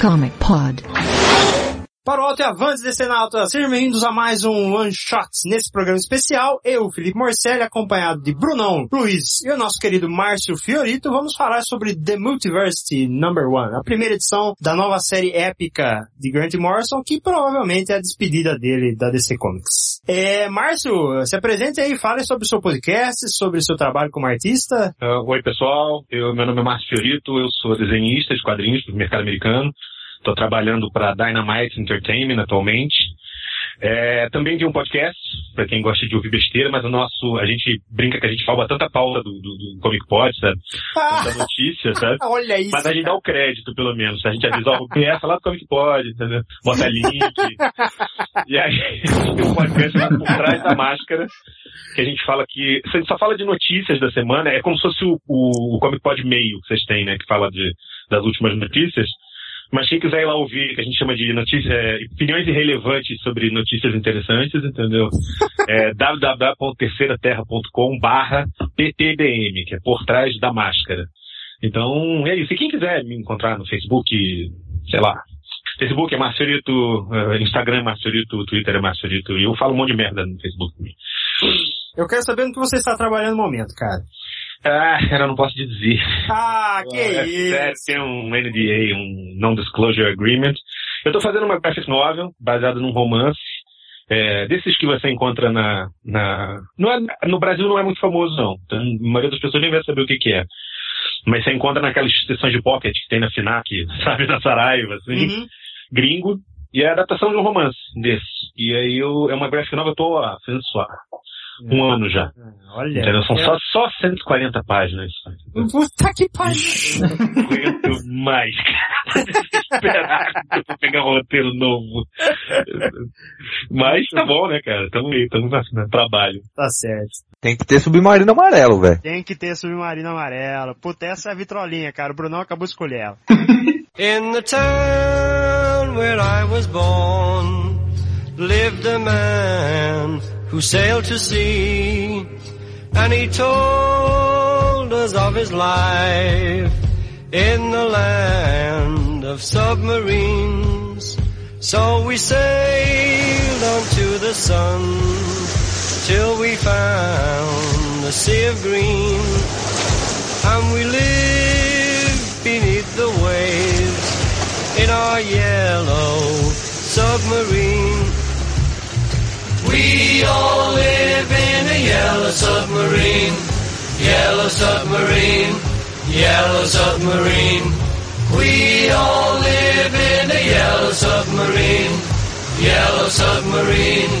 Comic Pod. Para o Alto e Avantes Decenalta, sejam bem-vindos a mais um One Shot. Nesse programa especial, eu, Felipe Morcelli, acompanhado de Brunão, Luiz e o nosso querido Márcio Fiorito, vamos falar sobre The Multiversity Number One, a primeira edição da nova série épica de Grant Morrison, que provavelmente é a despedida dele da DC Comics. É, Márcio, se apresente aí, fale sobre o seu podcast, sobre o seu trabalho como artista. Uh, oi, pessoal. Eu, meu nome é Márcio Fiorito, eu sou desenhista de quadrinhos do mercado americano. Estou trabalhando para Dynamite Entertainment atualmente. É, também tem um podcast, para quem gosta de ouvir besteira, mas o nosso, a gente brinca que a gente rouba tanta pauta do, do, do Comic Pod, sabe? Tanta notícia, sabe? Olha isso. Mas a gente dá o crédito, pelo menos. A gente avisa, ó, começa lá do Comic Pod, entendeu? Bota link. e aí, tem um podcast lá por trás da máscara, que a gente fala que, a gente só fala de notícias da semana, é como se fosse o, o, o Comic Pod meio que vocês têm, né? Que fala de, das últimas notícias. Mas quem quiser ir lá ouvir, que a gente chama de notícias, é, opiniões irrelevantes sobre notícias interessantes, entendeu? É www.terceiraterra.com barra PTBM, que é por trás da máscara. Então, é isso. E quem quiser me encontrar no Facebook, sei lá, Facebook é Marciorito, Instagram é Marciorito, Twitter é Marciorito, e eu falo um monte de merda no Facebook também. Eu quero saber no que você está trabalhando no momento, cara. Ah, eu não posso te dizer. Ah, que é, isso! É, tem um NDA, um Non-Disclosure Agreement. Eu tô fazendo uma graphic novel, baseada num romance, é, desses que você encontra na... na não é, no Brasil não é muito famoso, não. Então, a maioria das pessoas nem vai saber o que que é. Mas você encontra naquelas sessões de pocket que tem na FINAC, sabe, na Saraiva, assim, Uhum. gringo. E é a adaptação de um romance desse. E aí eu, é uma graphic novel, eu tô ó, fazendo só. Um ano já. Olha. Entendeu? São é- só, só 140 páginas. Puta que pariu! Não aguento mais, cara. Eu vou pegar um roteiro novo. Mas tá bom, né, cara? Tamo aí, tamo no trabalho. Tá certo. Tem que ter submarino amarelo, velho. Tem que ter submarino amarelo. Puta, essa é a vitrolinha, cara. O Brunão acabou de escolher ela. In the town where I was born lived a man who sailed to sea and he told us of his life in the land of submarines. So we sailed on to the sun till we found the sea of green and we lived beneath the waves in our yellow submarine. We all live in a yellow submarine, yellow submarine, yellow submarine. We all live in a yellow submarine, yellow submarine,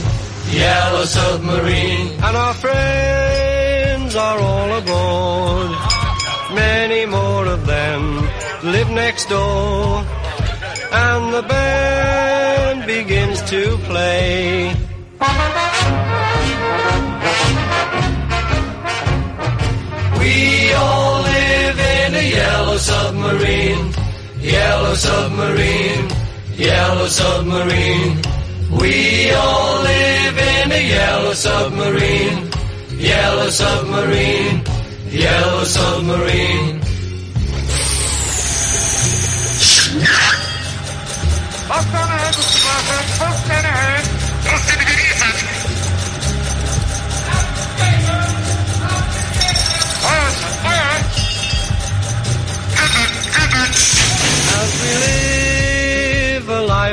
yellow submarine. And our friends are all aboard. Many more of them live next door. And the band begins to play. We all live in a yellow submarine, yellow submarine, yellow submarine. We all live in a yellow submarine, yellow submarine, yellow submarine. As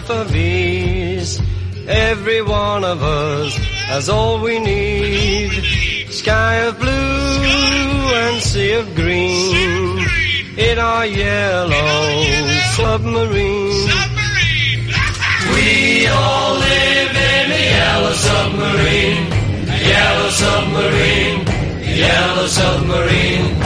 a life of ease, every one of us has all we need. Sky of blue and sea of green in our yellow submarine. We all live in a yellow submarine, yellow submarine, yellow submarine.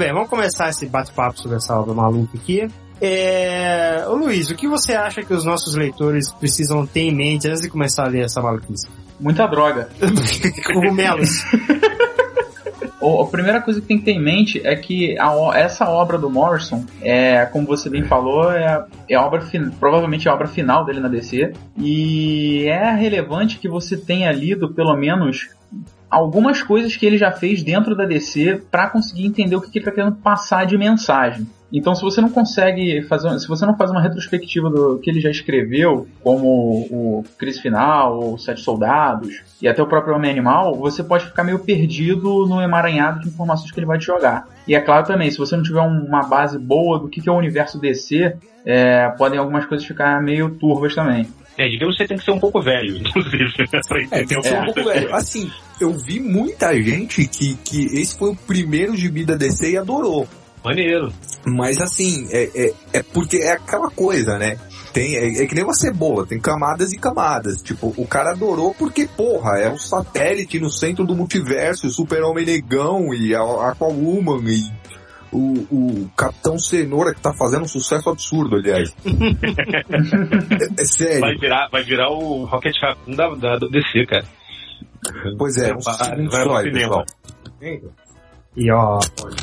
Bem, vamos começar esse bate-papo sobre essa obra maluca aqui. É... Ô Luiz, o que você acha que os nossos leitores precisam ter em mente antes de começar a ler essa maluquice? Muita droga. Cogumelos. O- A primeira coisa que tem que ter em mente é que a essa obra do Morrison, é, como você bem falou, é, a- é a obra provavelmente a obra final dele na DC. E é relevante que você tenha lido pelo menos algumas coisas que ele já fez dentro da DC para conseguir entender o que que ele está querendo passar de mensagem. Então, se você não consegue fazer, se você não faz uma retrospectiva do que ele já escreveu, como o Crise Final, ou Sete Soldados, e até o próprio Homem Animal, você pode ficar meio perdido no emaranhado de informações que ele vai te jogar. E é claro também, se você não tiver um- uma base boa do que que é o universo DC, é, podem algumas coisas ficar meio turvas também. É, digamos que você tem que ser um pouco velho, inclusive, né, É, tem que ser um pouco velho. Assim, eu vi muita gente que, que esse foi o primeiro gibi da DC e adorou. Maneiro. Mas assim, é, é, é porque é aquela coisa, né? Tem, é, é que nem uma cebola, tem camadas e camadas. Tipo, o cara adorou porque, porra, é um satélite no centro do multiverso, o super-homem negão e a Aquawoman e o, o Capitão Cenoura que tá fazendo um sucesso absurdo, aliás. é, é sério. Vai virar, vai virar o Rocket Raccoon da, da, do DC, cara. Pois é, um vai, segundo vai só ao aí, cinema. pessoal. E ó,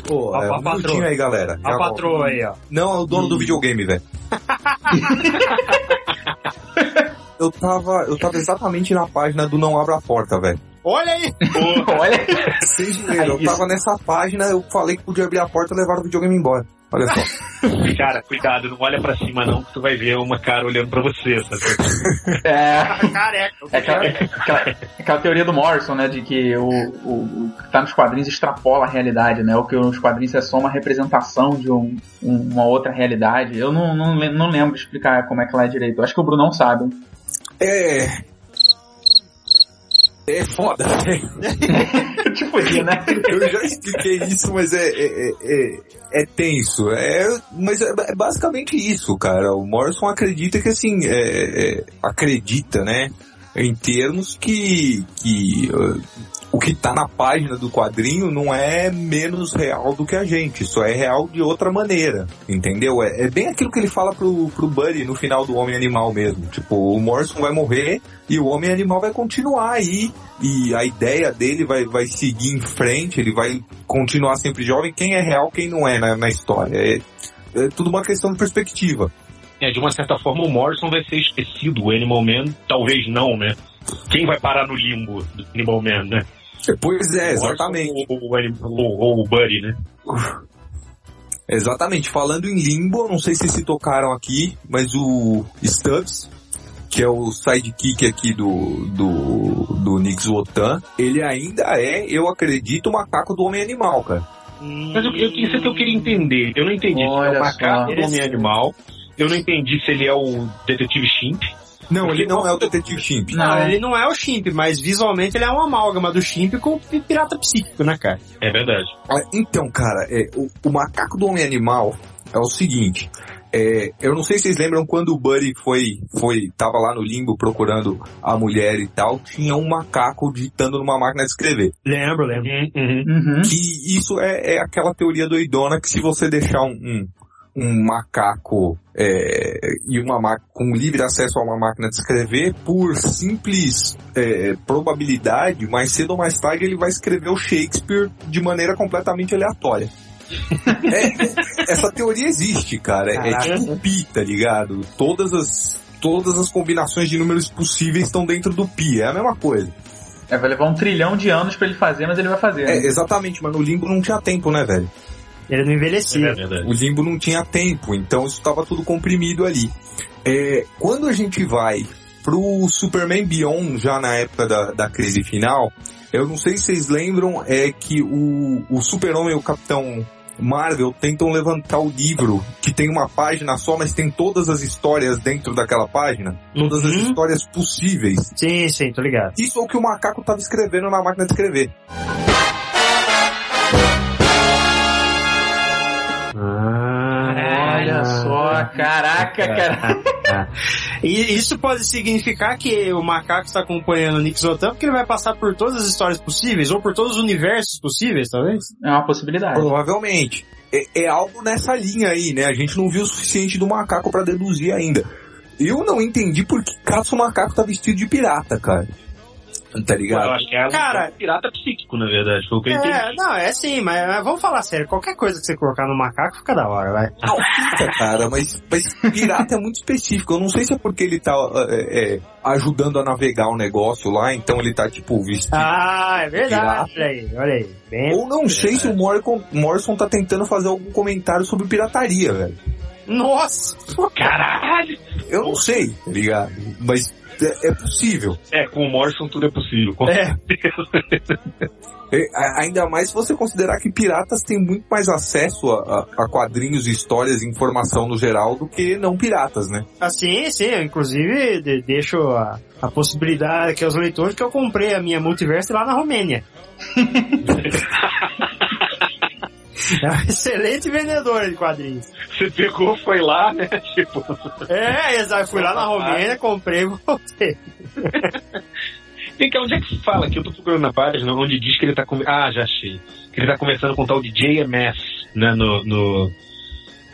Pô, A- é, a um patroa. aí, galera. A patroa aí, ó. Não, é o dono do videogame, velho. eu tava, eu tava exatamente na página do Não Abra a Porta, velho. Olha aí! Porra, Olha, Sem zoeira, eu Isso. tava nessa página, eu falei que podia abrir a porta e levar o videogame embora. Olha só. cara, cuidado, não olha pra cima não, que tu vai ver uma cara olhando pra você, sabe? é, Careca. É aquela, aquela- aquela teoria do Morrison, né? De que o, o, o que tá nos quadrinhos extrapola a realidade, né? O que nos quadrinhos é só uma representação de um, um- uma outra realidade. Eu não, não, não lembro de explicar como é que lá é direito. Eu acho que o Brunão sabe. É. É foda, velho. tipo podia, né? Eu já expliquei isso, mas é, é, é, é- é tenso. É, mas é, é basicamente isso, cara. O Morrison acredita que assim, é, é, acredita, né? Em termos que, que o que tá na página do quadrinho não é menos real do que a gente, só é real de outra maneira, entendeu? É, é bem aquilo que ele fala pro, pro Buddy no final do Homem Animal mesmo. Tipo, o Morrison vai morrer e o Homem Animal vai continuar aí e a ideia dele vai, vai seguir em frente, ele vai continuar sempre jovem, quem é real, quem não é na, na história. É, é tudo uma questão de perspectiva. É, de uma certa forma o Morrison vai ser esquecido, o Animal Man talvez não, né? Quem vai parar no limbo do Animal Man, né? Pois é, exatamente. Ou, ou, o ou- Buddy, né? Exatamente. Falando em limbo, não sei se se tocaram aqui, mas o Stubbs, que é o sidekick aqui do, do, do Nix Wotan, ele ainda é, eu acredito, o macaco do homem animal, cara. Mas eu, eu, isso é que eu queria entender. Eu não entendi se é Olha o macaco só. do homem animal. Eu não entendi se ele é o detetive Chimp. Não, ele não é o detetive Chimp. Não, Não. ele não é o Chimp, mas visualmente ele é uma amálgama do Chimp com o pi- pirata psíquico, né, cara? É verdade. Então, cara, é, o, o macaco do homem animal é o seguinte. é, eu não sei se vocês lembram quando o Buddy foi, foi, tava lá no limbo procurando a mulher e tal, tinha um macaco digitando numa máquina de escrever. Lembro, lembro. Uhum. Uhum. Que isso é, é aquela teoria doidona que se você deixar um, um, um macaco é, e uma ma- com livre acesso a uma máquina de escrever, por simples é, probabilidade, mais cedo ou mais tarde ele vai escrever o Shakespeare de maneira completamente aleatória. É, essa teoria existe, cara. É tipo pi, tá ligado? Todas as todas as combinações de números possíveis estão dentro do pi. É a mesma coisa. É, vai levar um trilhão de anos pra ele fazer, mas ele vai fazer. É, né? exatamente, mas no limbo não tinha tempo, né, velho? Ele não envelhecia. É. O limbo não tinha tempo, então isso estava tudo comprimido ali. É, quando a gente vai pro Superman Beyond, já na época da, da crise final, eu não sei se vocês lembram, é que o, o Super-Homem e o Capitão Marvel tentam levantar o livro, que tem uma página só, mas tem todas as histórias dentro daquela página. Todas as Uhum. histórias possíveis. Sim, sim, tô ligado. Isso é o que o macaco estava escrevendo na máquina de escrever. Ah, Olha só, caraca, cara. E isso pode significar que o macaco está acompanhando o Nick Zotan porque ele vai passar por todas as histórias possíveis, ou por todos os universos possíveis, talvez? É uma possibilidade. Provavelmente. É, é algo nessa linha aí, né? A gente não viu o suficiente do macaco pra deduzir ainda. Eu não entendi por que caça o macaco tá vestido de pirata, cara. Tá Eu ligado? acho que é Cara- um pirata psíquico, na verdade. Foi o que eu É, entendi. não, é sim, mas, mas vamos falar sério, qualquer coisa que você colocar no macaco fica da hora, vai. Não, fica, cara, mas, mas pirata é muito específico. Eu não sei se é porque ele tá é, é, ajudando a navegar o negócio lá, então ele tá, tipo, vestido. Ah, é verdade, Pirata. olha aí, olha aí. Bem... Ou não sei se o Morrison, Morrison tá tentando fazer algum comentário sobre pirataria, velho. Nossa! Caralho! Eu não sei, tá ligado? Mas é, é possível. É, com o Morrison tudo é possível. Com É. É, ainda mais se você considerar que piratas têm muito mais acesso a, a- a quadrinhos, histórias e informação no geral do que não piratas, né? Assim, sim, eu, inclusive de- deixo a, a possibilidade aqui aos leitores que eu comprei a minha multiverse lá na Romênia. É um excelente vendedor de quadrinhos. Você pegou, foi lá, né? Tipo, É, exato. Fui lá na Romênia, comprei e voltei. Vem cá, onde é que se fala aqui? Eu tô procurando na página onde diz que ele tá com... Ah, já achei. Que ele tá conversando com o tal de JMS, né? No. no...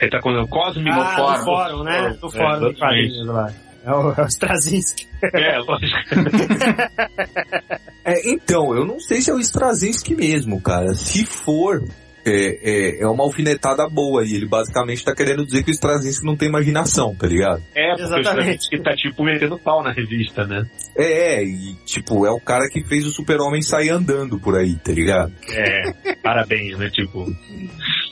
Ele tá com o Cosmic Ah, Fórum. do fórum, né? É, fórum de exatamente. quadrinhos lá. É o, é o Straczynski. É, lógico. É, então, eu não sei se é o Straczynski mesmo, cara. Se for, é, é, é uma alfinetada boa e ele basicamente tá querendo dizer que o Straczynski não tem imaginação, tá ligado? É, porque Exatamente. que tá tipo metendo pau na revista, né? É, é, e tipo, é o cara que fez o super-homem sair andando por aí, tá ligado? É, parabéns, né? Tipo.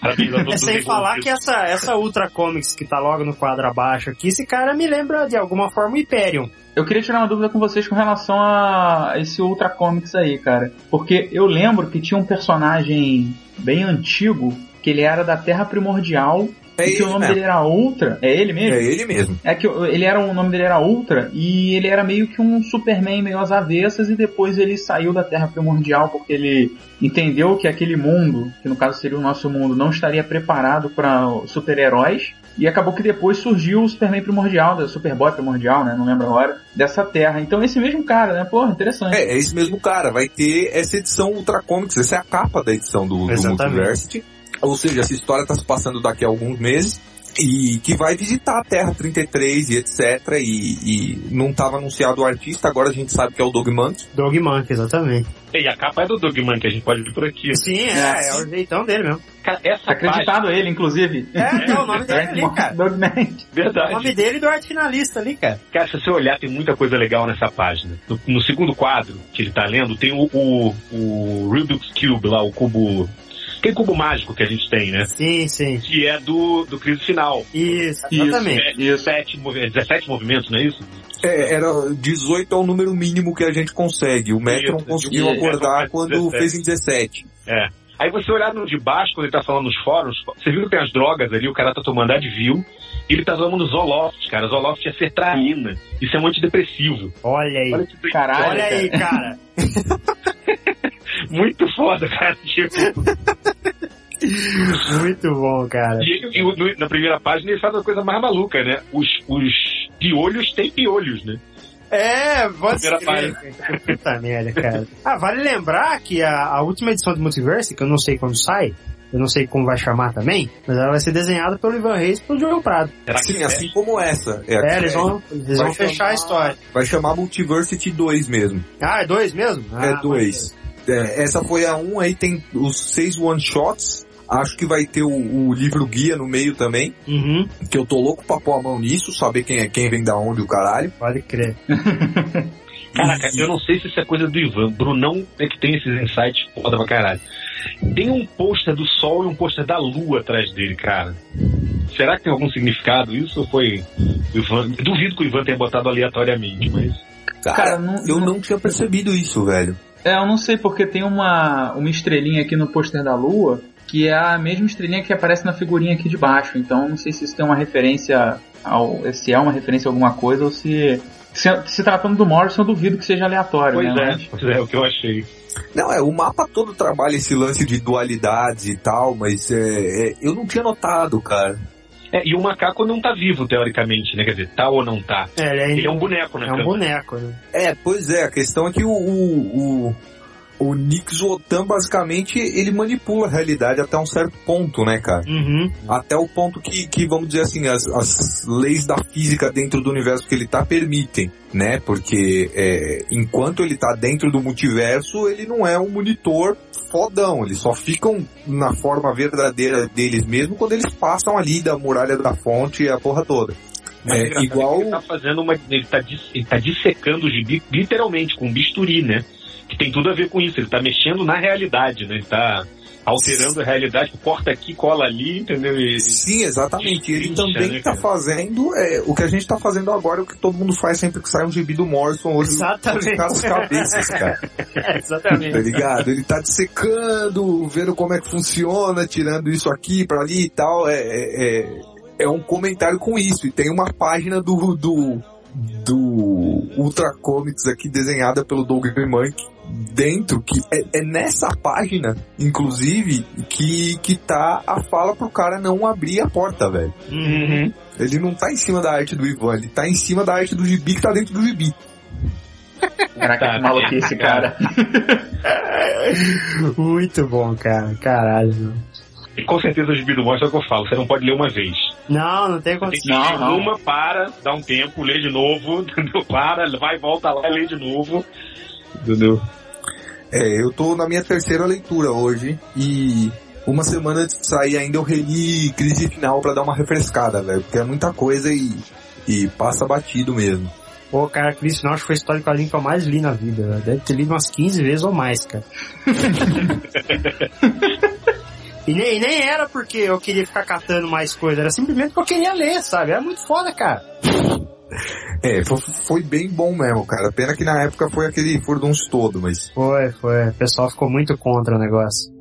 É sem falar que essa, essa Ultra Comics que tá logo no quadro abaixo aqui, esse cara me lembra de alguma forma o Hyperion. Eu queria tirar uma dúvida com vocês com relação a esse Ultra Comics aí, cara. Porque eu lembro que tinha um personagem bem antigo, que ele era da Terra Primordial, É e que o nome mesmo. dele era Ultra. É ele mesmo? É ele mesmo. É que o- ele era o nome dele era Ultra e ele era meio que um Superman meio às avessas e depois ele saiu da Terra Primordial porque ele entendeu que aquele mundo, que no caso seria o nosso mundo, não estaria preparado para super-heróis e acabou que depois surgiu o Superman Primordial, o Superboy Primordial, né, não lembro agora, dessa Terra. Então esse mesmo cara, né, pô, interessante. É, é esse mesmo cara. Vai ter essa edição Ultra Comics. Essa é a capa da edição do, do. Multiversity. Ou seja, essa história tá se passando daqui a alguns meses. E que vai visitar a Terra 33 e etc. E, e não estava anunciado o artista, agora a gente sabe que é o Dog Monk. Exatamente. E a capa é do Dogman, que a gente pode ver por aqui. Sim, é, é o jeitão dele mesmo. Essa Tá acreditado ele, inclusive. É, é o nome dele ali, cara. Dogman. página, O verdade. nome dele e do arte finalista ali, cara. Cara, se você olhar, tem muita coisa legal nessa página. No, no segundo quadro que ele tá lendo, tem o, o, o Rubik's Cube lá, o cubo. Aquele cubo mágico que a gente tem, né? Sim, sim. Que é do, do crise final. Isso, Isso. exatamente. É, sete movi- 17 movimentos, não é isso? É, era 18 é o número mínimo que a gente consegue. O Metron Isso, conseguiu acordar é, quando 17. fez em 17. É. Aí você olhar no de baixo, quando ele tá falando nos fóruns, você viu que tem as drogas ali, o cara tá tomando Advil, e ele tá tomando Zoloft, cara. Zoloft é sertralina. Isso é um antidepressivo. Olha aí. Olha que. Caralho. Olha aí, cara. Muito foda, cara. Tipo, Muito bom, cara. e, e no- na primeira página ele faz uma coisa mais maluca, né? Os, os piolhos têm piolhos, né? É, pode Primeira ser. Puta merda, cara. Ah, vale lembrar que a, a última edição do Multiverse, que eu não sei quando sai, eu não sei como vai chamar também, mas ela vai ser desenhada pelo Ivan Reis e pelo Joel Prado. Sim, é? assim como essa. É, É, eles vão, eles vão fechar chamar- a história. Vai chamar Multiversity 2 mesmo. Ah, é dois mesmo? Ah, é 2. É, essa foi a 1, um, aí tem os seis one-shots. Acho que vai ter o, o livro guia no meio também. Uhum, Que eu tô louco pra pôr a mão nisso, saber quem é quem vem da onde o caralho. pode crer. Caraca, eu não sei se isso é coisa do Ivan. Brunão é que tem esses insights foda pra caralho. Tem um pôster do Sol e um pôster da Lua atrás dele, cara. Será que tem algum significado isso ou foi o Ivan? Duvido que o Ivan tenha botado aleatoriamente, mas. Cara, Cara, não- eu não tinha percebido isso, velho. É, eu não sei porque tem uma, uma estrelinha aqui no pôster da Lua que é a mesma estrelinha que aparece na figurinha aqui de baixo. Então não sei se isso tem uma referência ao. se é uma referência a alguma coisa ou se. Se, se tratando do Morrison, eu duvido que seja aleatório, Pois né? é, Mas- pois é, o que eu achei. Não, é, o mapa todo trabalha esse lance de dualidades e tal, mas é, é, eu não tinha notado, cara. É, e o macaco não tá vivo, teoricamente, né? Quer dizer, tá ou não tá. É, ele, ainda- Ele é um boneco, né? é um boneco, né? É, pois é, a questão é que o, o, o, o Nick Zotan, basicamente, ele manipula a realidade até um certo ponto, né, cara? Uhum. Até o ponto que, que vamos dizer assim, as, as leis da física dentro do universo que ele tá permitem, né? Porque é, enquanto ele tá dentro do multiverso, ele não é um monitor fodão, eles só ficam na forma verdadeira deles mesmo quando eles passam ali da muralha da fonte e a porra toda. É, engraçado igual- Ele tá fazendo uma. Ele tá, dis- ele tá dissecando o gibi, literalmente, com um bisturi, né? Que tem tudo a ver com isso. Ele tá mexendo na realidade, né? Ele tá alterando a realidade, corta aqui, cola ali, entendeu? E, Sim, exatamente. Ele Destrincha, também né, está cara? fazendo é, o que a gente está fazendo agora, é o que todo mundo faz sempre que sai um gibi do Morrison hoje. Exatamente. Os caras cabeças, cara. É, Tá exatamente. ligado? Ele tá dissecando, vendo como é que funciona, tirando isso aqui pra ali e tal. É, é, é, é um comentário com isso. E tem uma página do, do, do Ultra Comics aqui desenhada pelo Doug Monk dentro, que é, é nessa página, inclusive, que, que tá a fala pro cara não abrir a porta, velho. Uhum. Ele não tá em cima da arte do Ivan, ele tá em cima da arte do gibi que tá dentro do gibi. Caraca, Tá, que maluquice, cara. Muito bom, cara. Caralho. e com certeza o gibi do Monstro é o que eu falo. Você não pode ler uma vez. Não, não tem Tem condição. que Não, não. uma, para, dá um tempo, lê de novo, entendeu? Para, vai, volta lá e lê de novo. Entendeu? É, eu tô na minha terceira leitura hoje e uma semana antes de sair ainda eu reli Crise Final pra dar uma refrescada, velho, porque é muita coisa e, e passa batido mesmo. Pô, cara, Cris Final acho que foi a história de quadrinho que eu mais li na vida. velho. Deve ter lido umas 15 vezes ou mais, cara. e, nem, e nem era porque eu queria ficar catando mais coisa, era simplesmente porque eu queria ler, sabe? Era muito foda, cara. É, foi, foi bem bom mesmo, cara. Pena que na época foi aquele furdunço todo, mas Foi, foi. O pessoal ficou muito contra o negócio.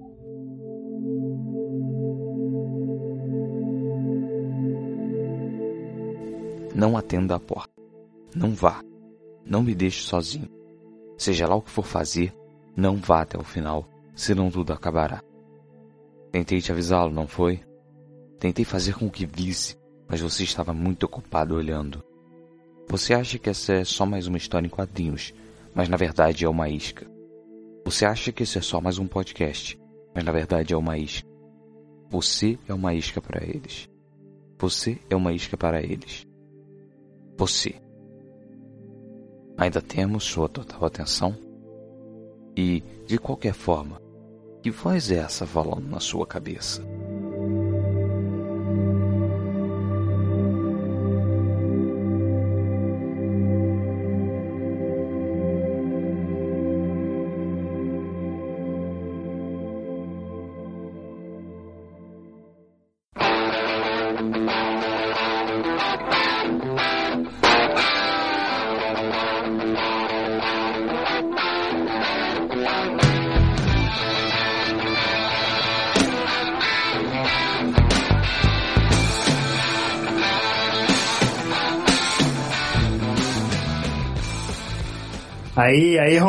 Não atenda a porta. Não vá. Não me deixe sozinho. Seja lá o que for fazer, não vá até o final, senão tudo acabará. Tentei te avisá-lo, não foi? Tentei fazer com que visse, mas você estava muito ocupado olhando. Você acha que essa é só mais uma história em quadrinhos, mas na verdade é uma isca. Você acha que esse é só mais um podcast, mas na verdade é uma isca. Você é uma isca para eles. Você é uma isca para eles. Você. Ainda temos sua total atenção? E, de qualquer forma, que voz é essa falando na sua cabeça?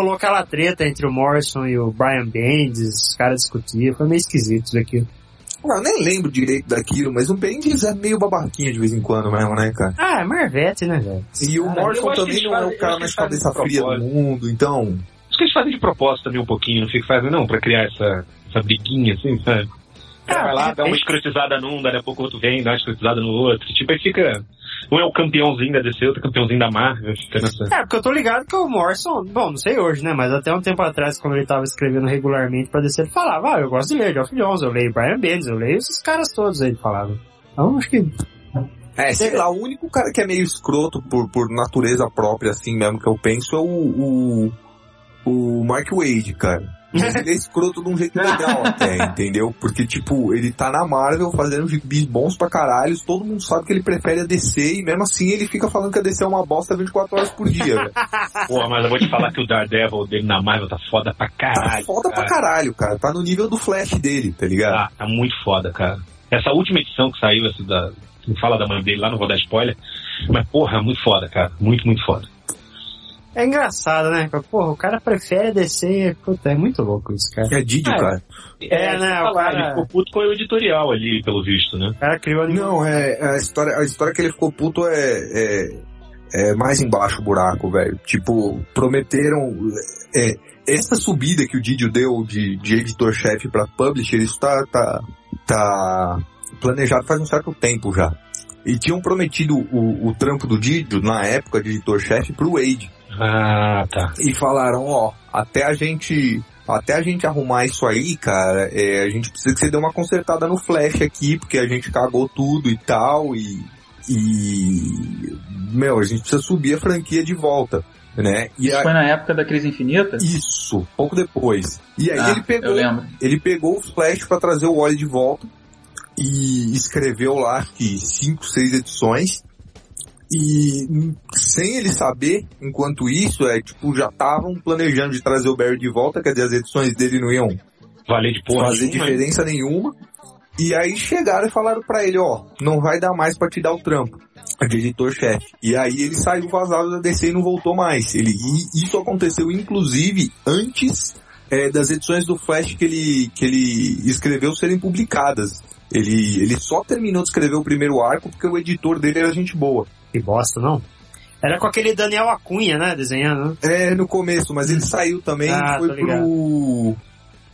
Rolou aquela treta entre o Morrison e o Brian Bendis, os caras discutiam, foi meio esquisito isso aqui. Ah, eu nem lembro direito daquilo, mas o Bendis é meio babaquinha de vez em quando mesmo, né, cara? Ah, é Marvete, né, velho? E o Morrison também não é o cara mais cabeça fria do mundo, então... Acho que eles fazem de propósito também um pouquinho, não fica fazendo, não, pra criar essa, essa briguinha, assim, sabe? Ah, vai lá, de dá uma repente- escrotizada num, daqui a pouco o outro vem, dá uma escrotizada no outro. Tipo, aí fica. Um é o campeãozinho da DC, outro é campeãozinho da Marvel. É, porque eu tô ligado que o Morrison, bom, não sei hoje, né, mas até um tempo atrás, quando ele tava escrevendo regularmente pra descer, ele falava, ah, eu gosto de ler Geoff Jones, eu leio Brian Bendis, eu leio esses caras todos aí, ele falava. Então, acho que... É, sei lá, o único cara que é meio escroto por, por natureza própria, assim mesmo, que eu penso, é o, o, o Mark Wade, cara. Mas ele é escroto de um jeito legal até, entendeu? Porque, tipo, ele tá na Marvel fazendo gibis bons pra caralho, todo mundo sabe que ele prefere a DC e mesmo assim ele fica falando que a DC é uma bosta 24 horas por dia, velho. Pô, mas eu vou te falar que o Daredevil dele na Marvel tá foda pra Tá caralho. foda pra caralho, cara. Tá no nível do Flash dele, tá ligado? Tá, tá muito foda, cara. Essa última edição que saiu, essa da. Fala da mãe dele lá, não vou dar spoiler. Mas, porra, muito foda, cara. Muito, muito foda. É engraçado, né? Porra, o cara prefere descer. Puta, é muito louco isso, cara. É Didio, É. cara. É, né, o cara- Ele ficou puto com o editorial ali, pelo visto, né? O cara criou anima- Não, é, a, história, a história que ele ficou puto é, é, é mais embaixo o buraco, velho. Tipo, prometeram. É, essa subida que o Didio deu de, de editor-chefe pra publisher, isso tá, tá, tá planejado faz um certo tempo já. E tinham prometido o, o trampo do Didio, na época de editor-chefe, pro Wade. Ah, tá. E falaram, ó, até a gente. Até a gente arrumar isso aí, cara, é, a gente precisa que você dê uma consertada no Flash aqui, porque a gente cagou tudo e tal, e. E. Meu, a gente precisa subir a franquia de volta, né? E Isso a- foi na época da crise infinita? isso, pouco depois. E aí Ah, ele pegou ele pegou o Flash pra trazer o Wally de volta e escreveu lá acho que cinco, seis edições. E sem ele saber, enquanto isso, é tipo, já estavam planejando de trazer o Barry de volta, quer dizer, as edições dele não iam Valer de porra fazer nenhuma, diferença nenhuma. E aí chegaram e falaram pra ele, ó, não vai dar mais pra te dar o trampo de editor-chefe. E aí ele saiu vazado da DC e não voltou mais. Ele, e isso aconteceu inclusive antes é, das edições do Flash que ele, que ele escreveu serem publicadas. Ele, ele só terminou de escrever o primeiro arco porque o editor dele era gente boa. Que bosta, não? Era com aquele Daniel Acunha, né? Desenhando, né? É, no começo, mas ele saiu também Ah, foi pro,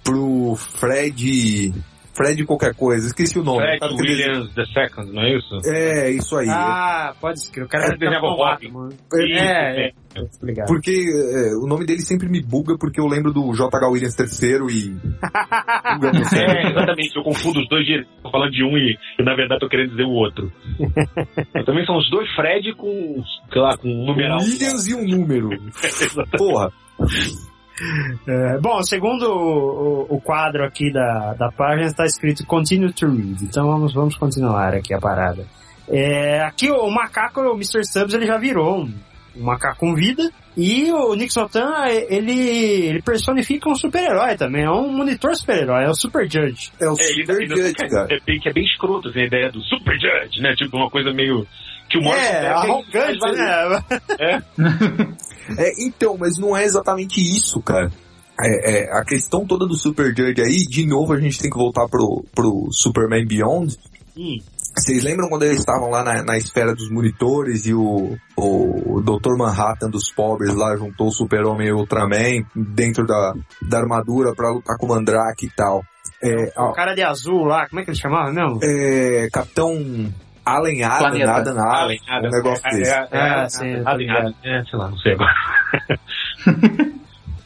pro Fred, Fred qualquer coisa, esqueci o nome. Fred Williams the Second, não é isso? É, isso aí. Ah, pode escrever. O cara É, vai desenhava. Isso, É, é. é. Porque é, o nome dele sempre me buga porque eu lembro do J.H. Williams III e. É, exatamente, eu confundo os dois direto. Tô falando de um e, e, na verdade tô querendo dizer o outro. Mas também são os dois Fred com, sei lá, com um numeral. Williams e um número. Porra. É, bom, segundo o, o- o quadro aqui da, da página está escrito Continue to read. Então vamos, vamos continuar aqui a parada. É, aqui o, macaco, o Mr. Stubbs, ele já virou um, um macaco com vida. E o Nick Sotan, ele, ele personifica um super-herói também. É um monitor super-herói, é o Super Judge. É o É, ele, Super ele- Judge, cara. é, bem- que é bem escroto, assim, a ideia do Super Judge, né? Tipo, uma coisa meio... Que o Morrison É, pega arrogante, né? É, então, mas não é exatamente isso, cara. É, é, a questão toda do Super Judge aí, de novo a gente tem que voltar pro, pro Superman Beyond. Hum. Vocês lembram quando eles estavam lá na, na esfera dos monitores e o, o Dr. Manhattan dos pobres lá juntou o Super-Homem e o Ultraman dentro da, da armadura pra lutar com o Mandrake e tal. É, O cara de azul lá, como é que ele chamava mesmo? é, Capitão Allen Adam, Adam, Adam, um negócio é, desse. é, é, Ah, é, sim, Allen, ligado. Adam, é, sei lá, não sei agora.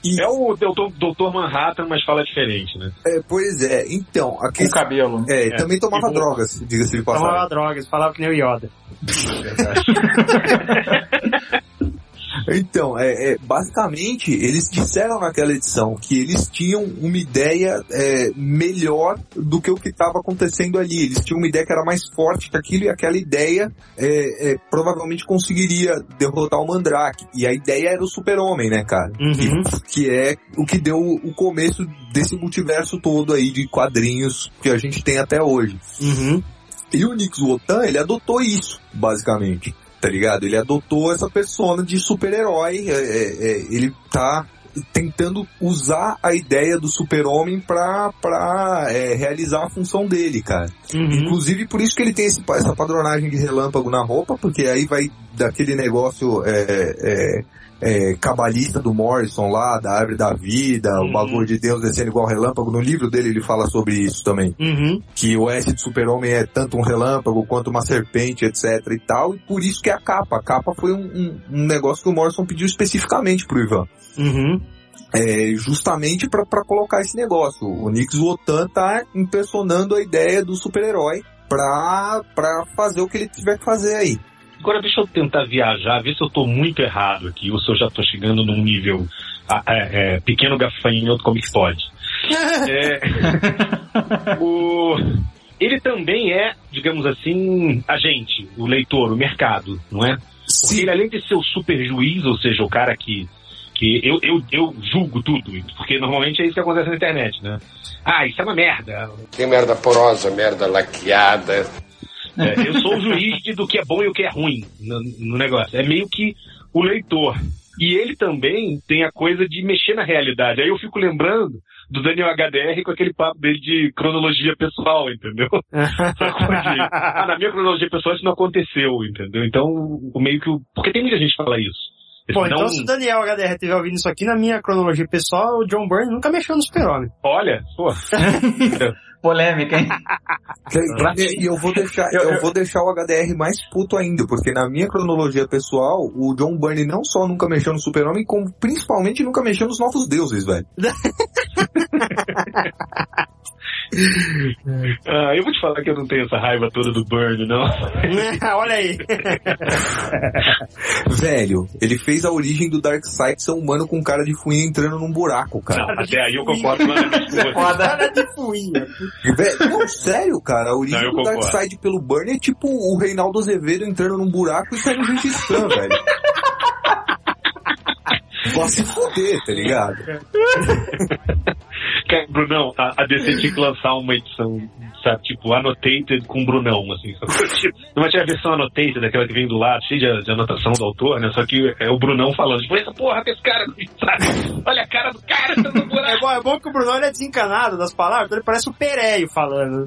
E- É o Doutor, Doutor Manhattan, mas fala diferente, né? É, pois é, então, a Com questão... cabelo. É, É. também tomava E drogas, diga-se de passagem. Tomava drogas, falava que nem o Yoda. Então, é, é, basicamente, eles disseram naquela edição que eles tinham uma ideia é, melhor do que o que estava acontecendo ali. Eles tinham uma ideia que era mais forte que aquilo e aquela ideia é, é, provavelmente conseguiria derrotar o Mandrake. E a ideia era o super-homem, né, cara? Uhum. Que, que é o que deu o começo desse multiverso todo aí de quadrinhos que a gente tem até hoje. Uhum. E o Nix Wotan, ele adotou isso, basicamente. Tá ligado? Ele adotou essa persona de super-herói. é, é, é, ele tá tentando usar a ideia do super-homem pra, pra é, realizar a função dele, cara. Uhum. Inclusive por isso que ele tem esse, essa padronagem de relâmpago na roupa, porque aí vai daquele negócio é, é, é, cabalista do Morrison lá, da árvore da vida, Uhum. o bagulho de Deus descendo igual relâmpago. No livro dele ele fala sobre isso também Uhum. que o S de Super-Homem é tanto um relâmpago quanto uma serpente, etc e tal, e por isso que é a capa. A capa foi um, um- um negócio que o Morrison pediu especificamente pro Ivan. Uhum. É, justamente pra pra colocar esse negócio. O Nix Wotan tá impersonando a ideia do super-herói pra fazer o que ele tiver que fazer aí. Agora deixa eu tentar viajar, ver se eu tô muito errado aqui, ou se eu já tô chegando num nível ah, é, é, pequeno gafanhoto como que pode. É, o, ele também é, digamos assim, agente, o leitor, o mercado, não é? Porque ele, além de ser o super juiz, ou seja, o cara que, que eu, eu, eu julgo tudo, porque normalmente é isso que acontece na internet, né? Ah, isso é uma merda. Tem merda porosa, merda laqueada. É, eu sou o juiz do que é bom e o que é ruim no, no negócio. É meio que o leitor. E ele também tem a coisa de mexer na realidade. Aí eu fico lembrando do Daniel HDR com aquele papo dele de cronologia pessoal, entendeu? Ah, na minha cronologia pessoal isso não aconteceu, entendeu? Então, o meio que o. Porque tem muita gente que fala isso. Eles Bom, dão então se o Daniel HDR estiver ouvindo isso aqui, na minha cronologia pessoal, o John Byrne nunca mexeu no super-homem. Olha, pô. Polêmica, hein? E eu vou deixar, Eu- eu, eu- vou deixar o HDR mais puto ainda, porque na minha cronologia pessoal, o John Byrne não só nunca mexeu no Super-Homem, como principalmente nunca mexeu nos Novos Deuses, velho. Ah, eu vou te falar que eu não tenho essa raiva toda do Burn, não. Olha aí. Velho, ele fez a origem do Darkseid ser humano com cara de fuinha entrando num buraco, cara. Até aí eu concordo plenamente com. Cara de fuinha. Velho, não, sério, cara, a origem Não, do. Darkseid pelo Burn é tipo o Reinaldo Azevedo entrando num buraco e saindo registrando, velho. Vai se fuder, tá ligado? Cara, Brunão, a, a DC tinha que lançar uma edição, sabe, tipo, annotated com Brunão, assim. Tipo, Não tinha a versão annotated, daquela que vem do lado, cheia de, de anotação do autor, né? Só que é o Brunão falando, tipo, essa porra desse cara, sabe? Olha a cara do cara, tá no É bom, é bom que o Bruno ele é desencanado das palavras, então ele parece o Pereio falando.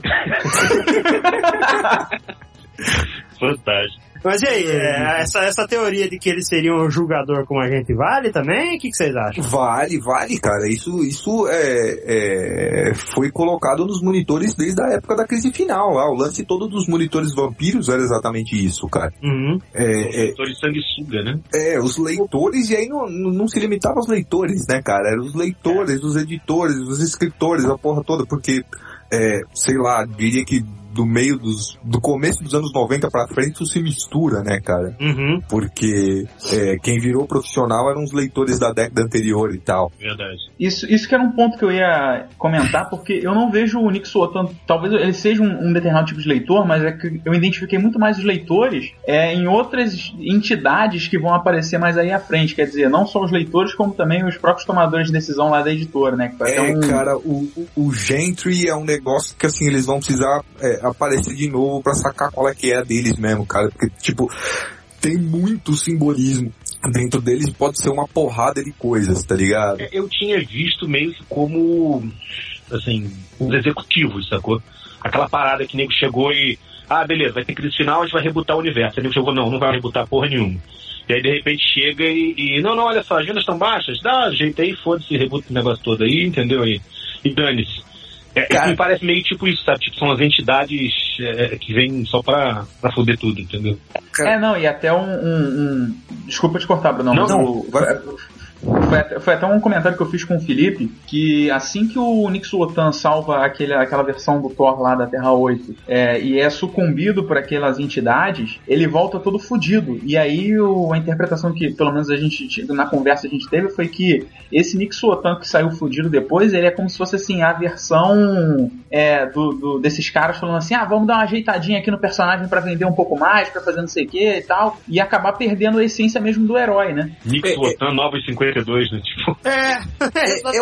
Fantástico. Mas e aí, é, essa, essa teoria de que ele seria um julgador como a gente vale também? O que, que vocês acham? Vale, vale, cara. Isso, isso é, é, foi colocado nos monitores desde a época da crise final. Lá. O lance todo dos monitores vampiros era exatamente isso, cara. Uhum. É, é, Autor de sanguessuga, né? é, os leitores, e aí não, não se limitava aos leitores, né, cara? Eram os leitores, os editores, os escritores, a porra toda, porque, é, sei lá, diria que do meio dos, do começo dos anos 90 pra frente isso se mistura, né, cara? Uhum. Porque é, quem virou profissional eram os leitores da década anterior e tal. Verdade. Isso, isso que era um ponto que eu ia comentar, porque eu não vejo o Nick Suotan, talvez ele seja um, um determinado tipo de leitor, mas é que eu identifiquei muito mais os leitores é, em outras entidades que vão aparecer mais aí à frente, quer dizer, não só os leitores, como também os próprios tomadores de decisão lá da editora, né? É, um- cara, o, o, o Gentry é um negócio que, assim, eles vão precisar é, aparecer de novo pra sacar qual é que é deles mesmo, cara. Porque, tipo, tem muito simbolismo dentro deles pode ser uma porrada de coisas, tá ligado? Eu tinha visto meio que como, assim, os executivos, sacou? Aquela parada que nego chegou e, ah, beleza, vai ter crise final, a gente vai rebutar o universo. Aí nego chegou, não, não vai rebutar porra nenhuma. E aí de repente chega e, e não, não, olha só, as vendas estão baixas, dá jeito aí, foda-se, rebuta o negócio todo aí, entendeu? E, e dane-se. É, Cara. me parece meio tipo isso, sabe? Tipo, são as entidades é, que vêm só pra, pra foder tudo, entendeu? É, não, e até um. um- um- Desculpa te cortar, Bruno. Não, mas não, o- Foi até, foi até um comentário que eu fiz com o Felipe, que assim que o Nick Sultan salva aquele, aquela versão do Thor lá da Terra 8 é, e é sucumbido por aquelas entidades, ele volta todo fudido. E aí o- a interpretação que, pelo menos a gente, na conversa a gente teve, foi que esse Nick Sultan que saiu fudido depois, ele é como se fosse assim, a versão é, do, do- desses caras falando assim, ah, vamos dar uma ajeitadinha aqui no personagem pra vender um pouco mais, pra fazer não sei o que e tal, e acabar perdendo a essência mesmo do herói, né? Nick É, é. Wotan, Novos 52, né? Tipo, É, É, é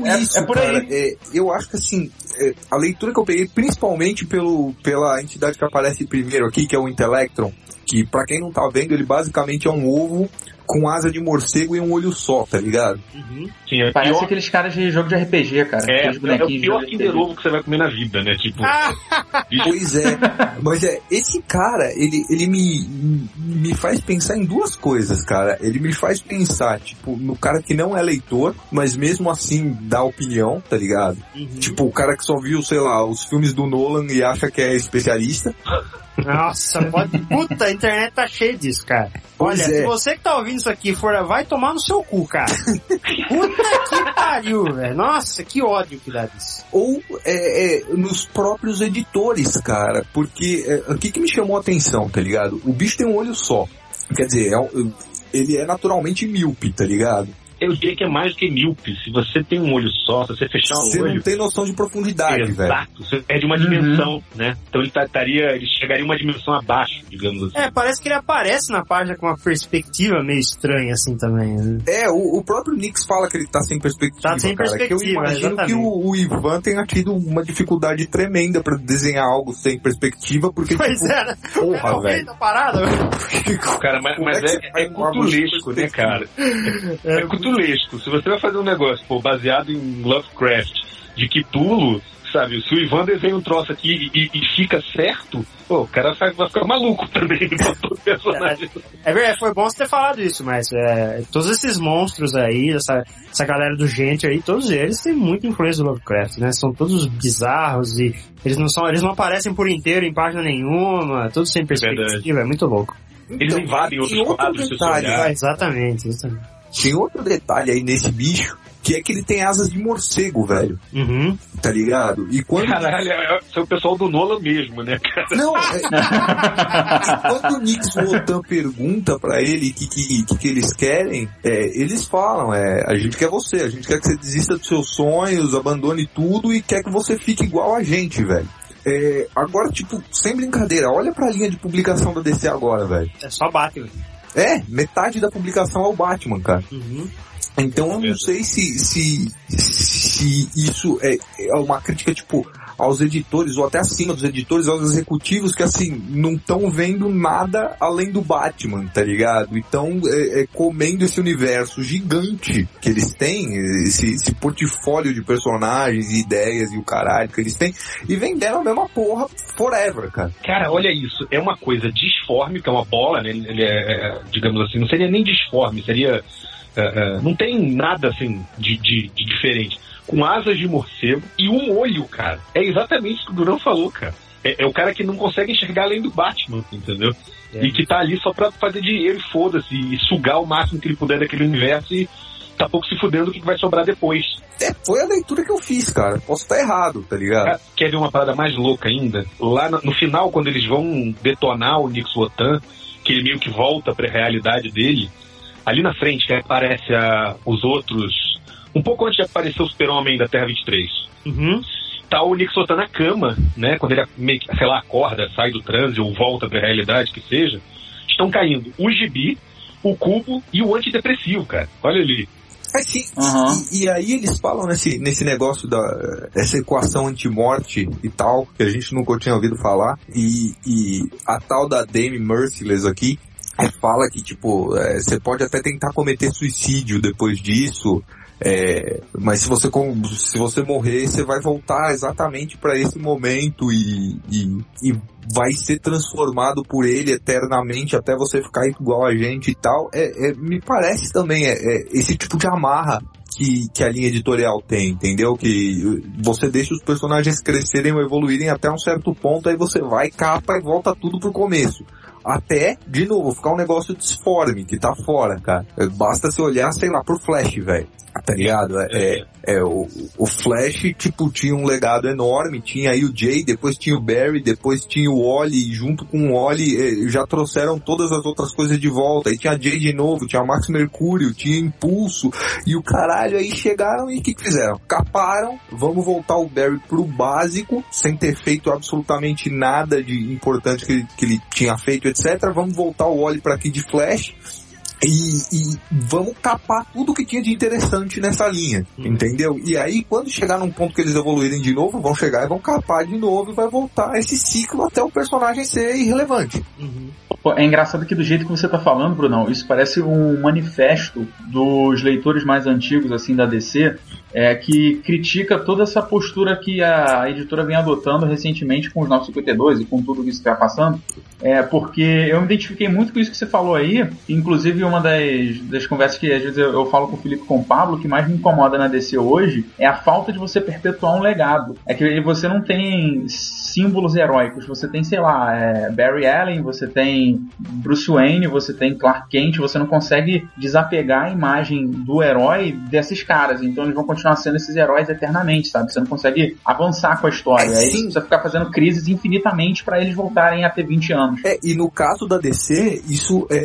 um é- isso, é por aí. cara. É, eu acho que assim, é, a leitura que eu peguei, principalmente pelo, pela entidade que aparece primeiro aqui, que é o Intelectron, que pra quem não tá vendo, ele basicamente é um ovo com asa de morcego e um olho só, tá ligado? assim, é Parece pior, aqueles caras de jogo de RPG, cara. é, aqueles é o pior Kinder. Ovo que você vai comer na vida, né? Tipo, Pois é, mas é, esse cara, ele, ele me, me faz pensar em duas coisas, cara. Ele me faz pensar, tipo, no cara que não é leitor, mas mesmo assim dá opinião, tá ligado? Tipo, o cara que só viu, sei lá, os filmes do Nolan e acha que é especialista. Nossa, pode. Puta, a internet tá cheia disso, cara. Pois Olha, é. se você que tá ouvindo isso aqui for, vai tomar no seu cu, cara. Puta que pariu, velho. Nossa, que ódio que dá disso. Ou é, é, nos próprios editores, cara. Porque é, o que, que me chamou a atenção, tá ligado? O bicho tem um olho só. Quer dizer, é ele é naturalmente míope, tá ligado? Eu diria que é mais do que míope. Se você tem um olho só, se você fechar Você o olho. não tem noção de profundidade, velho. Exato, você perde uma Uhum. dimensão, né? Então ele tá- estaria, ele chegaria uma dimensão abaixo, digamos assim. É, parece que ele aparece na página com uma perspectiva meio estranha assim também. né? É, o, o próprio Nix fala que ele tá sem perspectiva. Tá sem cara, perspectiva, que eu imagino exatamente. que o, o Ivan tenha tido uma dificuldade tremenda pra desenhar algo sem perspectiva, porque, Pois tipo, é, né? porra, velho. tá parado? Cara, mas, mas é é, você faz é árvore de cutulesco, né, cara? É, Se você vai fazer um negócio, pô, baseado em Lovecraft, de Cthulhu, sabe? Se o Ivan desenha um troço aqui e, e fica certo, pô, o cara vai, vai ficar maluco também personagem. É verdade, foi bom você ter falado isso, mas é, todos esses monstros aí, essa, essa galera do gente aí, todos eles têm muita influência do Lovecraft, né? São todos bizarros e eles não são, eles não aparecem por inteiro em página nenhuma, todos sem perspectiva, é muito louco. Eles invadem outros quadros, se você detalhe, olhar. Ah, exatamente, exatamente. Tem outro detalhe aí nesse bicho, que é que ele tem asas de morcego, velho. Uhum. Tá ligado? E quando. Caralho, é, é o pessoal do Nolan mesmo, né, cara? Não, é... e quando o Nix Wotan pergunta pra ele o que, que, que, que eles querem, é, eles falam, é, a gente quer você, a gente quer que você desista dos seus sonhos, abandone tudo e quer que você fique igual a gente, velho. É, agora, tipo, sem brincadeira, olha pra linha de publicação da DC agora, velho. É só Batman. É, metade da publicação é o Batman, cara. Uhum. Então eu não Verdade. sei se, se, se isso é, é uma crítica, tipo, aos editores, ou até acima dos editores, aos executivos, que assim, não estão vendo nada além do Batman, tá ligado? Então, é, é comendo esse universo gigante que eles têm, esse, esse portfólio de personagens e ideias e o caralho que eles têm, e vendendo a mesma porra forever, cara. Cara, olha isso. É uma coisa disforme, que é uma bola, né? Ele é, é, digamos assim, não seria nem disforme, seria. é, é, não tem nada assim de, de, de diferente. Com asas de morcego e um olho, cara. É exatamente o que o Durão falou, cara. É, é o cara que não consegue enxergar além do Batman, entendeu? É. E que tá ali só pra fazer dinheiro e foda-se, e sugar o máximo que ele puder daquele universo e tá pouco se fudendo do que vai sobrar depois. É, foi a leitura que eu fiz, cara. Posso estar errado, tá ligado? Quer ver uma parada mais louca ainda? Lá no, no final, quando eles vão detonar o Nix Wotan, que ele meio que volta pra realidade dele, ali na frente que aparece a- os outros, um pouco antes de aparecer o Super-Homem da Terra 23, Uhum. tá o Nix Wotan na cama, né? Quando ele meio que, sei lá, acorda, sai do transe ou volta pra realidade, que seja, estão caindo o gibi, o cubo e o antidepressivo, cara. Olha ali. É sim. Aham. E, e aí eles falam nesse, nesse negócio da essa equação anti-morte e tal, que a gente nunca tinha ouvido falar, e, e a tal da Dame Merciless aqui, é, fala que, tipo, é, você pode até tentar cometer suicídio depois disso, é, mas se você, se você morrer, você vai voltar exatamente para esse momento e, e, e vai ser transformado por ele eternamente até você ficar igual a gente e tal. É, é- me parece também é, é esse tipo de amarra que, que a linha editorial tem, entendeu? Que você deixa os personagens crescerem ou evoluírem até um certo ponto, aí você vai, capa e volta tudo pro começo. Até, de novo, ficar um negócio disforme, que tá fora, cara. Basta você olhar, sei lá, pro Flash, velho. Tá ligado? É, é, é, o, o Flash, tipo, tinha um legado enorme, tinha aí o Jay, depois tinha o Barry, depois tinha o Wally, e junto com o Wally eh, já trouxeram todas as outras coisas de volta, aí tinha Jay de novo, tinha Max Mercúrio, tinha Impulso, e o caralho aí chegaram e o que, fizeram? Caparam, vamos voltar o Barry pro básico, sem ter feito absolutamente nada de importante que ele, que ele tinha feito, etc. Vamos voltar o Wally pra aqui de Flash, e, e vamos capar tudo que tinha de interessante nessa linha, entendeu? E aí, quando chegar num ponto que eles evoluírem de novo, vão chegar e vão capar de novo e vai voltar esse ciclo até o personagem ser irrelevante. Uhum. Pô, é engraçado que do jeito que você tá falando, Brunão, isso parece um manifesto dos leitores mais antigos, assim, da DC, é, que critica toda essa postura que a editora vem adotando recentemente com os 952 e com tudo que está passando. É, porque eu me identifiquei muito com isso que você falou aí, inclusive uma das, das conversas que às vezes eu, eu falo com o Felipe com o Pablo, que mais me incomoda na DC hoje é a falta de você perpetuar um legado. É que você não tem símbolos heróicos, você tem, sei lá, é, Barry Allen, você tem Bruce Wayne, você tem Clark Kent, você não consegue desapegar a imagem do herói desses caras, então eles vão continuar continuar sendo esses heróis eternamente, sabe? Você não consegue avançar com a história. É, Aí sim. você precisa ficar fazendo crises infinitamente pra eles voltarem a ter 20 anos. É, e no caso da DC, isso é,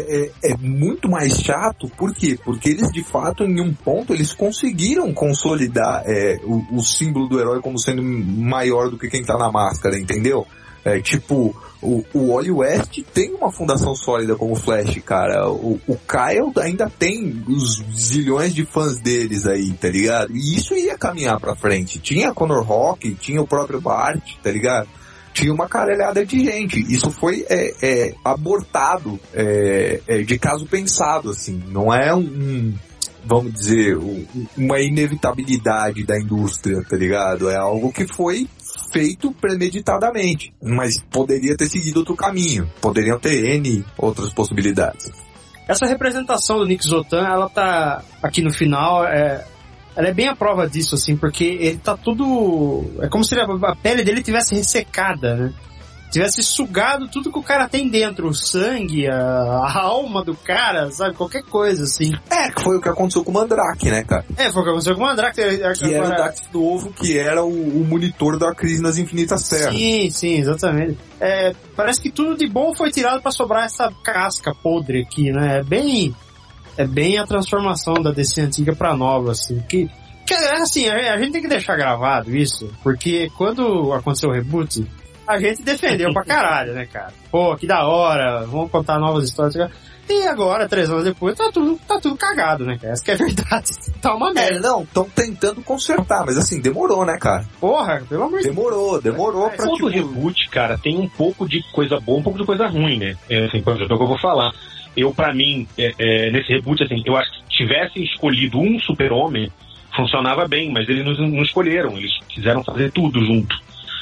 é, é muito mais chato, por quê? Porque eles, de fato, em um ponto, eles conseguiram consolidar é, o, o símbolo do herói como sendo maior do que quem tá na máscara, entendeu? É, tipo, o, o Wally West tem uma fundação sólida como Flash, cara. O, o Kyle ainda tem os zilhões de fãs deles aí, tá ligado? E isso ia caminhar pra frente. Tinha Connor Rock, tinha o próprio Bart, tá ligado? tinha uma caralhada de gente. Isso foi é, é, abortado é, é, de caso pensado, assim. Não é um, um, vamos dizer, um- uma inevitabilidade da indústria, tá ligado? É algo que foi feito premeditadamente, mas poderia ter seguido outro caminho. Poderiam ter N outras possibilidades. Essa representação do Nick Zotan, ela tá aqui no final, é, ela é bem a prova disso, assim, porque ele tá tudo. É como se a, pele dele tivesse ressecada, né? Tivesse sugado tudo que o cara tem dentro, o sangue, a, a alma do cara, sabe? Qualquer coisa, assim. É, que foi o que aconteceu com o Mandrake, né, cara? É, foi o que aconteceu com o Mandrake. Que era o Dax Novo, que era o, o monitor da crise nas infinitas terras. Sim, sim, exatamente. É, parece que tudo de bom foi tirado pra sobrar essa casca podre aqui, né? É bem, é bem a transformação da DC antiga pra nova, assim. Que, que assim, a, a gente tem que deixar gravado isso, porque quando aconteceu o reboot, a gente defendeu pra caralho, né, cara? Pô, que da hora, vamos contar novas histórias. E agora, três anos depois, tá tudo, tá tudo cagado, né, cara? Essa que é a verdade. Tá uma É, merda. não, estão tentando consertar, mas assim, demorou, né, cara? Porra, pelo amor de Deus. Demorou, demorou pra, Todo tipo, reboot, cara, tem um pouco de coisa boa, um pouco de coisa ruim, né? É, assim, por exemplo, é o que eu vou falar. Eu, pra mim, é, é, nesse reboot, assim, eu acho que se tivessem escolhido um super-homem, funcionava bem, mas eles não, não escolheram, eles quiseram fazer tudo junto.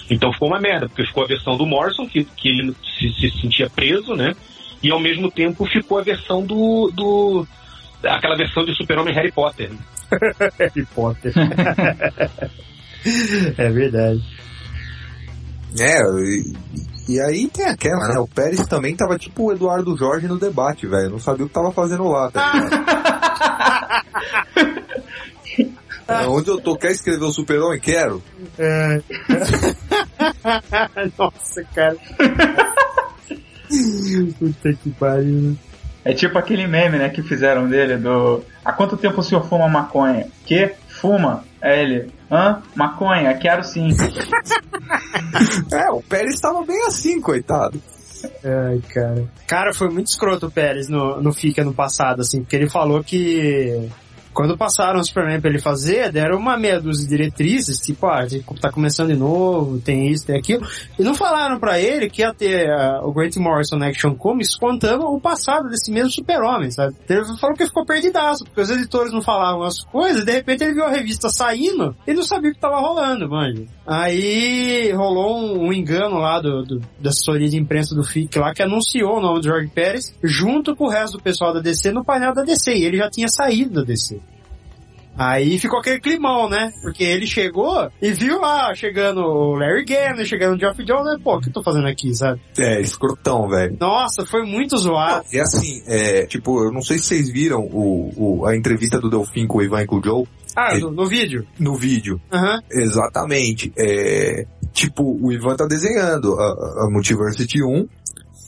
Então ficou uma merda, porque ficou a versão do Morrison, que, que ele se, se sentia preso, né? E ao mesmo tempo ficou a versão do. do aquela versão de super-homem Harry Potter. né? Harry Potter. é verdade. É, e, e aí tem aquela, né? O Pérez também tava tipo o Eduardo Jorge no debate, velho. Não sabia o que tava fazendo lá, tá? É, Onde eu tô, quer escrever o super-homem? Quero. É. Nossa, cara. Puta que pariu. É tipo aquele meme, né, que fizeram dele do. Há quanto tempo o senhor fuma maconha? Que? Fuma? É ele. Hã? Maconha? Quero sim. É, o Pérez tava bem assim, coitado. Ai, cara. Cara, foi muito escroto o Pérez no, no FICA no passado, assim, porque ele falou que quando passaram o Superman pra ele fazer, deram uma meia dúzia de diretrizes, tipo, ah, tá começando de novo, tem isso, tem aquilo, e não falaram pra ele que ia ter ah, o Grant Morrison Action Comics contando o passado desse mesmo super-homem, sabe? Ele falou que ficou perdidaço, porque os editores não falavam as coisas, de repente ele viu a revista saindo, e não sabia o que tava rolando, manja. Aí rolou um, um engano lá do, do- da assessoria de imprensa do FIC lá, que anunciou o nome do Jorge Pérez, junto com o resto do pessoal da DC no painel da DC, e ele já tinha saído da DC. Aí ficou aquele climão, né? Porque ele chegou e viu lá, chegando o Larry Gannon, chegando o Geoff Jones, né? Pô, o que eu tô fazendo aqui, sabe? É, escrotão, velho. Nossa, foi muito zoado. E assim, é, tipo, eu não sei se vocês viram o, o- a entrevista do Delfim com o Ivan e com o Joe Ah, no, no vídeo. no vídeo. Aham. Exatamente. É, tipo, o Ivan tá desenhando a, a Multiversity 1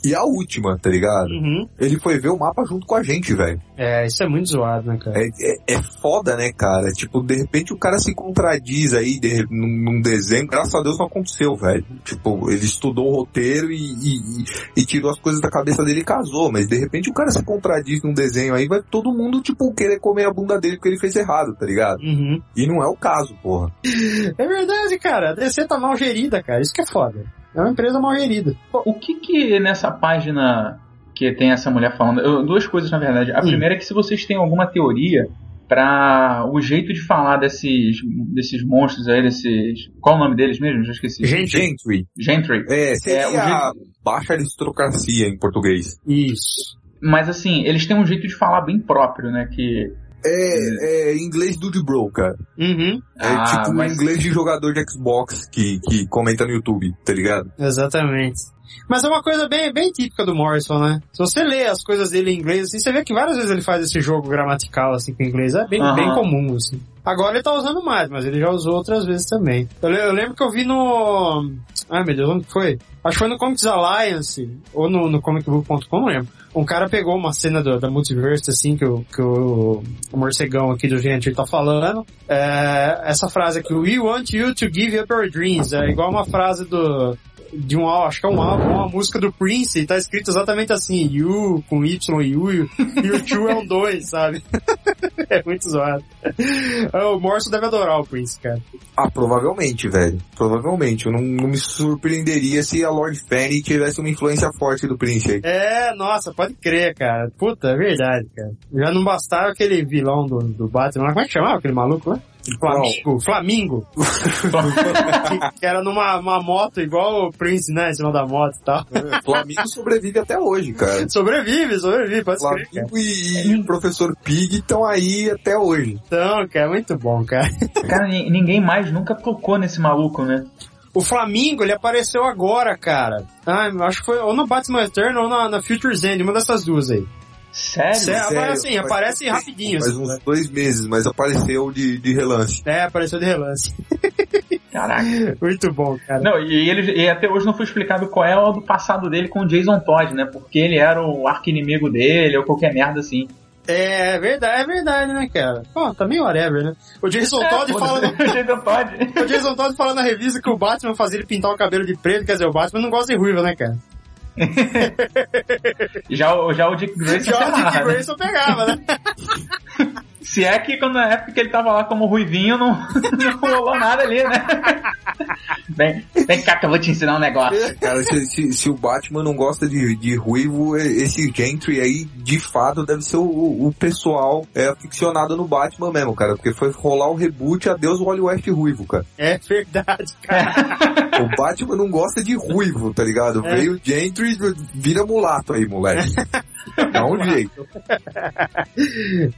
e a última, tá ligado? Uhum. Ele foi ver o mapa junto com a gente, velho. É, isso é muito zoado, né, cara? É, é, é foda, né, cara? Tipo, de repente o cara se contradiz aí de, num, num desenho. Graças a Deus não aconteceu, velho. Tipo, ele estudou o roteiro e, e, e- tirou as coisas da cabeça dele e casou. Mas de repente o cara se contradiz num desenho aí, vai todo mundo, tipo, querer comer a bunda dele porque ele fez errado, tá ligado? Uhum. E não é o caso, porra. É verdade, cara. A DC tá mal gerida, cara. Isso que é foda. É uma empresa mal gerida. O que que nessa página que tem essa mulher falando? eu- duas coisas, na verdade. A Hum. primeira é que se vocês têm alguma teoria pra o jeito de falar desses, desses monstros aí, desses... Qual o nome deles mesmo? Já esqueci. Gentry. Gentry. É, seria É, o jeito- baixa aristocracia em português. Isso. Mas assim, eles têm um jeito de falar bem próprio, né? Que É, é inglês do de bro, cara. Uhum, É Ah, tipo mas- um inglês de jogador de Xbox que, que comenta no YouTube, tá ligado? exatamente. Mas é uma coisa bem, bem típica do Morrison, né? Se você lê as coisas dele em inglês, assim, você vê que várias vezes ele faz esse jogo gramatical, assim, com inglês. É bem, Aham. bem comum, assim. Agora ele tá usando mais, mas ele já usou outras vezes também. Eu, eu lembro que eu vi no... Ai, meu Deus, onde que foi? Acho que foi no Comics Alliance, ou no, no comicbook.com, não lembro. Um cara pegou uma cena do- da Multiverse, assim, que, o, que o, o morcegão aqui do Gente tá falando. É, essa frase aqui, We want you to give up your dreams. É igual uma frase do, de um álbum, acho que é um álbum, uma música do Prince, e tá escrito exatamente assim, You com Y e U, e o Two é um 2, sabe? é muito zoado. O Morrison deve adorar o Prince, cara. Ah, provavelmente, velho. Provavelmente. Eu não, não me surpreenderia se a Lord Fanny tivesse uma influência forte do Prince aí. É, nossa, pode crer, cara. Puta, é verdade, cara. Já não bastava aquele vilão do, do Batman, lá, como é que chamava aquele maluco lá? Flamingo, Flamingo. que, que era numa uma moto igual o Prince, né, em cima da moto e tal. Flamengo sobrevive até hoje, cara. Sobrevive, sobrevive, pode crer, cara. Flamengo e, e o professor Pig estão aí até hoje. Então, cara, é muito bom, cara. Cara, ni- ninguém mais nunca tocou nesse maluco, né? O Flamingo, ele apareceu agora, cara. Ah, acho que foi ou no Batman Eternal ou na, na Future's End, uma dessas duas aí. Sério? Sério, Sério, aparece, assim, faz- aparece rapidinho. Faz uns dois meses, mas apareceu de, de relance. É, apareceu de relance. Caraca. Muito bom, cara. Não, e, ele, e até hoje não foi explicado qual é o do passado dele com o Jason Todd, né? Porque ele era o arqui-inimigo dele ou qualquer merda assim. É verdade, é verdade, né, cara? Pô, tá meio whatever, né? O Jason Todd fala no, Jason Todd. o Jason Todd fala na revista que o Batman fazia ele pintar o cabelo de preto, quer dizer, o Batman não gosta de ruiva, né, cara? Já, o- já o Dick Grayson Já o se Dick amarra, né? Grayson pegava, né? Se é que quando na época que ele tava lá como ruivinho, não, não rolou nada ali, né? Vem, vem cá que eu vou te ensinar um negócio. Cara, se, se- se o Batman não gosta de, de ruivo, e- esse Gentry aí, de fato, deve ser o, o pessoal é, aficionado no Batman mesmo, cara. Porque foi rolar o reboot, adeus o Wally West ruivo, cara. É verdade, cara. O Batman não gosta de ruivo, tá ligado? É. Veio o Gentry, vira mulato aí, moleque. Dá um jeito.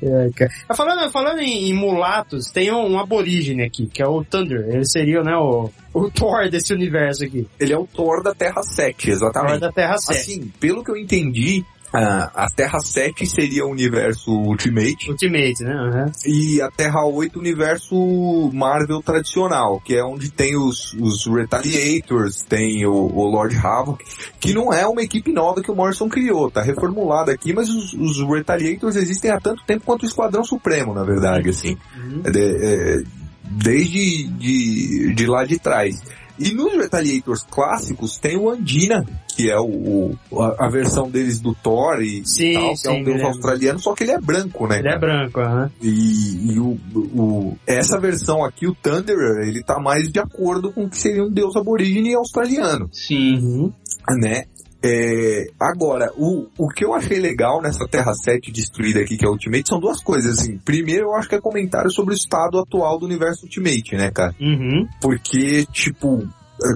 É, cara. Falando, falando em, em mulatos, tem um, um aborígene aqui, que é o Thunder. Ele seria, né, o, o Thor desse universo aqui. Ele é o Thor da Terra 7, Thor exatamente. da Terra 7. Assim, pelo que eu entendi, a, a Terra 7 seria o universo Ultimate Ultimate, né? Uhum. e a Terra 8 o universo Marvel tradicional, que é onde tem os, os Retaliators, tem o, o Lord Havoc, que não é uma equipe nova que o Morrison criou, tá reformulada aqui, mas os, os Retaliators existem há tanto tempo quanto o Esquadrão Supremo, na verdade, assim. Uhum. É, é, desde de, de lá de trás. E nos Retaliators clássicos tem o Andina, que é o, o- a, a versão deles do Thor e, Sim, tal, que é sim, um deus australiano, só que ele é branco, né? Ele é cara? branco, aham. E, e o, o- essa versão aqui, o Thunderer, ele tá mais de acordo com o que seria um deus aborígene australiano, Sim. Né? É, agora, o, o que eu achei legal nessa Terra 7 destruída aqui, que é Ultimate, são duas coisas, assim. Primeiro, eu acho que é comentário sobre o estado atual do universo Ultimate, né, cara? Uhum. Porque, tipo,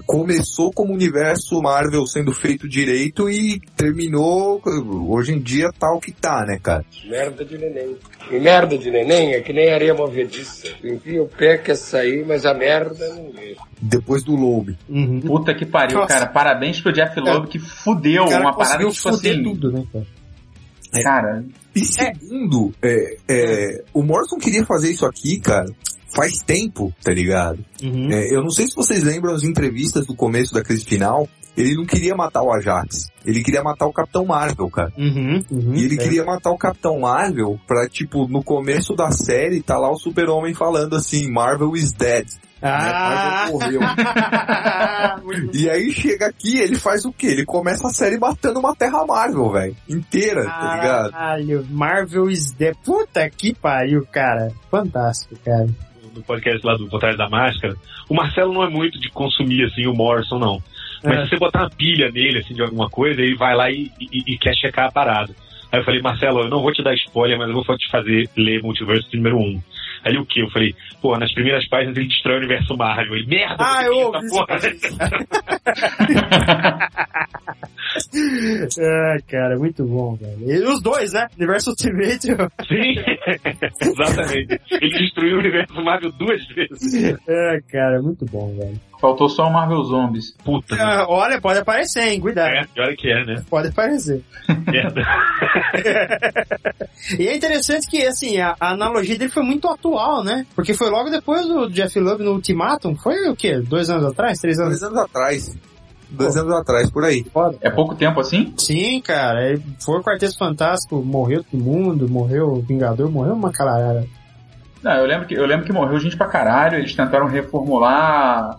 começou como universo Marvel sendo feito direito e terminou, hoje em dia, tal que tá, né, cara? Merda de neném. E merda de neném é que nem areia movediça. Tu enfia o pé, quer sair, mas a merda não deixa. Depois do Lobe. Uhum. Puta que pariu, Nossa. cara. Parabéns pro Jeff Loeb que fudeu uma parada que, tipo assim. tudo, né, cara? Cara, E segundo, é, é, o Morrison queria fazer isso aqui, cara, faz tempo, tá ligado? Uhum. É, eu não sei se vocês lembram as entrevistas do começo da crise final, ele não queria matar o Ajax, ele queria matar o Capitão Marvel, cara. Uhum. Uhum. E ele É. queria matar o Capitão Marvel pra, tipo, no começo da série, tá lá o super-homem falando assim, Marvel is dead. Ah! Né? Marvel morreu. E aí chega aqui, ele faz o quê? Ele começa a série matando uma Terra Marvel, velho. Inteira, tá ligado? Caralho, Marvel is dead. Puta que pariu, cara. Fantástico, cara. No podcast lá do Trás da Máscara, o Marcelo não é muito de consumir, assim, o Morrison, não. Mas É. se você botar uma pilha nele, assim, de alguma coisa, ele vai lá e, e- e quer checar a parada. Aí eu falei, Marcelo, eu não vou te dar spoiler, mas eu vou te fazer ler Multiverso número 1. Aí o quê? Eu falei, pô, nas primeiras páginas ele destrói o universo Marvel. Ele, merda, Ah, que eu ouvi porra? É, cara, muito bom, velho. E os dois, né? Universo Ultimate. Sim, exatamente. Ele destruiu o universo Marvel duas vezes. É, cara, muito bom, velho. Faltou só o Marvel Zombies. Puta? Ah, olha, pode aparecer, hein? Cuidado. É, pior que é, né? Pode aparecer. Merda. E é interessante que, assim, a, a analogia dele foi muito atual, né? Porque foi logo depois do Jeff Love no Ultimatum. Foi o quê? Dois anos atrás? Três anos? Dois anos atrás. Dois anos atrás, por aí. Foda. É pouco tempo assim? Sim, cara. é- Foi o Quarteto Fantástico, morreu todo mundo, morreu o Vingador, morreu uma caralhada. Não, eu lembro que, eu lembro que morreu gente pra caralho, eles tentaram reformular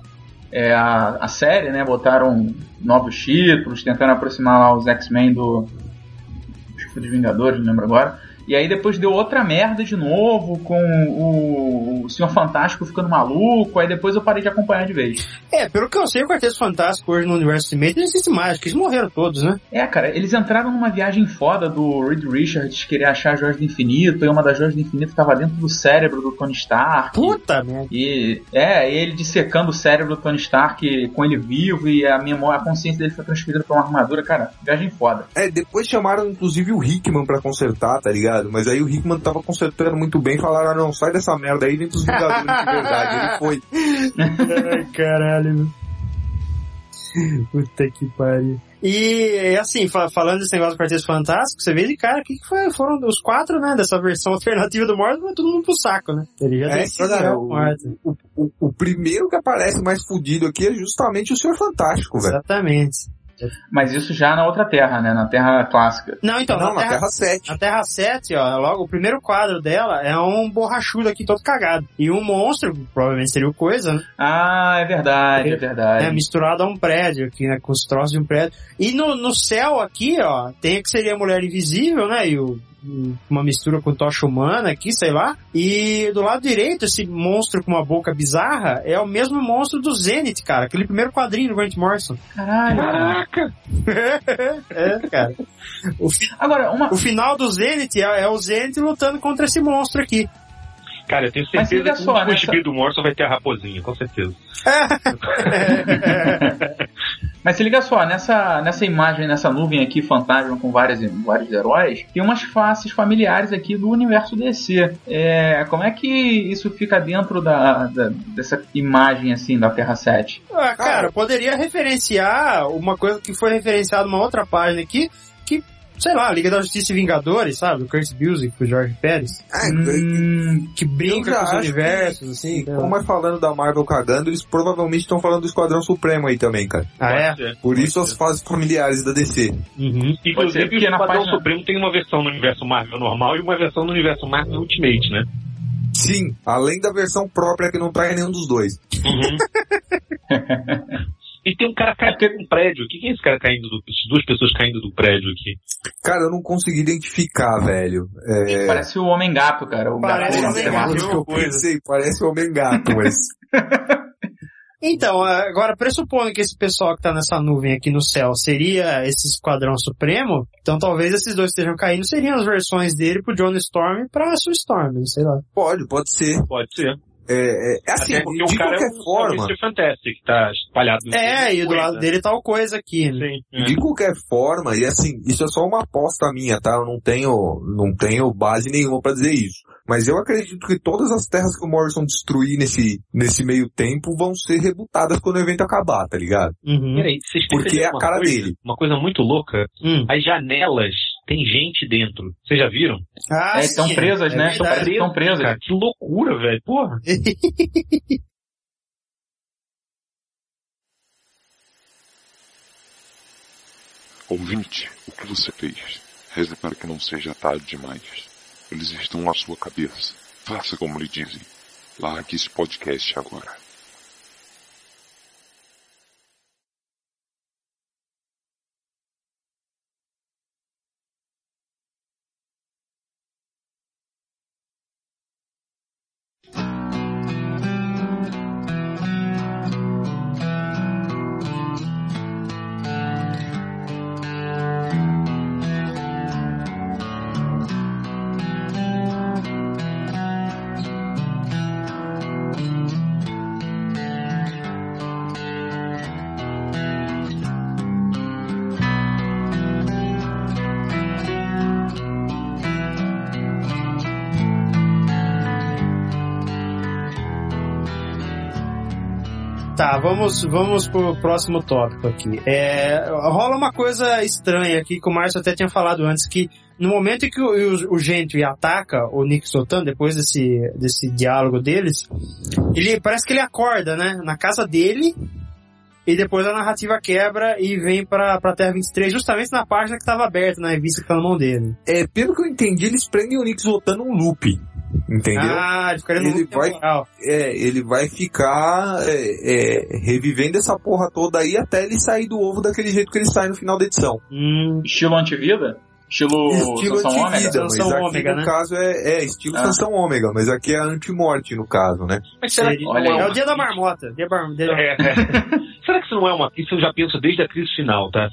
é, a, a série, né? Botaram novos títulos, tentaram aproximar lá os X-Men do. Acho que foi dos Vingadores, não lembro agora. E aí depois deu outra merda de novo, com o, o Senhor Fantástico ficando maluco, aí depois eu parei de acompanhar de vez. É, pelo que eu sei, o Quarteto Fantástico hoje no universo Ultimate não existe mais, porque eles morreram todos, né? É, cara, eles entraram numa viagem foda do Reed Richards querer achar a Joias do Infinito, e uma das Joias do Infinito tava dentro do cérebro do Tony Stark. Puta merda. E é, ele dissecando o cérebro do Tony Stark com ele vivo e a memória, a consciência dele foi transferida pra uma armadura, cara, viagem foda. É, depois chamaram inclusive o Hickman pra consertar, tá ligado? Mas aí o Hickman tava consertando muito bem, falaram, ah, não, sai dessa merda aí dentro dos Vingadores de verdade. Ele foi. Ai, caralho. Puta que pariu. E, assim, fa- falando desse negócio do Quarteto Fantástico, você vê de cara, o que, que foi? Foram os quatro, né, dessa versão alternativa do Morto, foi todo mundo pro saco, né? Ele já É, desceu cara, o- Morto. O, o, o primeiro que aparece mais fudido aqui é justamente o Senhor Fantástico, velho. Exatamente. Mas isso já na outra terra, né? Na terra clássica. Não, então, Não, na, na Terra, Terra 7. na Terra 7, ó, logo, o primeiro quadro dela é um borrachudo aqui todo cagado. E um monstro, provavelmente seria o Coisa, né? Ah, é verdade, é verdade. É, misturado a um prédio aqui, né? Com os troços de um prédio. E no, no céu aqui, ó, tem o que seria a Mulher Invisível, né? E o, uma mistura com tocha humana aqui, sei lá. E do lado direito, esse monstro com uma boca bizarra é o mesmo monstro do Zenith, cara. Aquele primeiro quadrinho do Grant Morrison. Caralho. Caraca! é, cara. O, fi- Agora, uma. o final do Zenith é, é o Zenith lutando contra esse monstro aqui. Cara, eu tenho certeza que só, o nessa- espírito do Morrison vai ter a raposinha, com certeza. Mas se liga só, nessa, nessa imagem, nessa nuvem aqui, fantasma com várias, vários heróis, tem umas faces familiares aqui do universo DC. É, como é que isso fica dentro da, da- dessa imagem, assim, da Terra 7? Ah, cara, poderia referenciar uma coisa que foi referenciada numa outra página aqui, sei lá, Liga da Justiça e Vingadores, sabe? O Curtis Music, com o Jorge Pérez, Ah, Hum, que brinca com os universos, assim. sei lá. Como é falando da Marvel cagando, eles provavelmente estão falando do Esquadrão Supremo aí também, cara. Ah, é? Por isso as fases familiares da DC. Uhum. Inclusive, porque o Esquadrão página- Supremo tem uma versão no universo Marvel normal e uma versão no universo Marvel Ultimate, né? Sim, além da versão própria que não traz nenhum dos dois. Uhum. e tem um cara caindo de um prédio. O que que é esse cara caindo do... essas duas pessoas caindo do prédio aqui? Cara, eu não consegui identificar, velho. É... Parece o Homem Gato, cara. O Parece gato o Homem. Gato. que eu pensei, parece o Homem Gato, mas... Então, agora, pressupondo que esse pessoal que tá nessa nuvem aqui no céu seria esse Esquadrão Supremo, então talvez esses dois estejam caindo, seriam as versões dele pro John Storm e pra Sue Storm, sei lá. Pode, pode ser. Pode ser. É, é, é assim, Até de o cara qualquer é o forma, Mr. Fantastic, que tá espalhado. no É, e do coisa. lado dele tá o coisa aqui, né? Sim. é. de qualquer forma, e assim, isso é só uma aposta minha, tá? Eu não tenho, não tenho base nenhuma pra dizer isso. Mas eu acredito que todas as terras que o Morrison destruir nesse, nesse meio tempo vão ser rebutadas quando o evento acabar, tá ligado? Uhum. Peraí, vocês Porque é a uma cara coisa, dele. Uma coisa muito louca. Hum. As janelas tem gente dentro. Vocês já viram? Ah, É, estão presas, é né? Parece que estão presas. Cara, que loucura, velho. Porra. Ouvinte, o que você fez? Reze para que não seja tarde demais. Eles estão à sua cabeça. Faça como lhe dizem. Largue esse podcast agora. Vamos, vamos pro próximo tópico aqui. É, rola uma coisa estranha aqui que o Márcio até tinha falado antes, que no momento em que o, o, o Gentry ataca o Nick Sotan, depois desse, desse diálogo deles, ele parece que ele acorda, né? Na casa dele, e depois a narrativa quebra e vem pra, pra Terra 23, justamente na página que estava aberta na revista que tá na mão dele. É, pelo que eu entendi, eles prendem o Nick Zotan num loop. Entendeu? Ah, ele ficaria no Ele loop vai- temporal. É, ele vai ficar é, é, revivendo essa porra toda aí até ele sair do ovo daquele jeito que ele sai no final da edição. Hum, Estilo antivida? Estilo, estilo Sansão Ômega? mas Sansão aqui Ômega, no né? caso é, é estilo Ah. Sansão Ômega, mas aqui é anti-morte no caso, né? Mas será que olha aí. é o dia da marmota. Dia bar- dia da- É, é. Será que isso não é uma. Isso eu já penso desde a crise final, tá?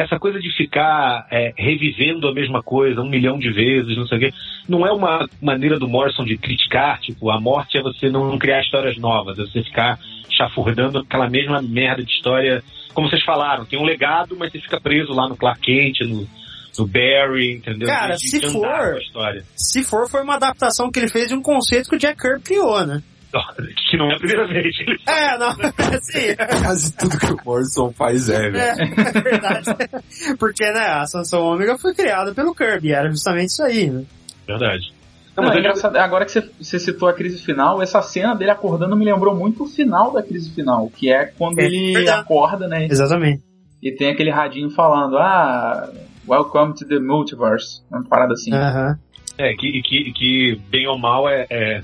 Essa coisa de ficar é, revivendo a mesma coisa um milhão de vezes, não sei o quê, não é uma maneira do Morrison de criticar, tipo, a morte é você não criar histórias novas, é você ficar chafurdando aquela mesma merda de história, como vocês falaram, tem um legado, mas você fica preso lá no Clark Kent, no, no Barry, entendeu? Cara, se for- com a história. Se for, foi uma adaptação que ele fez de um conceito que o Jack Kirby criou, né? Que não é a primeira vez. Ele É, não, sim, Quase tudo que o Morrison faz é, velho. é, é verdade. Porque, né, a Sansão Ômega foi criada pelo Kirby, era justamente isso aí, né? Verdade. Não, mas é engraçado, agora que você, você citou a crise final, essa cena dele acordando me lembrou muito o final da crise final, que é quando É, ele verdade. acorda, né? Exatamente. E tem aquele radinho falando, ah, welcome to the multiverse. Uma parada assim. É, que, que, que bem ou mal é, é-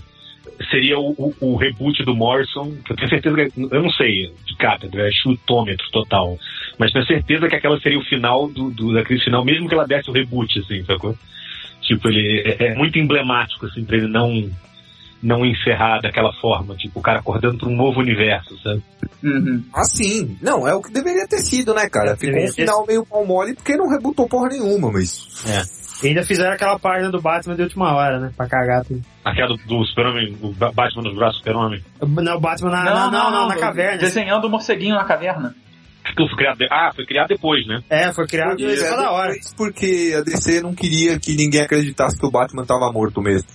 seria o, o, o reboot do Morrison, que eu tenho certeza que, eu não sei, de cátedra, é chutômetro total, mas tenho certeza que aquela seria o final do, do- da crise final, mesmo que ela desse o reboot, assim, sacou? Tipo, ele é, é muito emblemático, assim, pra ele não, não encerrar daquela forma, tipo, o cara acordando pra um novo universo, sabe? Uhum. Assim, não, é o que deveria ter sido, né, cara? Ficou Deveria um final meio pau mole porque não rebutou porra nenhuma, mas... E ainda fizeram aquela página do Batman de última hora, né? Pra cagar tudo. Aquela do, do Super-Homem, o Ba- Batman nos braços do Super-Homem. Não, o Batman na, não, não, não, na caverna. Desenhando o morceguinho na caverna. Foi criado, de- ah, foi criado depois, né? É, foi criado Pois isso é, toda hora. depois Porque a DC não queria que ninguém acreditasse que o Batman tava morto mesmo.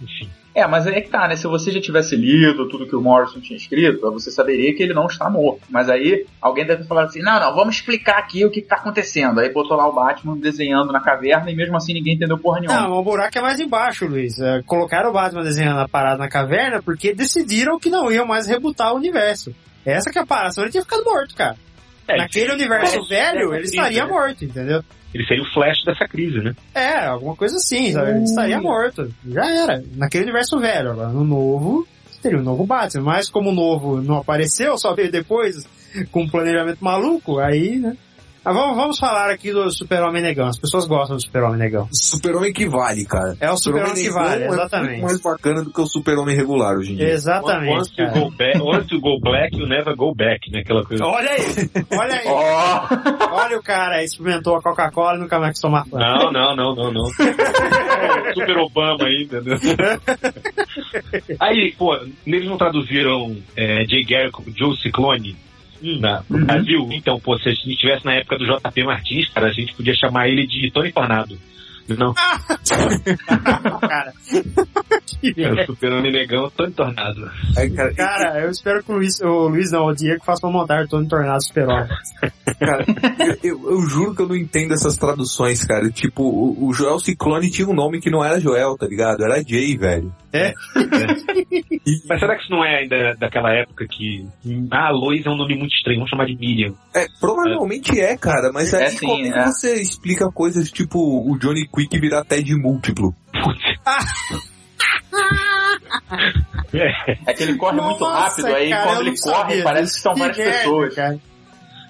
Enfim. É, mas aí é que tá, né? Se você já tivesse lido tudo que o Morrison tinha escrito, você saberia que ele não está morto. Mas aí alguém deve falar assim: não, não, vamos explicar aqui o que, que tá acontecendo. Aí botou lá o Batman desenhando na caverna e mesmo assim ninguém entendeu porra nenhuma. Não, o buraco é mais embaixo, Luiz. É, colocaram o Batman desenhando a parada na caverna porque decidiram que não iam mais rebutar o universo. Essa que é a parada, senão ele tinha ficado morto, cara. É, Naquele universo é, velho, é, ele estaria é. morto, entendeu? Ele seria o flash dessa crise, né? É, alguma coisa assim, sabe? Ele estaria morto. Já era. Naquele universo velho. Agora, no novo, teria um novo Batman. Mas como o novo não apareceu, só veio depois, com um planejamento maluco, aí, né? Mas vamos, vamos falar aqui do Super-Homem Negão. As pessoas gostam do Super-Homem Negão. Super-Homem que vale, cara. É o Super-Homem que Negão vale, É exatamente. muito mais bacana do que o Super-Homem regular hoje em dia. Exatamente, Once you, cara. go back, once you go black, you never go back, né? Aquela coisa. Olha aí, olha aí. Ó, Olha o cara aí, experimentou a Coca-Cola e nunca mais quis tomar fã. Não, não, não, não, não. Super Obama aí, entendeu? Aí, pô, eles não traduziram é, Jay Garrick como Joe Ciclone na, no Brasil? Então, pô, se a gente estivesse na época do JP Martins, cara, a gente podia chamar ele de Tony Tornado. Não, cara. Que é o super-homem negão Tony Tornado. Aí, cara, Cara, eu espero que o Luiz, o Luiz não, o Diego faça uma montagem todo tornado super-homem. cara, eu, eu- eu juro que eu não entendo essas traduções, cara. Tipo, o, o Joel Ciclone tinha um nome que não era Joel, tá ligado? Era Jay, velho. É? E- Mas será que isso não é ainda daquela época que. Ah, Lois é um nome muito estranho, vamos chamar de Miriam. É, provavelmente é, cara, mas É aí sim, como é que é. você explica coisas tipo o Johnny Quick virar Ted múltiplo? É, é que ele corre muito Nossa, rápido, aí cara, quando eu ele corre sabia parece que são várias pessoas. Cara.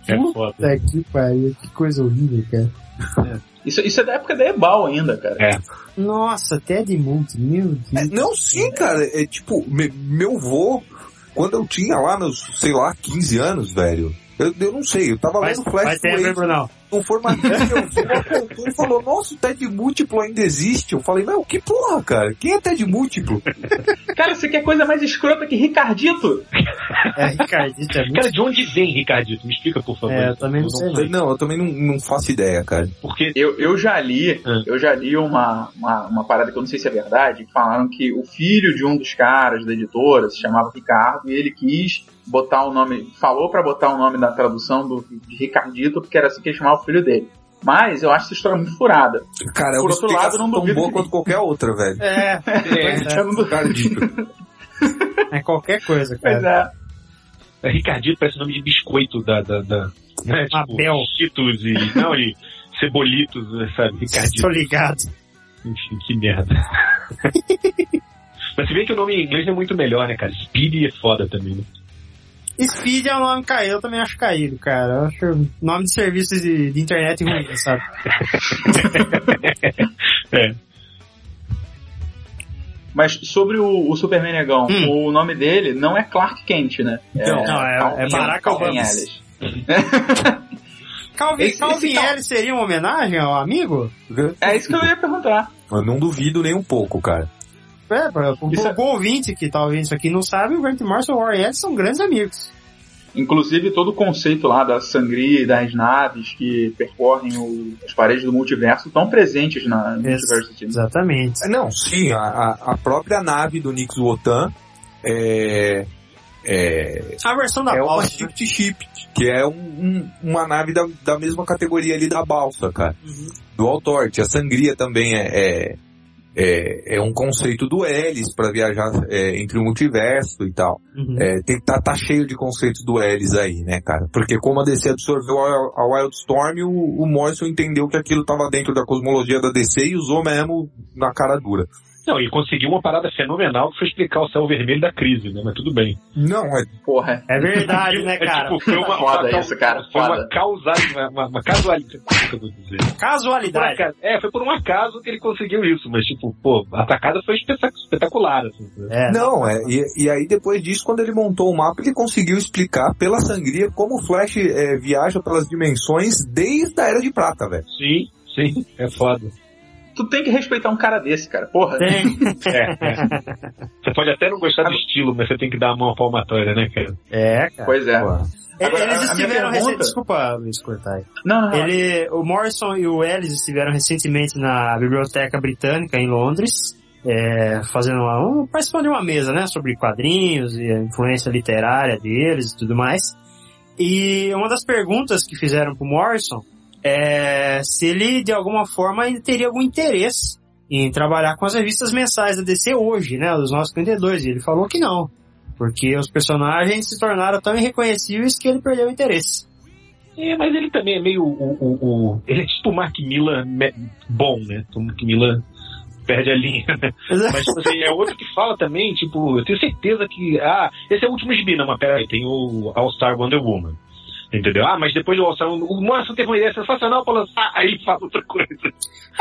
é foda. Puta que pariu, que coisa horrível, cara. Isso, isso é da época da Ebal ainda, cara. É. Nossa, Ted Multi, meu É, Deus. não, sim, cara, é tipo, me- meu vô, quando eu tinha lá meus, sei lá, 15 anos, velho, eu, eu não sei, eu tava Vai, lendo Flash ter, né, Brunão? Um apontou e falou, nossa, o Ted múltiplo ainda existe. Eu falei, meu, que porra, cara, quem é Ted múltiplo? Cara, você quer coisa mais escrota que Ricardito? É, Ricardito, é muito... Cara, de onde vem Ricardito? Me explica, por favor. É, eu também não sei, não. Não, eu também não, não faço ideia, cara. Porque Eu, eu já li, Ah. eu já li uma, uma, uma parada que eu não sei se é verdade, que falaram que o filho de um dos caras da editora se chamava Ricardo e ele quis botar o nome, falou pra botar o nome da tradução do, de Ricardito, porque era assim que ele chamava o filho dele. Mas eu acho essa história muito furada. Cara, é Por uma outro lado, não tão boa que- quanto qualquer outra, velho. É, É, não duvido. Ricardito. é qualquer coisa, Pois cara. é. É, Ricardito parece nome de biscoito da. da, da né? Tipo. Cheetos e. Não, e cebolitos, né, sabe? Ricardito. Tô ligado. Enfim, que merda. Mas você vê que o nome em inglês é muito melhor, né, cara? Speedy é foda também, né? Speed é um nome caído, eu também acho caído, cara. Eu acho nome de serviços de, de internet ruim, sabe? É. Mas sobre o, o Superman Negão, Hum. o nome dele não é Clark Kent, né? Não, não, é- Calvin- é Barack Calvin Obama. Ellis. Calvin, Esse- Calvin esse cal- Ellis seria uma homenagem ao amigo? É isso que eu ia perguntar. Eu não duvido nem um pouco, cara. É, para o Isso é- ouvinte que tá ouvindo isso aqui não sabe, o Grant Morrison e o Warren Ellis são grandes amigos. Inclusive todo o conceito lá da sangria e das naves que percorrem o- as paredes do multiverso estão presentes na no Ex- Multiversity. Exatamente. Não, sim, a, a- própria nave do Nix Wotan é, é, A versão da é uma Balsa, né? shift ship, que é um- um- uma nave da, da mesma categoria ali da balsa, cara. Uhum. Do Altort. A sangria também é, é, é, é um conceito do Ellis para viajar é, entre o multiverso e tal. Uhum. É, tem, tá, tá cheio de conceitos do Ellis aí, né, cara? Porque como a DC absorveu a, a Wildstorm, o, o Morrison entendeu que aquilo tava dentro da cosmologia da DC e usou mesmo na cara dura. Não, e conseguiu uma parada fenomenal que foi explicar o céu vermelho da crise, né? Mas tudo bem. Não, é Porra. É verdade, né, É cara? tipo, foi uma, Foda uma, isso, cara, Foi foda. uma causalidade, uma, uma, uma casualidade. Que eu vou dizer? Casualidade. acaso- é, foi por um acaso que ele conseguiu isso, mas tipo, pô, a atacada foi espetac- espetacular, assim. né? É, Não, é, e, e aí depois disso, quando ele montou o mapa, ele conseguiu explicar pela sangria como o Flash é, viaja pelas dimensões desde a Era de Prata, velho. Sim, sim, é foda. Tu tem que respeitar um cara desse, cara. Porra. Tem. É, é. Você pode até não gostar do estilo, mas você tem que dar a mão à palmatória, né, cara? É, cara. Pois é. Pô, Eles Agora, a minha estiveram pergunta- Desculpa, Luiz, cortar aí. Não, não, não. Ele, o Morrison e o Ellis estiveram recentemente na Biblioteca Britânica em Londres, é, fazendo uma, um, participando de uma mesa, né, sobre quadrinhos e a influência literária deles e tudo mais. E uma das perguntas que fizeram pro Morrison é se ele de alguma forma ainda teria algum interesse em trabalhar com as revistas mensais da DC hoje, né, dos 952. E ele falou que não, porque os personagens se tornaram tão irreconhecíveis que ele perdeu o interesse. É, mas ele também é meio o. o, o- ele é tipo o Mark Miller bom, né? O Mark Miller perde a linha, né? Mas tipo assim, é outro que fala também, tipo, eu tenho certeza que. Ah, esse é o último gibi, não, mas peraí, tem o All-Star Wonder Woman. Entendeu? Ah, mas depois do All-Star, o Morrison teve uma ideia sensacional pra lançar, aí fala outra coisa.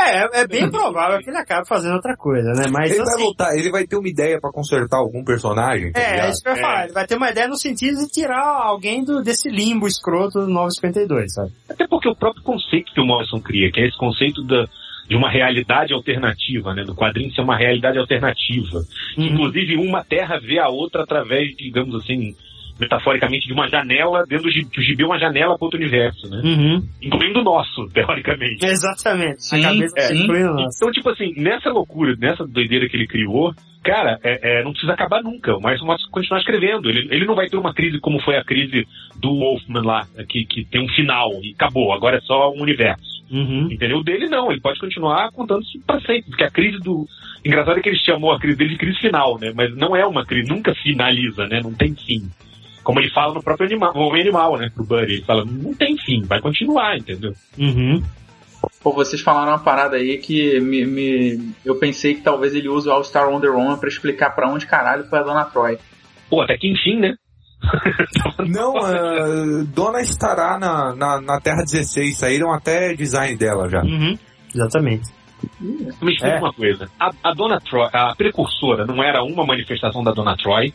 É, é bem provável que ele acabe fazendo outra coisa, né? Mas Ele vai assim, voltar, ele vai ter uma ideia pra consertar algum personagem, tá é, é ligado? isso que eu ia falar. Ele vai ter uma ideia no sentido de tirar alguém do, desse limbo escroto do 952, sabe? Até porque o próprio conceito que o Morrison cria, que é esse conceito da, de uma realidade alternativa, né? Do quadrinho ser uma realidade alternativa. Uhum. Inclusive, uma terra vê a outra através, digamos assim, metaforicamente, de uma janela, dentro do gibi, que o gibi é uma janela para outro universo, né? Uhum. Incluindo o nosso, teoricamente. Exatamente. Sim, a cabeça é. nosso. Então, tipo assim, nessa loucura, nessa doideira que ele criou, cara, é, é, não precisa acabar nunca. O Morrison vai continuar escrevendo. Ele, ele não vai ter uma crise como foi a crise do Wolfman lá, que, que tem um final e acabou, agora é só um universo. Uhum. Entendeu? O dele não, ele pode continuar contando isso pra sempre. Porque a crise do. Engraçado é que ele chamou a crise dele de crise final, né? Mas não é uma crise, nunca finaliza, né? Não tem fim. Como ele fala no próprio animal, no homem animal, né? Pro Buddy. Ele fala, não tem fim, vai continuar, entendeu? Uhum. Pô, vocês falaram uma parada aí que me, me- eu pensei que talvez ele use o All-Star Wonder Woman pra explicar pra onde caralho foi a Dona Troy. Pô, até que enfim, né? Não, ah, Dona estará na, na, na Terra 16, saíram até design dela já. Uhum. Exatamente. Me explica É. uma coisa. A, a Dona Troy, a precursora, não era uma manifestação da Dona Troy?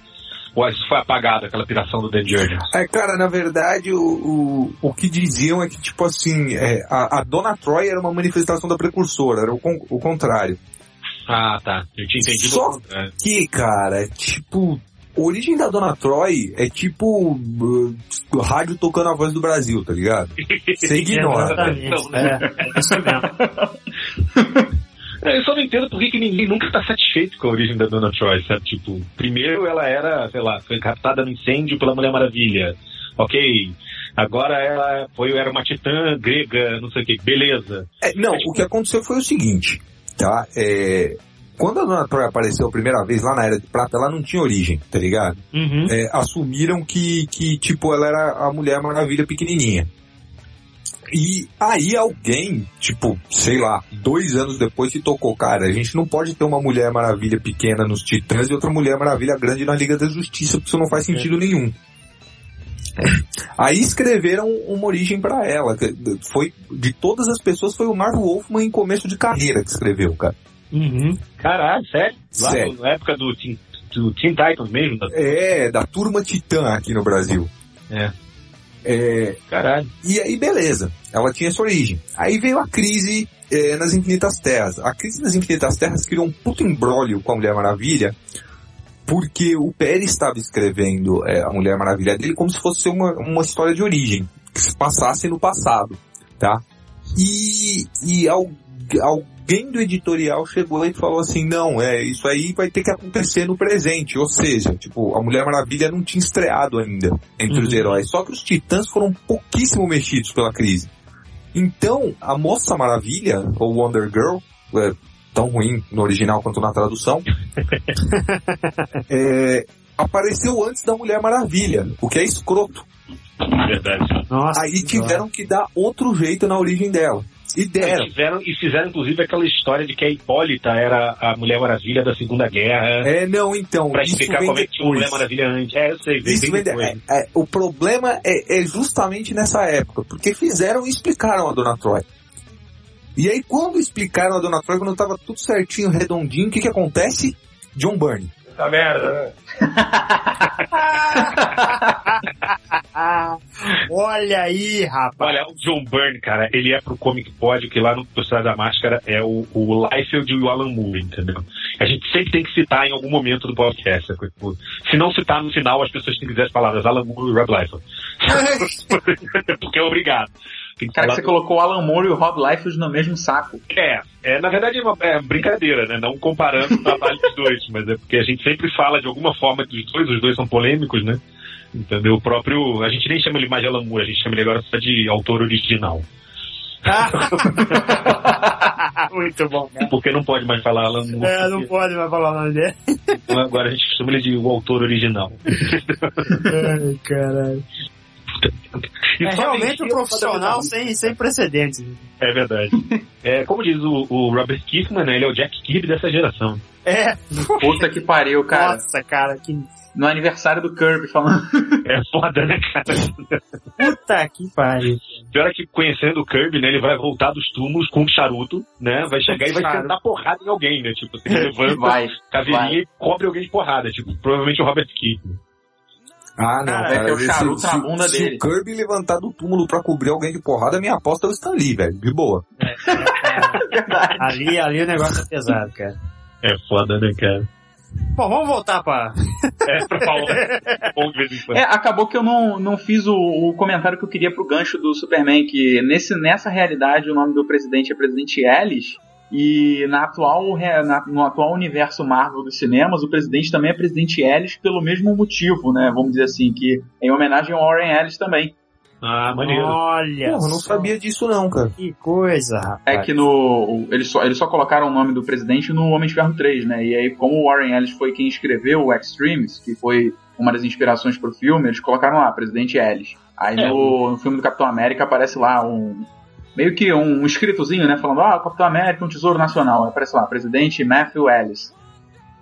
Ou isso foi apagado, aquela piração do Dan Jurgens? É, cara, na verdade, o, o, o que diziam é que, tipo assim, é, a, a Dona Troy era uma manifestação da precursora, era o, con- o contrário. Ah, tá. Eu tinha entendido. Só- contrário. Que, cara, é tipo. A origem da Dona Troy é tipo uh, rádio tocando a voz do Brasil, tá ligado? Você ignora. Né? É, é isso mesmo. É, Eu só não entendo por que, ninguém nunca tá satisfeito com a origem da Dona Troy, sabe? Tipo, primeiro ela era, sei lá, foi captada no incêndio pela Mulher Maravilha. Ok. Agora ela foi, era uma titã grega, não sei o que, beleza. É, não, o que aconteceu foi o seguinte, tá? É, quando a Dona Troy apareceu a primeira vez lá na Era de Prata, ela não tinha origem, tá ligado? Uhum. É, assumiram que, que, tipo, ela era a Mulher Maravilha pequenininha. E aí alguém, tipo, sei lá, dois anos depois se tocou, cara, a gente não pode ter uma Mulher Maravilha pequena nos Titãs e outra Mulher Maravilha grande na Liga da Justiça, porque isso não faz sentido nenhum. Aí escreveram uma origem pra ela. Foi de todas as pessoas foi o Marv Wolfman em começo de carreira que escreveu, cara. Uhum. Caralho, sério? Lá Sério. no- na época do Teen, do Teen Titans mesmo? Da... É, da turma Titã aqui no Brasil. É. É, Caralho. E aí, beleza. Ela tinha essa origem. Aí veio a crise eh, nas Infinitas Terras. A crise nas Infinitas Terras criou um puto embrólio com a Mulher Maravilha, porque o Pérez estava escrevendo eh, a Mulher Maravilha dele como se fosse uma, uma história de origem, que se passasse no passado, tá? E, e al- alguém do editorial chegou e falou assim, não, é, isso aí vai ter que acontecer no presente, ou seja, tipo, a Mulher Maravilha não tinha estreado ainda entre os Uhum. heróis, só que os titãs foram pouquíssimo mexidos pela crise. Então, a Moça Maravilha, ou Wonder Girl, é, tão ruim no original quanto na tradução, é, apareceu antes da Mulher Maravilha, o que é escroto. Verdade. Nossa. Aí tiveram que dar outro jeito na origem dela. E deram. E fizeram, e fizeram, inclusive, aquela história de que a Hipólita era a Mulher Maravilha da Segunda Guerra. É, não, então, Pra explicar como é que tinha Mulher. Maravilha antes. É, eu sei, Isso vem depois. é, é, o problema é, é justamente nessa época, porque fizeram e explicaram a Dona Troy. E aí quando explicaram a Dona Troy, quando tava tudo certinho, redondinho, o que que acontece? John Byrne. Essa merda? Olha aí, rapaz. Olha, o John Byrne, cara, ele é pro Comic Pod, que lá no História da Máscara é o, o Liefeld e o Alan Moore, entendeu? A gente sempre tem que citar em algum momento do podcast. Tipo, Se não citar no final, as pessoas têm que dizer as palavras Alan Moore e Rob Liefeld. Porque é obrigado. Cara, você colocou o Alan Moore e o Rob Liefeld no mesmo saco. É, é, na verdade é uma é brincadeira, né? Não comparando o trabalho dos dois, mas é porque a gente sempre fala de alguma forma dos dois, os dois são polêmicos, né? Entendeu? O próprio. A gente nem chama ele mais de Alan Moore, a gente chama ele agora só de autor original. Muito bom, cara. Porque não pode mais falar Alan Moore. É, não pode mais falar o nome dele. Então agora a gente chama ele de o autor original. Ai, caralho. É realmente um profissional sem, sem precedentes. É verdade. É, como diz o, o Robert Kirkman, né? Ele é o Jack Kirby dessa geração. É, Puta que pariu, cara. nossa, cara, que No aniversário do Kirby falando. É foda, né, cara? puta que pariu. Pior é que conhecendo o Kirby, né? Ele vai voltar dos túmulos com um charuto, né? Vai chegar e vai Charuto. sentar porrada em alguém, né? Tipo, você levanta, Vai. caveirinha vai. e cobre alguém de porrada. Tipo, provavelmente o Robert Kirkman. Ah, não, Cara, vai ter o se- charuto se, na bunda se dele. o Kirby levantar do túmulo pra cobrir alguém de porrada, minha aposta é o Stan Lee, velho. De boa. Ali, ali o negócio é pesado, cara. É foda, né, cara? Bom, vamos voltar pra. É, pra falar. É. É, acabou que eu não, não fiz o, o comentário que eu queria pro gancho do Superman, que nesse, nessa realidade o nome do presidente é presidente Ellis, e na atual, na- no atual universo Marvel dos cinemas, o presidente também é presidente Ellis pelo mesmo motivo, né? Vamos dizer assim, que é em homenagem ao Warren Ellis também. Ah, maneiro. Olha. Porra, eu não sabia disso não, cara. Que coisa, rapaz. É que no. Eles só, eles só colocaram o nome do presidente no Homem de Ferro 3, né? E aí, como o Warren Ellis foi quem escreveu o Extremes, que foi uma das inspirações pro filme, eles colocaram lá, presidente Ellis. Aí É. no, no filme do Capitão América aparece lá um. Meio que um, um escritozinho, né? Falando, ah, o Capitão América é um tesouro nacional. Aí aparece lá, presidente Matthew Ellis.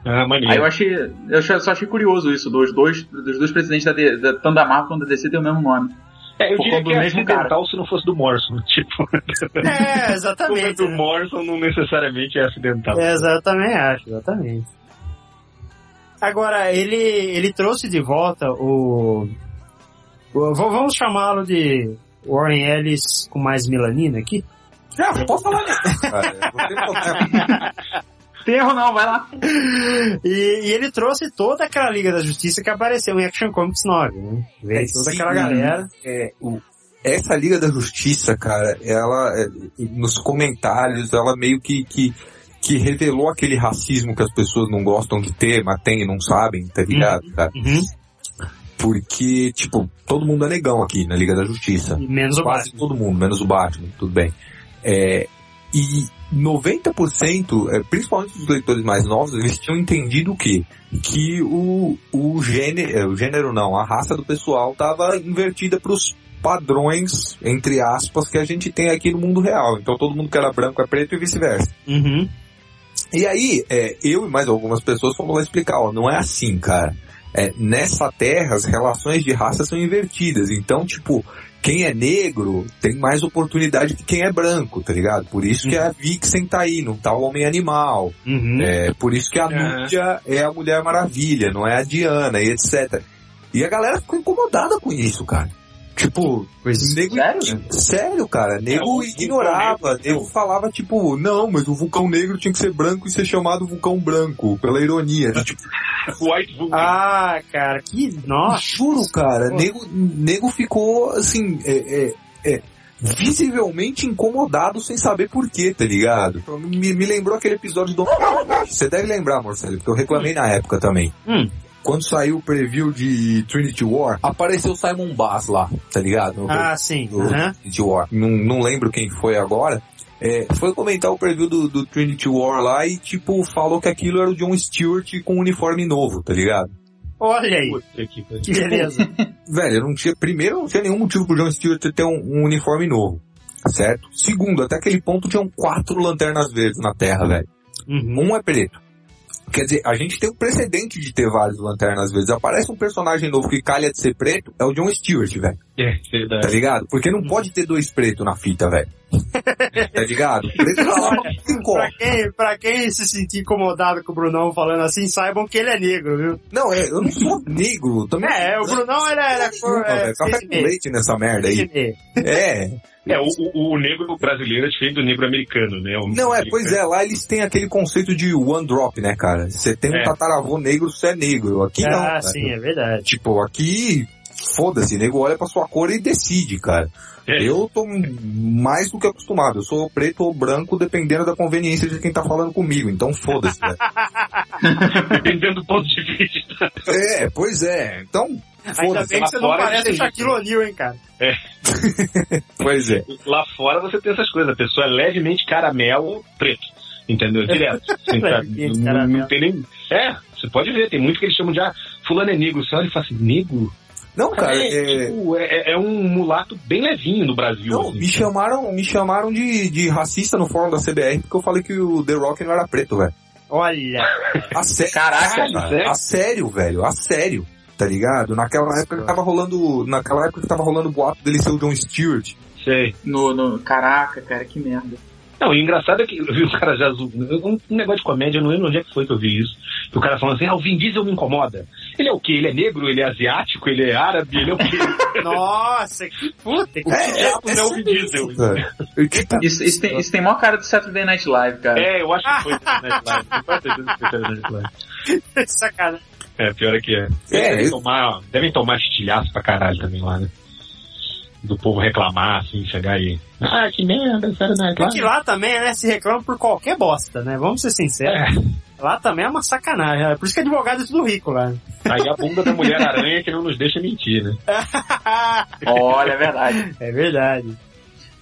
Ah, Aí maneiro. eu achei. Eu achei- só achei curioso isso, dos dois, dos dois presidentes da, D- da, tanto da Marvel quanto da DC tem o mesmo nome. É, eu diria que do é mesmo acidental se não fosse do Morrison. Tipo, É, como é exatamente. do Morrison não necessariamente é acidental. É, exatamente, acho, exatamente. Agora, ele, ele trouxe de volta o. o- vamos chamá-lo de Warren Ellis com mais melanina aqui? Já, pode falar nisso, cara. Não tem problema. Tem erro não, vai lá. E, e ele trouxe toda aquela Liga da Justiça que apareceu em Action Comics 9, né? Veio É, toda sim, aquela galera. É, o- essa Liga da Justiça, cara, ela, é, nos comentários, ela meio que, que, que revelou aquele racismo que as pessoas não gostam de ter, mas tem e não sabem, tá ligado, cara? Uhum. Porque, tipo, todo mundo é negão aqui na Liga da Justiça. E Menos o Quase Batman. todo mundo, menos o Batman, tudo bem. É, e 90%, é, principalmente dos leitores mais novos, eles tinham entendido o quê? Que o, o gênero, é, o gênero não, a raça do pessoal estava invertida para os padrões, entre aspas, que a gente tem aqui no mundo real. Então todo mundo que era branco é preto e vice-versa. Uhum. E aí, é, eu e mais algumas pessoas fomos lá explicar, ó, não é assim, cara. É, nessa terra, as relações de raça são invertidas. Então, tipo, quem é negro tem mais oportunidade que quem é branco, tá ligado? Por isso que a Vixen tá aí, não tá o Homem Animal. Uhum. É, por isso que a É. Núbia é a Mulher Maravilha, não é a Diana e etc. E a galera ficou incomodada com isso, cara. Tipo, nego, Sério? sério, cara, nego É, o ignorava, vulcão negro, nego falava tipo, não, mas o vulcão negro tinha que ser branco e ser chamado vulcão branco, pela ironia. Tipo, White Vulcan. Ah, cara, que. Nossa. juro, cara, Pô. nego, nego ficou assim, é, é, é, visivelmente incomodado sem saber porquê, tá ligado? Me, me lembrou aquele episódio do. Você deve lembrar, Marcelo, porque eu reclamei na época também. Hum. Quando saiu o preview de Trinity War, apareceu Simon Bass lá, tá ligado? No Ah, sim. do Aham. Trinity War. Não, não lembro quem foi agora. É, foi comentar o preview do, do Trinity War lá e, tipo, falou que aquilo era o John Stewart com um uniforme novo, tá ligado? Olha aí. Puta que beleza. Velho, eu não tinha. Primeiro, não tinha nenhum motivo pro John Stewart ter um, um uniforme novo. Certo? Segundo, até aquele ponto tinham quatro lanternas verdes na Terra, velho. Uhum. Um é preto. Quer dizer, a gente tem o precedente de ter vários lanternas verdes. Aparece um personagem novo que calha de ser preto, é o John Stewart, velho. É, Tá verdade. ligado? Porque não pode ter dois pretos na fita, velho. tá ligado? Preto tá Pra quem, pra quem se sentir incomodado com o Brunão falando assim, saibam que ele é negro, viu? Não, é, eu não sou negro. Também É, o Brunão ele é, ele é cor. Nenhuma, É, velho. Café com leite nessa merda aí. É. É, o, o, o negro brasileiro é diferente do negro americano, né? O Não, é, americano- pois é, lá eles têm aquele conceito de one drop, né, cara? Você tem um É. tataravô negro, você é negro. Aqui não. Ah, sim, é verdade. Tipo, aqui, foda-se, nego olha pra sua cor e decide, cara. É. Eu tô mais do que acostumado. Eu sou preto ou branco, dependendo da conveniência de quem tá falando comigo. Então foda-se, velho. Dependendo do ponto de vista. É, pois é. Então, Ainda bem que você não lá fora parece tem Shaquille O'Neal, hein, cara. Pois é. Lá fora você tem essas coisas. A pessoa é levemente caramelo preto. Entendeu? Direto. Assim, sabe? Levemente não, caramelo. não tem nem... É, você pode ver. Tem muito que eles chamam de, ah, fulano é negro. Você olha e fala assim, negro? Não, cara, é, é... tipo, é, é um mulato bem levinho no Brasil. Não, assim. me chamaram, me chamaram de, de racista no fórum da CBR porque eu falei que o The Rock não era preto, velho. Olha. A sério, Caraca, cara, sério? a sério, velho, a sério. Tá ligado? Naquela época que tava rolando, naquela época que tava rolando o boato dele ser o John Stewart. Sei. No, no... Caraca, cara, que merda. Não, e o engraçado é que eu vi o cara já um, um negócio de comédia, eu não lembro onde é que foi que eu vi isso. Que o cara falando assim, ah, o Vin Diesel me incomoda. Ele é o quê? Ele é negro? Ele é asiático? Ele é árabe? Ele é o quê? Nossa, que puta. Que... que diabos é o Vin Diesel? E tá- Isso, isso, tem, isso tem maior cara do Saturday Night Live, cara. É, eu acho que foi Saturday Night Live. Certeza foi Saturday Night Live. Sacanagem. É, pior é que é. É, devem, tomar, devem tomar estilhaço pra caralho também lá, né? Do povo reclamar, assim, chegar aí. Ah, que merda, Night Porque Live. lá também, né, se reclama por qualquer bosta, né? Vamos ser sinceros. É. Lá também é uma sacanagem. É por isso que advogado é tudo rico lá. Aí a bunda da Mulher-Aranha que não nos deixa mentir, né? Olha, é verdade. é verdade.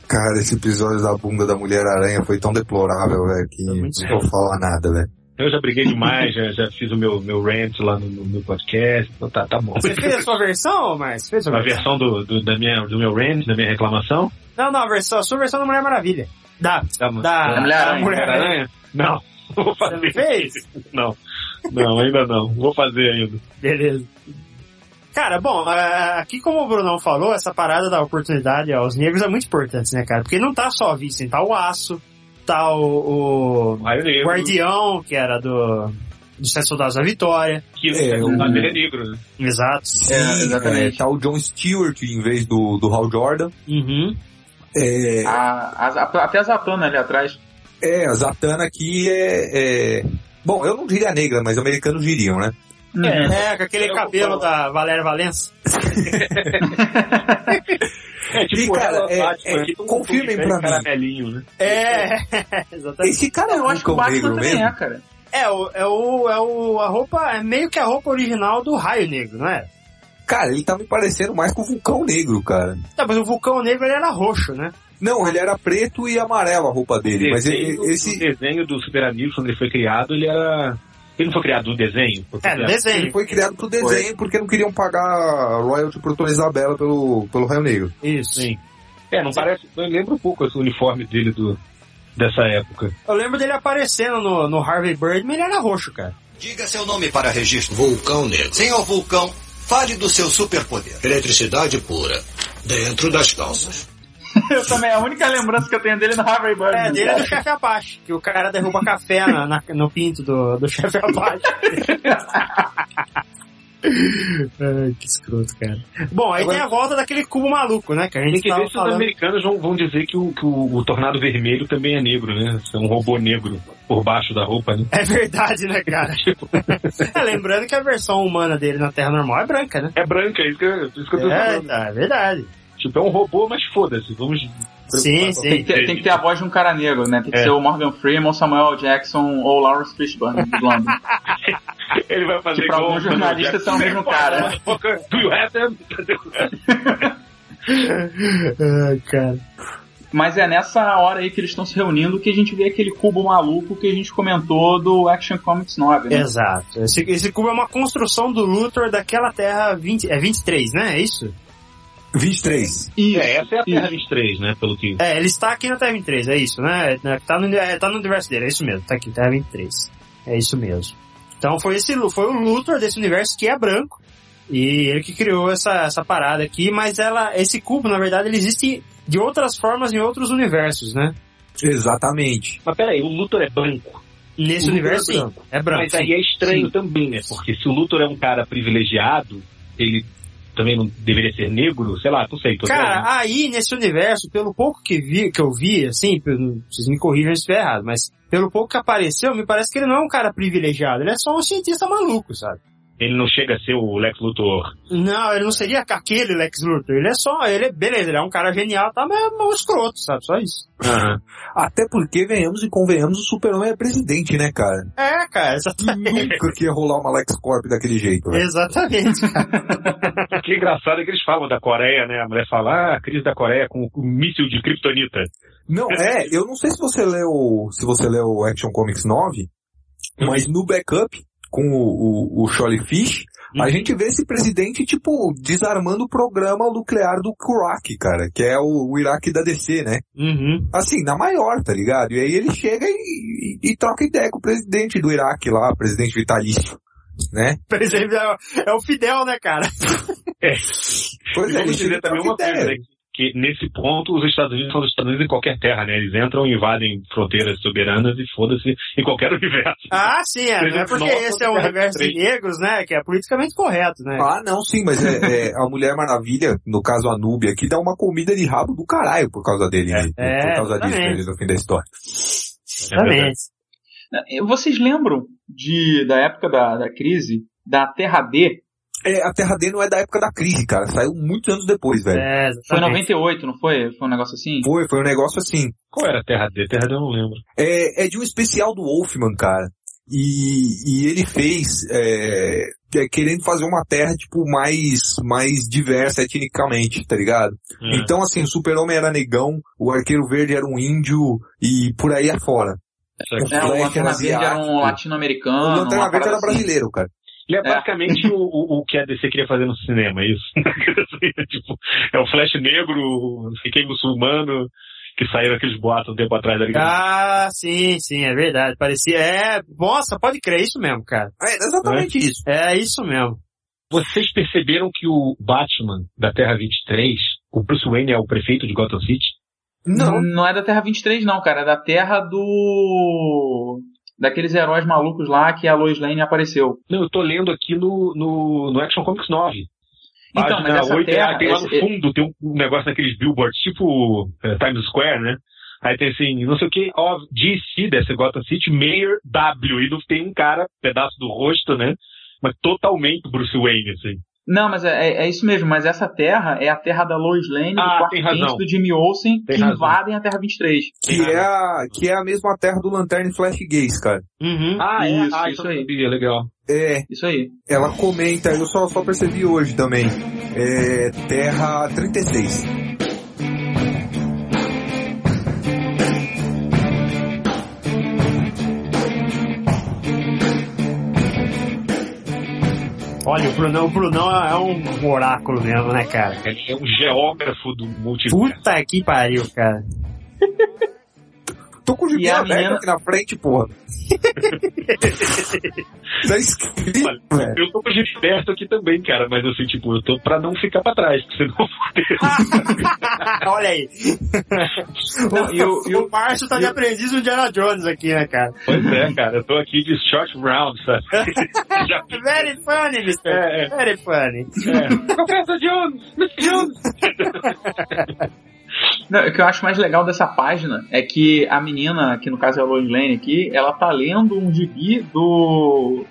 Cara, esse episódio da bunda da Mulher-Aranha foi tão deplorável, velho, que não vou falar nada, velho. Eu já briguei demais, já, já fiz o meu, meu rant lá no, no, no podcast, então tá, tá bom. Você fez a sua versão, Márcio? Fez a A versão? versão do, do, da minha, do meu rant, da minha reclamação? Não, não, a, versão, a sua versão da Mulher Maravilha. Da, Da, da, da Mulher-Aranha. da Mulher-Aranha. Mulher-Aranha? Não, não vou Você fazer. não fez? Não, não, ainda não. Vou fazer ainda. Beleza. Cara, bom, aqui como o Brunão falou, essa parada da oportunidade aos negros é muito importante, né, cara? Porque não tá só a Vicen, tá o Aço, tá o, o Guardião, que era do, dos Sete Soldados da Vitória. que É, o o- nome dele é negro, né? Exato. É, exatamente. É, tá o John Stewart em vez do, do Hal Jordan. Uhum. É, A, a- até a Zatona ali atrás. é, a Zatanna aqui é, é... Bom, eu não diria negra, mas americanos diriam, né? É, com aquele Eu cabelo da Valéria Valença. É, tipo, E, cara, ela é- Batman é, confirmem pra mim. né? É, exatamente. Esse cara é Eu acho que o Batman Negro também mesmo? é, cara. É, o, é o, é o, a roupa, é meio que a roupa original do Raio Negro, não é? Cara, ele tá me parecendo mais com o Vulcão Negro, cara. Tá, mas o Vulcão Negro ele era roxo, né? Não, ele era preto e amarelo a roupa dele, mas ele- esse... O desenho do Super Amigos, quando ele foi criado, ele era... Ele não foi criado no desenho? Foi É, no criado- desenho. Ele foi criado pro desenho porque não queriam pagar royalty pro Tony Isabella pelo, pelo Raio Negro. Isso. Sim. É, não parece... Eu lembro um pouco esse uniforme dele do, dessa época. Eu lembro dele aparecendo no, no Harvey Birdman, ele era roxo, cara. Diga seu nome para registro. Vulcão Negro. Senhor Vulcão, fale do seu superpoder. Eletricidade pura. Dentro das calças. Eu também, a única lembrança que eu tenho dele é no Harvey Birdman. É, dele é do chefe Apache, que o cara derruba café na, na- no pinto do, do chefe Apache. Ai, que escroto, cara. Bom, aí Agora- tem a volta daquele cubo maluco, né? Que a Tem gente que tava ver se os falando. americanos vão, vão dizer que, o, que o, o Tornado Vermelho também é negro, né? É um robô negro por baixo da roupa, né? É verdade, né, cara? é, lembrando que a versão humana dele na Terra normal é branca, né? É branca, é isso que, eu- isso que eu tô É, falando. tá, é verdade. Tipo, é um robô, mas foda-se, vamos... Sim, Tem sim. que, ter, tem que ter a voz de um cara negro, né? Tem que É. ser o Morgan Freeman, Samuel Jackson ou Lawrence Fishburne dublando. Ele vai fazer Que pra igual alguns jornalistas são o mesmo cara. Do you have them? Ai, cara. Mas é nessa hora aí que eles estão se reunindo que a gente vê aquele cubo maluco que a gente comentou do Action Comics 9, né? Exato. Esse, esse cubo é uma construção do Luthor daquela Terra 20, é 23, né? É isso? 23. Isso, É, essa é a Terra isso. 23, né? Pelo que... É, ele está aqui na Terra 23, é isso, né? É, Tá no, é, tá no universo dele, é isso mesmo, tá aqui, Terra 23. É isso mesmo. Então foi esse foi o Luthor desse universo que é branco. E ele que criou essa, essa parada aqui, mas ela, esse cubo, na verdade, ele existe de outras formas em outros universos, né? Exatamente. Mas peraí, o Luthor é branco. Nesse O Luthor universo, é sim. branco. É branco. Mas aí é estranho Sim. também, né? Porque se o Luthor é um cara privilegiado, ele também não deveria ser negro? Sei lá, não sei. Cara, aí nesse universo, pelo pouco que vi, que eu vi, assim, vocês me corrijam se estiver errado, mas pelo pouco que apareceu, me parece que ele não é um cara privilegiado, ele é só um cientista maluco, sabe? Ele não chega a ser o Lex Luthor. Não, ele não seria aquele Lex Luthor, ele é só, ele é, beleza, ele é um cara genial, tá, mas é um escroto, sabe? Só isso. Até porque, venhamos e convenhamos, o Super-Homem é presidente, né, cara? É, cara, exatamente. Nunca que ia rolar uma LexCorp daquele jeito. né? exatamente, cara. Que engraçado é que eles falam da Coreia, né? A mulher fala, ah, a crise da Coreia com o míssil de Kryptonita. Não, é, eu não sei se você leu, se você leu o Action Comics 9, mas no backup, com o, o, o Fish, a gente vê esse presidente, tipo, desarmando o programa nuclear do Kurak, cara, que é o, o Iraque da DC, né? Uhum. Assim, na maior, tá ligado? E aí ele chega e, e, e troca ideia com o presidente do Iraque lá, presidente vitalício, né? Exemplo, é, o- é o Fidel, né, cara? É. Pois é, ele chega também uma coisa, ideia. né? Que nesse ponto os Estados Unidos são os Estados Unidos em qualquer terra, né? Eles entram e invadem fronteiras soberanas e foda-se em qualquer universo. Ah, sim, é, não é porque Nossa, esse é cara, universo de negros, né, que é politicamente correto, né? Ah, não, sim, mas é, é, a Mulher Maravilha, no caso a Núbia aqui, dá uma comida de rabo do caralho por causa dele, né? É, por causa disso, exatamente. né, no fim da história. Exatamente. É, Vocês lembram de, da época da, da crise, da Terra D? É, a Terra D não é da época da crise, cara, saiu muitos anos depois, velho. É, Foi em exatamente. 98, não foi? Foi um negócio assim? Foi, foi um negócio assim. Qual era a Terra D? Terra D eu não lembro. É, é de um especial do Wolfman, cara. E, e ele fez, é, é, querendo fazer uma terra, tipo, mais, mais diversa etnicamente, tá ligado? É. Então, assim, o super-homem era negão, o arqueiro verde era um índio, e por aí afora. Só que É, o Flash Lanterna era Verde era um latino-americano. O Lanterna Verde era assim. brasileiro, cara. Ele é É. basicamente o, o, o que a DC queria fazer no cinema, é isso? tipo, é o Flash negro, não sei quem muçulmano, que saíram aqueles boatos um tempo atrás da Liga Ah, sim, sim, é verdade. Parecia. É, nossa, pode crer, é isso mesmo, cara. É exatamente isso. É isso mesmo. Vocês perceberam que o Batman da Terra 23, o Bruce Wayne é o prefeito de Gotham City? Não. Não é da Terra 23, não, cara. É da Terra do. Daqueles heróis malucos lá que a Lois Lane apareceu. Não, eu tô lendo aqui no, no, no Action Comics 9. Então, mas essa 8, terra- tem lá no esse- fundo, tem um negócio naqueles billboards, tipo eh, Times Square, né? Aí tem assim, não sei o que, ó, DC dessa Gotham City, Mayor W, e não tem um cara, pedaço do rosto, né? Mas totalmente Bruce Wayne, assim. Não, mas é, é- é isso mesmo, mas essa terra é a terra da Lois Lane, Ah, do razão. do Jimmy Olsen, Tem que razão. invadem a Terra 23. Que é, a, que é a mesma terra do Lanterna e Flash Gays, cara. Uhum. Ah, é? Isso, ah, isso então eu aí. sabia, legal. É, Isso aí. ela comenta, eu só, só percebi hoje também. É, terra 36. Olha, o Brunão, o Brunão é um oráculo mesmo, né, cara? Ele é um geógrafo do multiverso. Puta que pariu, cara. Tô com o a aberto menina- aqui na frente, porra. tá escrito, Olha. Eu tô com o Gilberto aqui também, cara, mas assim, tipo, eu tô pra não ficar pra trás, porque senão eu vou ter- Olha aí. Não, e o- e o- o Márcio tá de aprendiz do Indiana Jones aqui, né, cara? Pois é, cara, eu tô aqui de short round, sabe? Já Very funny, Mr. É, é. Very funny. É. Professor Jones! Mr. Jones! Não, o que eu acho mais legal dessa página é que a menina, que no caso é a Lois Lane aqui, ela tá lendo um gibi do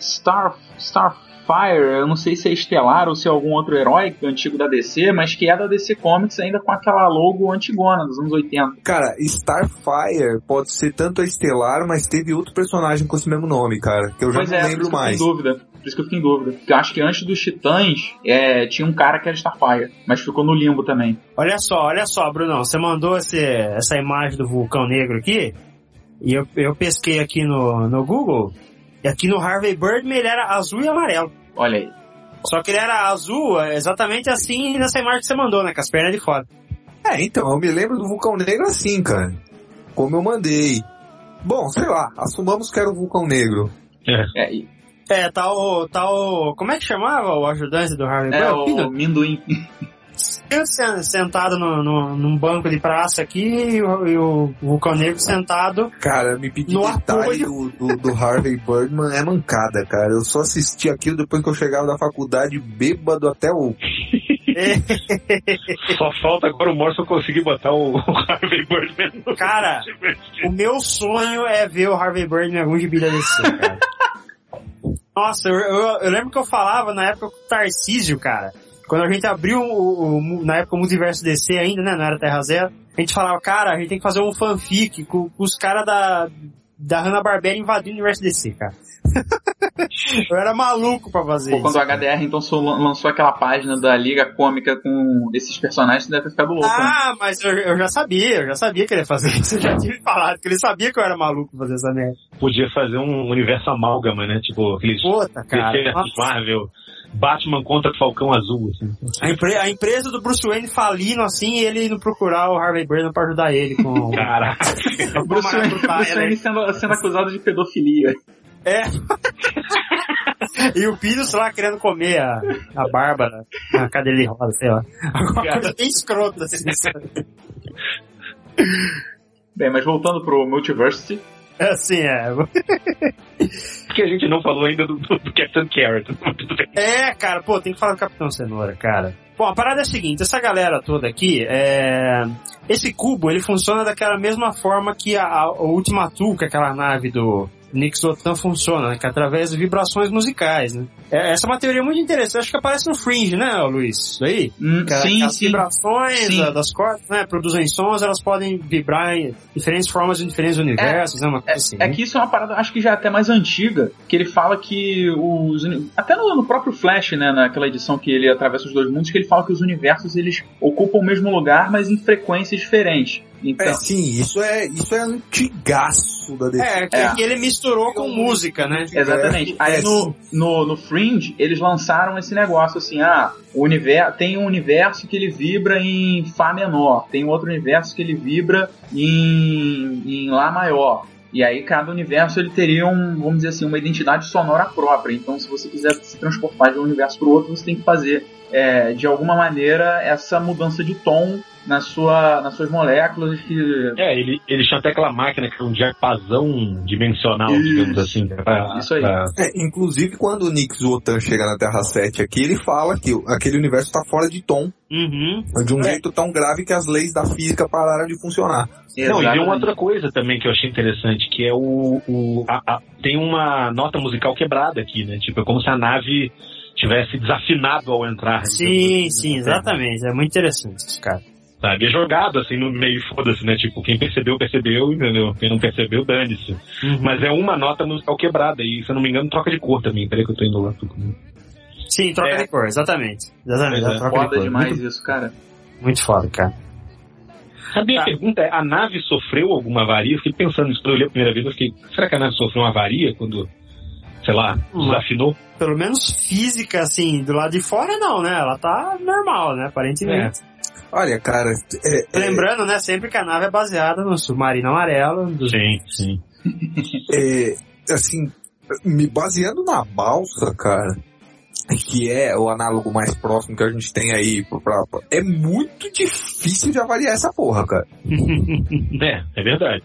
Star, Starfire, eu não sei se é Estelar ou se é algum outro herói antigo da DC, mas que é da DC Comics ainda com aquela logo antigona dos anos 80. Cara, Starfire pode ser tanto a Estelar, mas teve outro personagem com esse mesmo nome, cara. Que eu já pois não é, lembro mais. fiquei em dúvida. Por isso que eu fiquei em dúvida. Porque eu acho que antes dos Titãs é, tinha um cara que era Starfire, mas ficou no limbo também. Olha só, olha só, Brunão. Você mandou esse, essa imagem do vulcão negro aqui. E eu, eu pesquei aqui no, no Google. E aqui no Harvey Birdman ele era azul e amarelo. Olha aí. Só que ele era azul é, exatamente assim nessa imagem que você mandou, né? Com as pernas de fora. É, então, eu me lembro do Vulcão Negro assim, cara. Como eu mandei. Bom, sei lá, assumamos que era o Vulcão Negro. É, e- É, tá o, tá o... Como é que chamava o ajudante do Harvey é o Minduim. Eu sen- sentado no, no- num banco de praça aqui e o, e o Vulcão Negro sentado. Cara, me pedir No detalhe do, do, do Harvey Birdman é mancada, cara. Eu só assisti aquilo depois que eu chegava da faculdade bêbado até o. Só falta agora o Morrison conseguir botar o o Harvey Birdman no Cara, o meu sonho é ver o Harvey Birdman em algum gibi da DC, cara. Nossa, eu, eu- eu lembro que eu falava na época com o Tarcísio, cara. Quando a gente abriu o, o- na época o multiverso DC ainda, né? Não era Terra Zero. A gente falava, cara, a gente tem que fazer um fanfic com, com os caras da, da Hanna-Barbera invadindo o universo DC, cara. eu era maluco pra fazer Pô, isso. quando o HDR então lançou aquela página da Liga Cômica com esses personagens, deve ter ficado louco. né? Ah, mas eu, eu já sabia, eu já sabia que ele ia fazer isso. Eu já tinha falado que ele sabia que eu era maluco pra fazer essa merda. Podia fazer um universo amálgama, né? Tipo, aqueles Puta, cara. Marvel, Batman contra Falcão Azul, assim. A, empre- a empresa do Bruce Wayne falindo assim e ele indo procurar o Harvey Birdman pra ajudar ele com... Caraca. O Bruce Wayne, Bruce. Wayne sendo, sendo acusado de pedofilia. É. e o Pires lá querendo comer a, a Bárbara na cadeira de roda, sei lá. Alguma coisa bem escrota assim. Bem, mas voltando pro Multiversity, É assim, é. Porque a gente não falou ainda do, do, do Captain Carrot. É, cara, pô, tem que falar do Capitão Cenoura, cara. Bom, a parada é a seguinte, essa galera toda aqui, é... esse cubo, ele funciona daquela mesma forma que a, a, o Ultimatul, que é aquela nave do Nix Otan funciona, né? Que é através de vibrações musicais, né? É, essa é uma teoria muito interessante, acho que aparece no Fringe, né, Luiz? Isso aí? hum, Que, sim, que as sim. vibrações Sim. da- das cordas, né, produzem sons, elas podem vibrar em diferentes formas em diferentes universos, né, uma coisa assim. É né? que isso é uma parada, acho que já é até mais antiga, que ele fala que os. Até no, no próprio Flash, né, naquela edição que ele atravessa os dois mundos, que ele fala que os universos eles ocupam o mesmo lugar, mas em frequências diferentes. Então, É, sim, isso é, isso é antigaço da DC. É, que, É. que ele misturou com música, né? Exatamente. Aí É, no, no, no Fringe, eles lançaram esse negócio assim, ah, o universo, tem um universo que ele vibra em Fá menor, tem outro universo que ele vibra em, em Lá maior. E aí cada universo ele teria um, vamos dizer assim, uma identidade sonora própria. Então se você quiser se transportar de um universo para o outro, você tem que fazer é, de alguma maneira essa mudança de tom na sua, nas suas moléculas que É, ele, ele tinha até aquela máquina que é um diapasão dimensional, Isso. digamos assim. né, pra- Isso aí. pra- É, inclusive, quando o Nick Zotan chega na Terra 7 aqui, ele fala que aquele universo está fora de tom, Uhum. de um jeito tão grave que as leis da física pararam de funcionar. Não, e tem uma Exatamente. outra coisa também que eu achei interessante, que é o. o a- a- tem uma nota musical quebrada aqui, né? Tipo, é como se a nave tivesse desafinado ao entrar. Sim, assim, sim, exatamente. É muito interessante isso, cara. Sabe? É jogado assim no meio, foda-se, né? Tipo, quem percebeu, percebeu, entendeu? Quem não percebeu, dane-se. Uhum. Mas é uma nota musical quebrada e, se eu não me engano, troca de cor também. Peraí que eu tô indo lá. Tô com- Sim, troca É. de cor, exatamente. Exatamente, é. troca de Foda cor. demais Muito, isso, cara. muito foda, cara. A minha Tá. pergunta é, a nave sofreu alguma avaria? Eu fiquei pensando nisso quando eu li a primeira vez, eu fiquei, será que a nave sofreu uma avaria quando, sei lá, Uma- desafinou? Pelo menos física, assim, do lado de fora não, né? Ela tá normal, né? Aparentemente. Olha, cara, é, é, Lembrando, né, sempre que a nave é baseada no submarino amarelo. Do... Sim, sim. é, assim, me baseando na balsa, cara, que é o análogo mais próximo que a gente tem aí, pra, pra- é muito difícil de avaliar essa porra, cara. É, é verdade.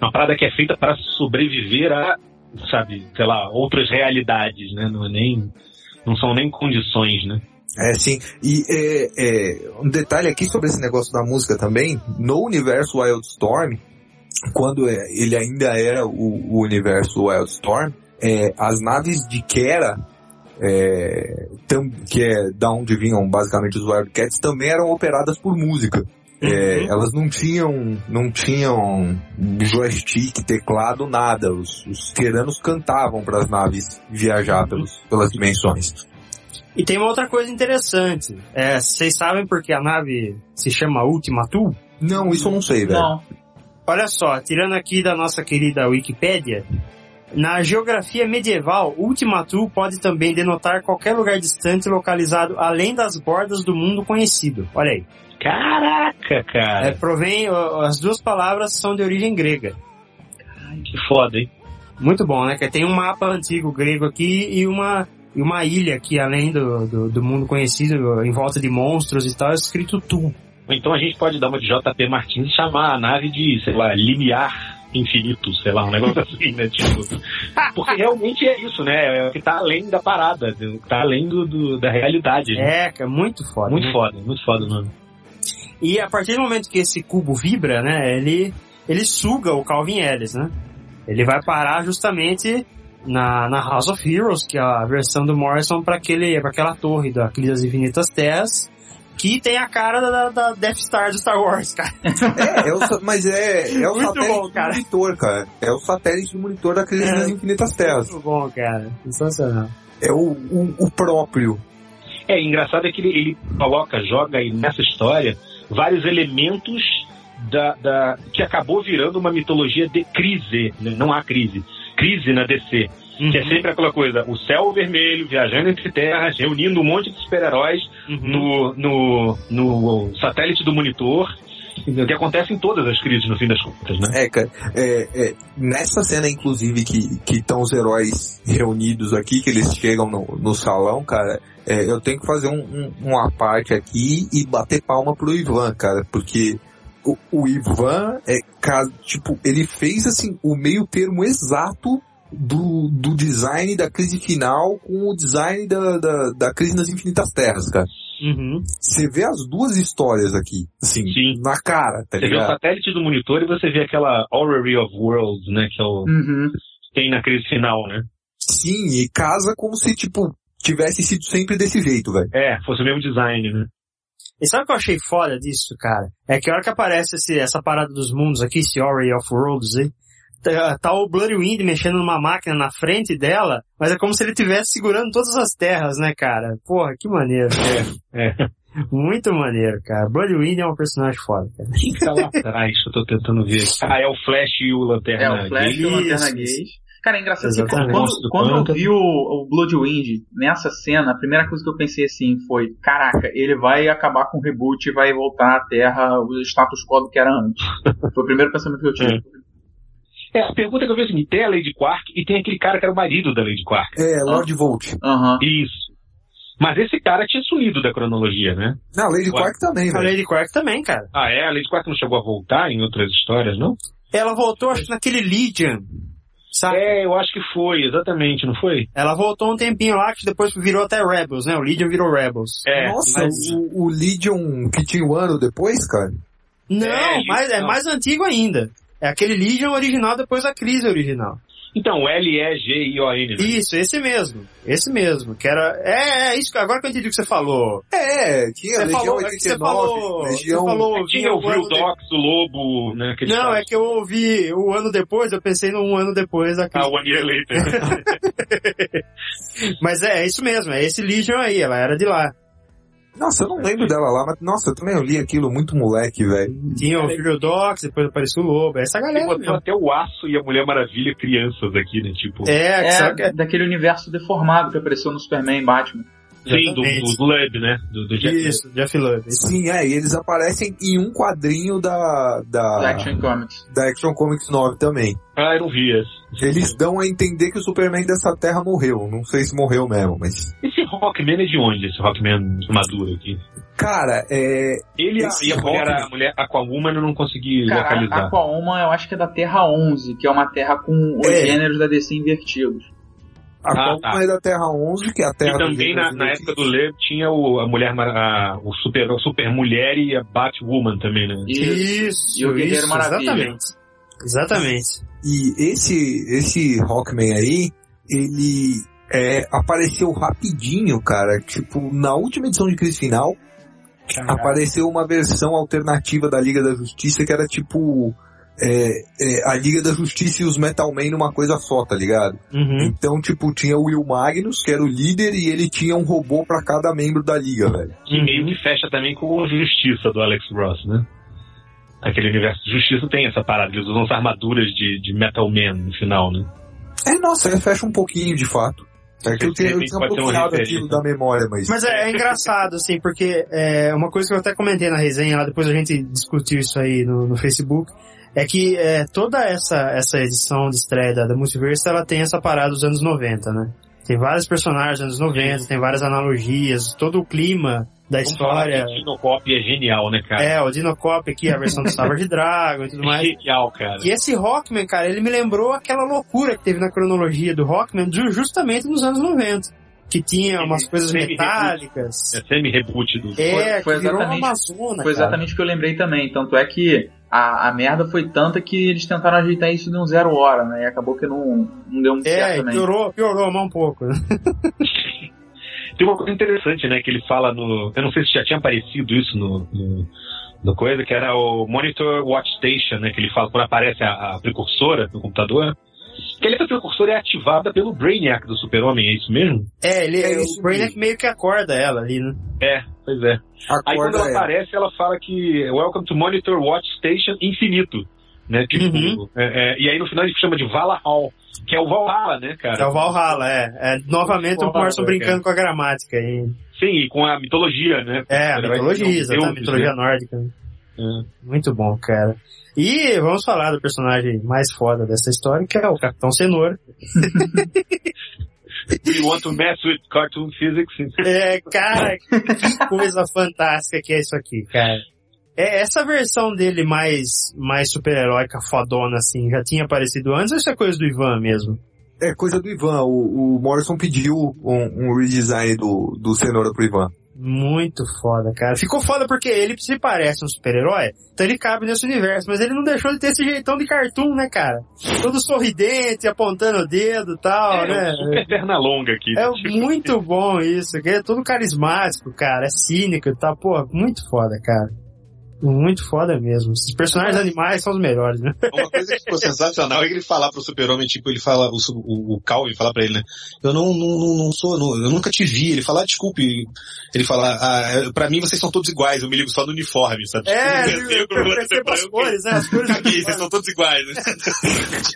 Uma parada que é feita para sobreviver a, sabe, sei lá, outras realidades, né? Não é nem, não são nem condições, né? É sim, e é, é, um detalhe aqui sobre esse negócio da música também, no universo Wildstorm, quando é, ele ainda era o, o universo Wildstorm, é, as naves de Kera, é, tam- que é da onde vinham basicamente os Wildcats, também eram operadas por música. É, elas não tinham, não tinham joystick, teclado, nada. Os, os cantavam para as naves viajar pelos, pelas dimensões. E tem uma outra coisa interessante. É, vocês sabem por que a nave se chama Ultima Thule? Não, isso eu não sei, velho. Não. Olha só, tirando aqui da nossa querida Wikipédia, na geografia medieval, Ultima Thule pode também denotar qualquer lugar distante localizado além das bordas do mundo conhecido. Olha aí. Caraca, cara. É, provém, as duas palavras são de origem grega. Que foda, hein? Muito bom, né? Que tem um mapa antigo grego aqui e uma, e uma ilha aqui além do, do, do mundo conhecido, em volta de monstros e tal, escrito Tu. Então a gente pode dar uma de JP Martins e chamar a nave de, sei lá, limiar infinito, sei lá, um negócio assim, né? Tipo, porque realmente é isso, né? É o que tá além da parada, tá além do, do- da realidade. É, cara, muito foda. Muito né? foda, muito foda o nome. E a partir do momento que esse cubo vibra, né, ele, ele suga o Calvin Ellis, né? Ele vai parar justamente na, na House of Heroes, que é a versão do Morrison para aquele, pra aquela torre da das Infinitas Terras, que tem a cara da, da Death Star do Star Wars, cara. É, é o mas é, é o Muito satélite bom, cara. do monitor, cara. É o satélite do monitor da crise É. das infinitas terras. Muito bom, cara. Sensacional. É o, o, o próprio. É, engraçado é que ele, ele coloca, joga aí nessa história vários elementos da, da- que acabou virando uma mitologia de crise, né? não há crise, crise na DC. Que é sempre aquela coisa, o céu vermelho viajando entre terras, reunindo um monte de super-heróis no, no, no satélite do monitor, que acontece em todas as crises no fim das contas, né? É, cara. É, é, nessa cena, inclusive, que estão os heróis reunidos aqui, que eles chegam no, no salão, cara, é, eu tenho que fazer um, um, uma parte aqui e bater palma pro Ivan, cara, porque o, o Ivan é, tipo, ele fez, assim, o meio termo exato do, do design da crise final com o design da, da, da crise nas infinitas terras, cara. Uhum. Você vê as duas histórias aqui, assim, Sim. na cara, tá Você vê o ligado? satélite do monitor e você vê aquela Orrery of Worlds, né? Que é o, Uhum. tem na crise final, né? Sim, e casa como se, tipo, tivesse sido sempre desse jeito, velho. É, fosse o mesmo design, né? E sabe o que eu achei foda disso, cara? É que a hora que aparece esse, essa parada dos mundos aqui, esse Orrery of Worlds aí, tá, tá o Bloody Wind mexendo numa máquina na frente dela, mas é como se ele estivesse segurando todas as terras, né, cara? Porra, que maneiro. É. Muito maneiro, cara. Bloody Wind é um personagem foda, cara. Quem que tá lá atrás? Eu tô tentando ver. Ah, é o Flash e o Lanterna. É, o Flash e o Lanterna isso. Cara, é engraçado que quando, quando eu vi o, o Bloodwind nessa cena, a primeira coisa que eu pensei assim foi, caraca, ele vai acabar com o reboot e vai voltar à Terra o status quo do que era antes. Foi o primeiro pensamento que eu tive. É, a pergunta que eu vi é a seguinte, tem a Lady Quark e tem aquele cara que era o marido da Lady Quark. É, Lord Volt. Aham. Isso. Mas esse cara tinha sumido da cronologia, né? Não, Lady Ué. Quark também, A velho. Lady Quark também, cara. Ah, é? A Lady Quark não chegou a voltar em outras histórias, não? Ela voltou, acho que naquele Legion. Sabe? É, eu acho que foi, exatamente, não foi? Ela voltou um tempinho lá, que depois virou até Rebels, né? O Legion virou Rebels. É. Nossa, mas- o, o Legion que tinha um ano depois, cara? Não, É, mas é não. mais antigo ainda. É aquele Legion original depois da crise original. Então, L-E-G-I-O-N. né? Isso, esse mesmo. Esse mesmo. Que era. É, é isso que agora que eu entendi o que você falou. É, tinha Você Legião falou, é que você 89, falou. Legião... Você falou Tinha o um ano de- o Lobo, né? Não, é caras. que eu ouvi o ano depois, eu pensei num ano depois da Ah, One Year Later. Mas é, é isso mesmo, é esse Legion aí, ela era de lá. Nossa, eu não lembro dela lá, mas nossa, eu também eu li aquilo muito moleque, velho. Tinha o Filhodox, depois apareceu o Lobo, essa galera. botou mesmo. até o Aço e a Mulher Maravilha crianças aqui, né? Tipo, É, que sabe É daquele universo deformado que apareceu no Superman e Batman. Sim, do, do Lub, né? Do, do Jack Isso, Jeff isso. Sim, é, e eles aparecem em um quadrinho da, Da da, Action Comics. da Action Comics 9 também. Ah, eu não vi esse. Eles dão a entender que o Superman dessa terra morreu. Não sei se morreu mesmo, mas. Esse Rockman é de onde, esse Rockman maduro aqui? Cara, é. Ele Esse e a mulher, a mulher Aquawoman eu não consegui Cara, localizar. Aquawoman eu acho que é da Terra 11, que é uma terra com os É. gêneros da DC invertidos. A Ah, Aquaman tá. é da Terra 11, que é a E terra dos também na, na época do Leb tinha o, a mulher, a, o super, o super mulher e a Batwoman também, né? Isso, E o Guerreiro isso, Maravilha. exatamente. Exatamente. E esse, esse Rockman aí, ele é, apareceu rapidinho, cara. Tipo, na última edição de Crise Final, apareceu uma versão alternativa da Liga da Justiça que era tipo. É, é, a Liga da Justiça e os Metal Man numa coisa só, tá ligado? Uhum. Então, tipo, tinha o Will Magnus, que era o líder, e ele tinha um robô pra cada membro da liga, velho. Que meio que fecha também com a Justiça do Alex Ross, né? Aquele universo de Justiça tem essa parada, eles usam as armaduras de, de Metal Man no final, né? É, nossa, ele fecha um pouquinho, de fato. É que eu, tinha- eu tinha bloqueado aquilo da memória, mas... Mas é, é engraçado, assim, porque é, uma coisa que eu até comentei na resenha lá, depois a gente discutiu isso aí no, no Facebook, é que é, toda essa, essa edição de estreia da, da Multiverse, ela tem essa parada dos anos 90, né? Tem vários personagens dos anos 90, tem várias analogias, todo o clima da Vamos falar história. que o Dinocop é genial, né, cara? É, o Dinocop aqui, a versão do Savage Dragon e tudo mais. Genial, cara. E esse Rockman, cara, ele me lembrou aquela loucura que teve na cronologia do Rockman ju- justamente nos anos 90. Que tinha umas coisas Semi-reboot. metálicas. É semi-reboot do... É, Foi que virou uma exatamente- Amazona, Foi exatamente o que eu lembrei também. Tanto é que a, a merda foi tanta que eles tentaram ajeitar isso de um zero hora, né? E acabou que não, não deu muito É, certo também. piorou, piorou mais um pouco. Tem uma coisa interessante, né, que ele fala no... Eu não sei se já tinha aparecido isso no... no... no coisa, que era o Monitor Watch Station, né? Que ele fala quando aparece a, a precursora no computador. Que essa precursora é ativada pelo Brainiac do Super-Homem, é isso mesmo? É, ele, É o Brainiac meio que acorda ela ali, né? É, pois é. Aí quando Acorda ela ela. aparece, ela fala que Welcome to Monitor Watch Station Infinito. Né? Tipo, Uhum. é, é, e aí no final ele chama de Valhall, que é o Valhalla, né, cara? É o Valhalla, é. é novamente o Valhalla, Morrison brincando com a gramática. E, Sim, e com a mitologia, né? é, a Ele mitologia, um exatamente, a mitologia né? nórdica. É. Muito bom, cara. E vamos falar do personagem mais foda dessa história, que é o Capitão Cenoura. Do you want to mess with cartoon physics? É, cara, que coisa fantástica que é isso aqui, cara. É, essa versão dele mais, mais super-heróica, fodona, assim, já tinha aparecido antes ou isso é coisa do Ivan mesmo? É coisa do Ivan. O, o Morrison pediu um, um redesign do, do Cenoura pro Ivan. Muito foda, cara. Ficou foda porque ele se parece um super-herói, então ele cabe nesse universo, mas ele não deixou de ter esse jeitão de cartoon, né, cara? Todo sorridente, apontando o dedo e tal, É, né? um super perna longa aqui. É Tipo, muito bom isso, que é todo carismático, cara, é cínico e tal, pô, muito foda, cara. Muito foda mesmo. Esses personagens animais são os melhores, né? Uma coisa que ficou sensacional é que ele falar pro super-homem, tipo, ele fala, o, o, o Calvin fala pra ele, né? Eu não, não, não, sou, não- eu nunca te vi. Ele fala, ah, desculpe. Ele fala, ah, pra mim vocês são todos iguais, eu me ligo só no uniforme, sabe? É, Tipo, ele eu percebe as cores, né? As cores Caguei, vocês são todos iguais, né?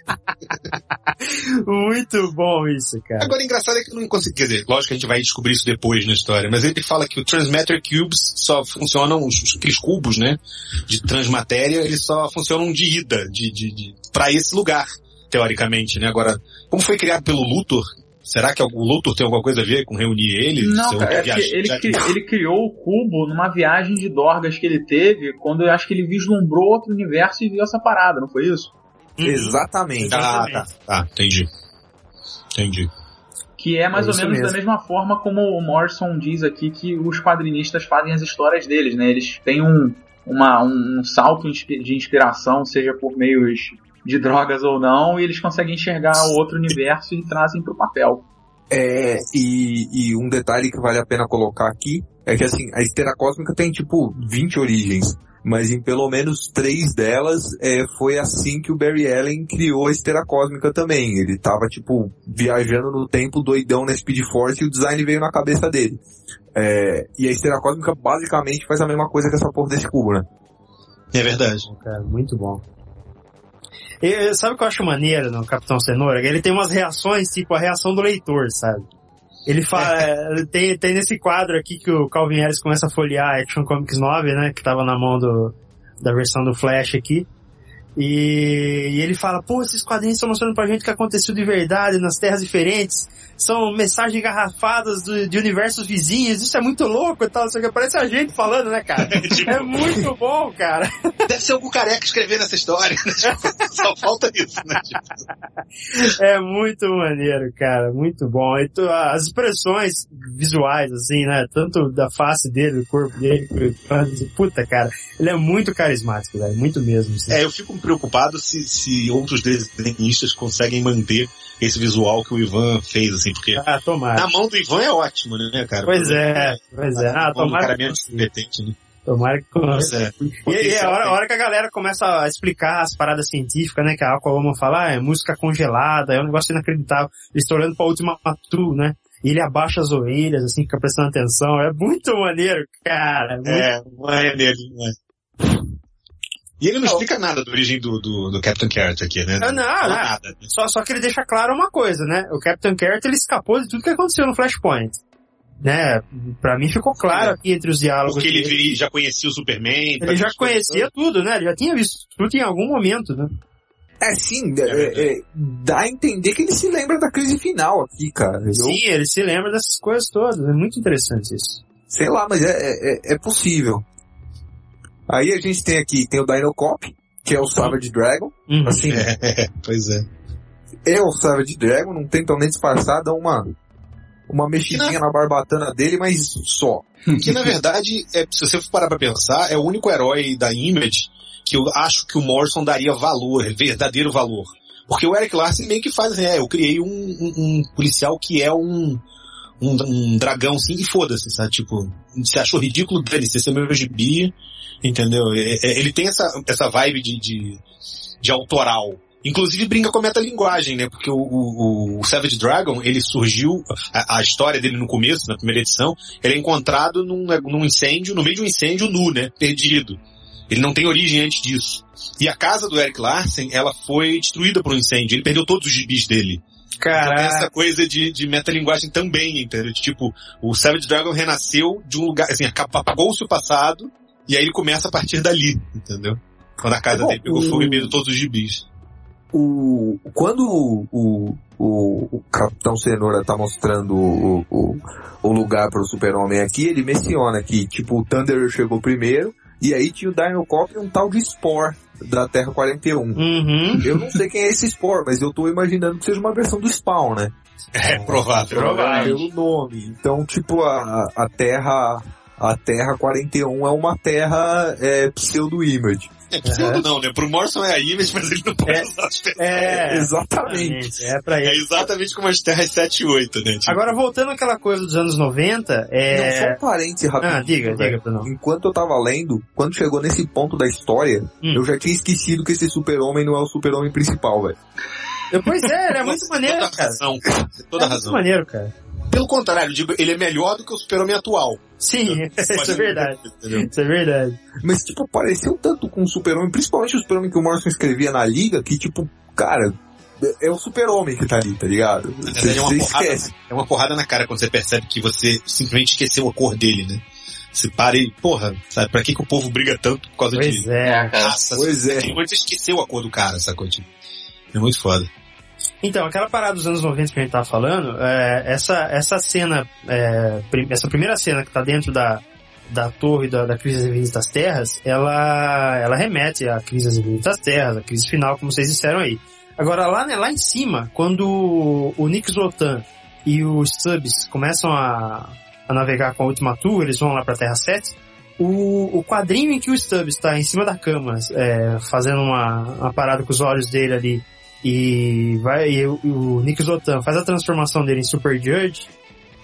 Muito bom isso, cara. Agora, engraçado é que eu não consegui, quer dizer, lógico que a gente vai descobrir isso depois na história, mas ele fala que o Transmatter Cubes só funcionam, os, os- aqueles cubos, né, de transmatéria, eles só funcionam de ida, de, de, de para esse lugar, teoricamente, né? Agora, como foi criado pelo Luthor, será que o Luthor tem alguma coisa a ver com reunir ele? Não, cara, é ele, cri- ele criou o cubo numa viagem de Dorgas que ele teve quando eu acho que ele vislumbrou outro universo e viu essa parada, não foi isso? Exatamente. Ah, tá, tá, entendi. Entendi. Que é mais É ou menos mesmo. da mesma forma como o Morrison diz aqui que os quadrinistas fazem as histórias deles, né? Eles têm um, uma, um, um salto de inspiração, seja por meios de drogas ou não, e eles conseguem enxergar o outro universo e trazem pro papel. É, e, e um detalhe que vale a pena colocar aqui é que assim, a esteira cósmica tem tipo 20 origens, mas em pelo menos três delas é, foi assim que o Barry Allen criou a esteira cósmica também. Ele tava tipo viajando no tempo doidão na Speed Force e o design veio na cabeça dele. É, e a esteira cósmica basicamente faz a mesma coisa que essa porra desse cubo, né? É verdade. Cara, muito bom. E, sabe o que eu acho maneiro no Capitão Cenoura? Ele tem umas reações, tipo a reação do leitor, sabe? Ele fala, é, tem, tem nesse quadro aqui que o Calvin Harris começa a folhear Action Comics 9, né? Que tava na mão do, da versão do Flash aqui. E, e ele fala, pô, esses quadrinhos estão mostrando pra gente o que aconteceu de verdade nas terras diferentes. São mensagens engarrafadas do, de universos vizinhos. Isso é muito louco e tal. Isso aqui parece a gente falando, né, cara? é muito bom, cara. Deve ser algum careca escrevendo essa história. Né? Só falta isso, né? É muito maneiro, cara. Muito bom. E tu, as expressões visuais, assim, né? Tanto da face dele, do corpo dele, puta, cara. Ele é muito carismático, velho. Muito mesmo. Assim. É, eu fico preocupado se, se outros desenhistas conseguem manter esse visual que o Ivan fez, assim, porque ah, tomara. na mão do Ivan é ótimo, né, cara? Pois é, pois é. Ah, tomara. cara menos competente, né? Tomara que Pois é. E, e a, hora, a hora que a galera começa a explicar as paradas científicas, né, que a Aquawoman fala, ah, é música congelada, é um negócio inacreditável. Eles estão olhando pra última Matu, né? E ele abaixa as orelhas, assim, fica prestando atenção. É muito maneiro, cara. Muito... É, maneiro, né? E ele não, explica nada da origem do, do, do Captain Carrot aqui, né? Não, não, não. nada. né? Só, só que ele deixa claro uma coisa, né? O Captain Carrot, ele escapou de tudo que aconteceu no Flashpoint. Né? Pra mim ficou claro aqui entre os diálogos. Porque ele dele. vi- já conhecia o Superman. Ele já conhecia tudo, né? Ele já tinha visto tudo em algum momento, né? É sim, é, é, dá a entender que ele se lembra da crise final aqui, cara. Eu- Sim, ele se lembra dessas coisas todas. É muito interessante isso. Sei lá, mas é, é, é possível. Aí a gente tem aqui, tem o Dino Cop, que é o Savage Dragon. Uhum. Assim, É, pois é. é o Savage Dragon, não tentam nem disfarçar, dá uma, uma mexidinha na barbatana dele, mas só. Que na verdade, é, se você for parar pra pensar, é o único herói da Image que eu acho que o Morrison daria valor, verdadeiro valor. Porque o Eric Larson meio que faz, é, eu criei um, um- um policial que é um, um, um dragão, assim, e foda-se, sabe? Tipo, você achou ridículo dele, esse é meu gibi, entendeu? É- é- ele tem essa, essa vibe de, de, de autoral. Inclusive brinca com a metalinguagem, né? Porque o, o, o Savage Dragon, ele surgiu, a, a história dele no começo, na primeira edição, ele é encontrado num, num incêndio, no meio de um incêndio nu, né? Perdido. Ele não tem origem antes disso. E a casa do Eric Larsen, ela foi destruída por um incêndio. Ele perdeu todos os gibis dele. Então tem Caraca. essa coisa de, de metalinguagem também, entendeu? Tipo, o Savage Dragon renasceu de um lugar, assim, apagou-se o passado, e aí ele começa a partir dali, entendeu? Quando a casa Bom, dele pegou fogo e o- perdeu todos os gibis. O, quando o, o, o, o Capitão Cenoura tá mostrando o, o, o lugar pro Super-Homem aqui, ele menciona que, tipo, o Thunder chegou primeiro, e aí tinha o Dino Cop e um tal de Spore da Terra 41. Uhum. Eu não sei quem é esse Spore, mas eu tô imaginando que seja uma versão do Spawn, né? É provável. Pelo nome. Então, tipo, a, a Terra, a Terra 41 é uma Terra é, pseudo-image. É pseudo não, né? Pro Morrison é a Image, mas ele não pode É. usar as terras. É, Exatamente. É pra É ele. exatamente como as terras 7 e 8, né? Tipo, Agora, voltando àquela coisa dos anos 90, Não, só é... um parêntese rapidinho. Ah, diga, velho. diga, Bruno. Enquanto eu tava lendo, quando chegou nesse ponto da história, Hum. eu já tinha esquecido que esse super-homem não é o super-homem principal, velho. Pois é, ele é muito maneiro, toda cara. razão. Toda é muito razão. maneiro, cara. Pelo contrário, eu digo, ele é melhor do que o super-homem atual. Sim, isso é verdade. Entendeu? Isso é verdade. Mas, tipo, pareceu tanto com o super-homem, principalmente o super-homem que o Morrison escrevia na liga, que, tipo, cara, é o super-homem que tá ali, tá ligado? Na Você verdade, é uma, você porrada, esquece. é uma porrada na cara quando você percebe que você simplesmente esqueceu a cor dele, né? Você para e, porra, sabe, pra que, que o povo briga tanto por causa Pois de é. É, cara. raça? Pois é. Você esqueceu a cor do cara, sacou? Tipo, é muito foda. Então, aquela parada dos anos 90 que a gente tava falando, é, essa, essa cena, é, essa primeira cena que tá dentro da, da torre da, da crise das infinitas terras, ela, ela remete à crise das infinitas terras, à crise final, como vocês disseram aí. Agora, lá, né, lá em cima, quando o, Nick Zotan e os Subs começam a, a navegar com a Ultima Tour, eles vão lá pra Terra 7, O, o quadrinho em que o Stubbs está em cima da cama, é, fazendo uma, uma parada com os olhos dele ali, e vai e o, Nick Zotan faz a transformação dele em Super Judge,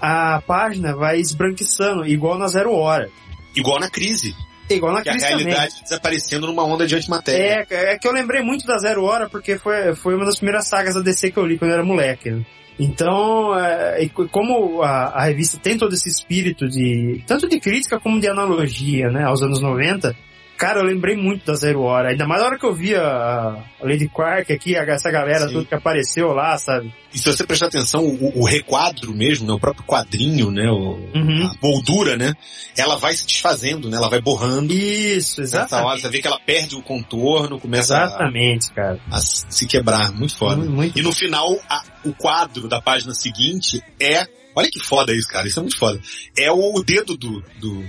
a página vai esbranquiçando, igual na Zero Hora. Igual na crise. Igual na Que a crise também. realidade desaparecendo numa onda de antimatéria. É, é que eu lembrei muito da Zero Hora porque foi, foi uma das primeiras sagas da DC que eu li quando eu era moleque. né? Então, é, co- como a, a revista tem todo esse espírito de, tanto de crítica como de analogia, né, aos anos 90, cara, eu lembrei muito da Zero Hora. Ainda mais na hora que eu via a a Lady Quark aqui, a- essa galera Sim. toda que apareceu lá, sabe? E se você prestar atenção, o, o requadro mesmo, né, o próprio quadrinho, né, o, Uhum. a moldura, né, ela vai se desfazendo, né, ela vai borrando. Isso, Nessa hora exatamente. você vê que ela perde o contorno, começa a, Exatamente, cara. a se quebrar. Muito foda. Muito, muito E no final, a- o quadro da página seguinte é. Olha que foda isso, cara. Isso é muito foda. É o, o dedo do, do,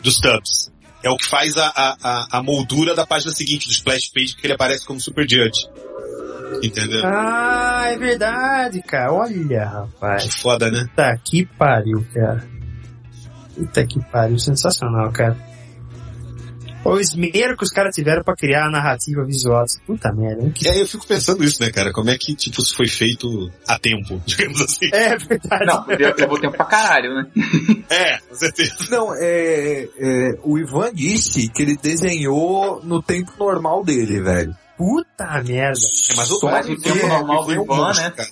do Stubbs. É o que faz a, a, a- moldura da página seguinte, do splash page, que ele aparece como Super Judge. Entendeu? Ah, é verdade, cara. Olha, rapaz. Que foda, né? Puta que pariu, cara. Puta que pariu, sensacional, cara. O esmero que os caras tiveram pra criar a narrativa visual. Puta merda. hein? É, eu fico pensando isso, né, cara? Como é que, tipo, isso foi feito a tempo, digamos assim. É verdade. Não, levou levou tempo pra caralho, né? É, com certeza. Não, é, é, o Ivan disse que ele desenhou no tempo normal dele, velho. Puta merda. É, mas o, Só que tempo normal do é um Ivan, né? cara.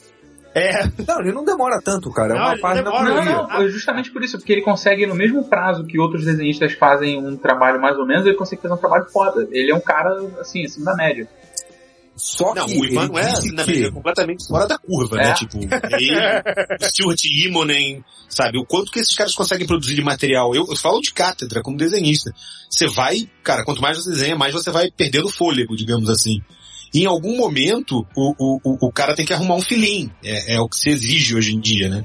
É, Não, ele não demora tanto, cara. É Não, uma ele página demora, por Não, dia. não, é justamente por isso, porque ele consegue, no mesmo prazo que outros desenhistas fazem um trabalho mais ou menos, ele consegue fazer um trabalho foda. Ele é um cara, assim, acima da média. Só Não, que o Ivan ele não é, disse na que... é completamente fora da curva, né? É. Tipo, ele, o Stuart Immonen, sabe? O quanto que esses caras conseguem produzir de material. Eu, eu falo de cátedra, como desenhista. Você vai, cara, quanto mais você desenha, mais você vai perdendo fôlego, digamos assim. Em algum momento, o, o, o, cara tem que arrumar um filim. É, é o que se exige hoje em dia, né?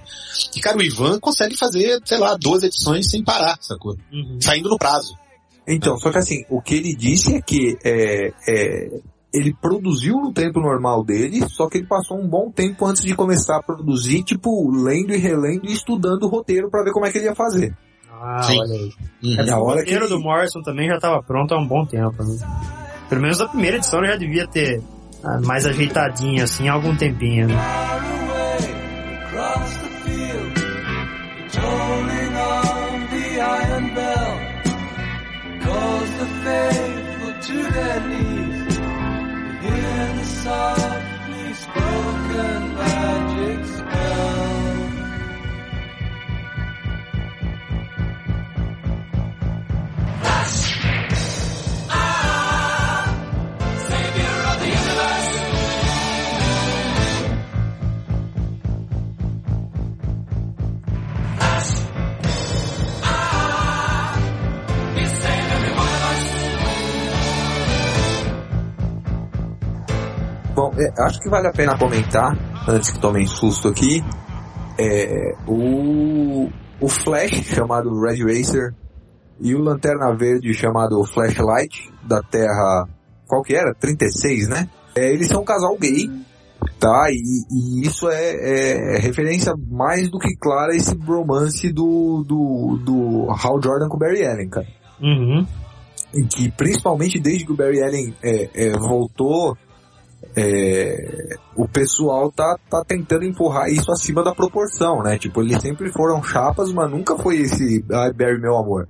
E, cara, o Ivan consegue fazer, sei lá, 12 edições sem parar, sacou? Uhum. Saindo no prazo. Então, só que assim, o que ele disse é que é, é, ele produziu no tempo normal dele, só que ele passou um bom tempo antes de começar a produzir, tipo, lendo e relendo e estudando o roteiro pra ver como é que ele ia fazer. Ah, Sim. olha aí. Uhum. É, o hora que roteiro ele- do Morrison também já tava pronto há um bom tempo. Né? Pelo menos a primeira edição já devia ter ah, mais ajeitadinha, assim, há algum tempinho. Né? Bom, é, acho que vale a pena comentar, antes que tomem susto aqui, é, o, o Flash, chamado Red Racer, e o Lanterna Verde, chamado Flashlight, da Terra, qual que era? 36, né? É, eles são um casal gay, tá? E, e isso é, é referência mais do que clara a esse bromance do, do, do Hal Jordan com o Barry Allen, cara Uhum. em que principalmente desde que o Barry Allen é, é, voltou, é, o pessoal tá, tá tentando empurrar isso acima da proporção, né? Tipo, eles sempre foram chapas, mas nunca foi esse, ai, Barry, meu amor.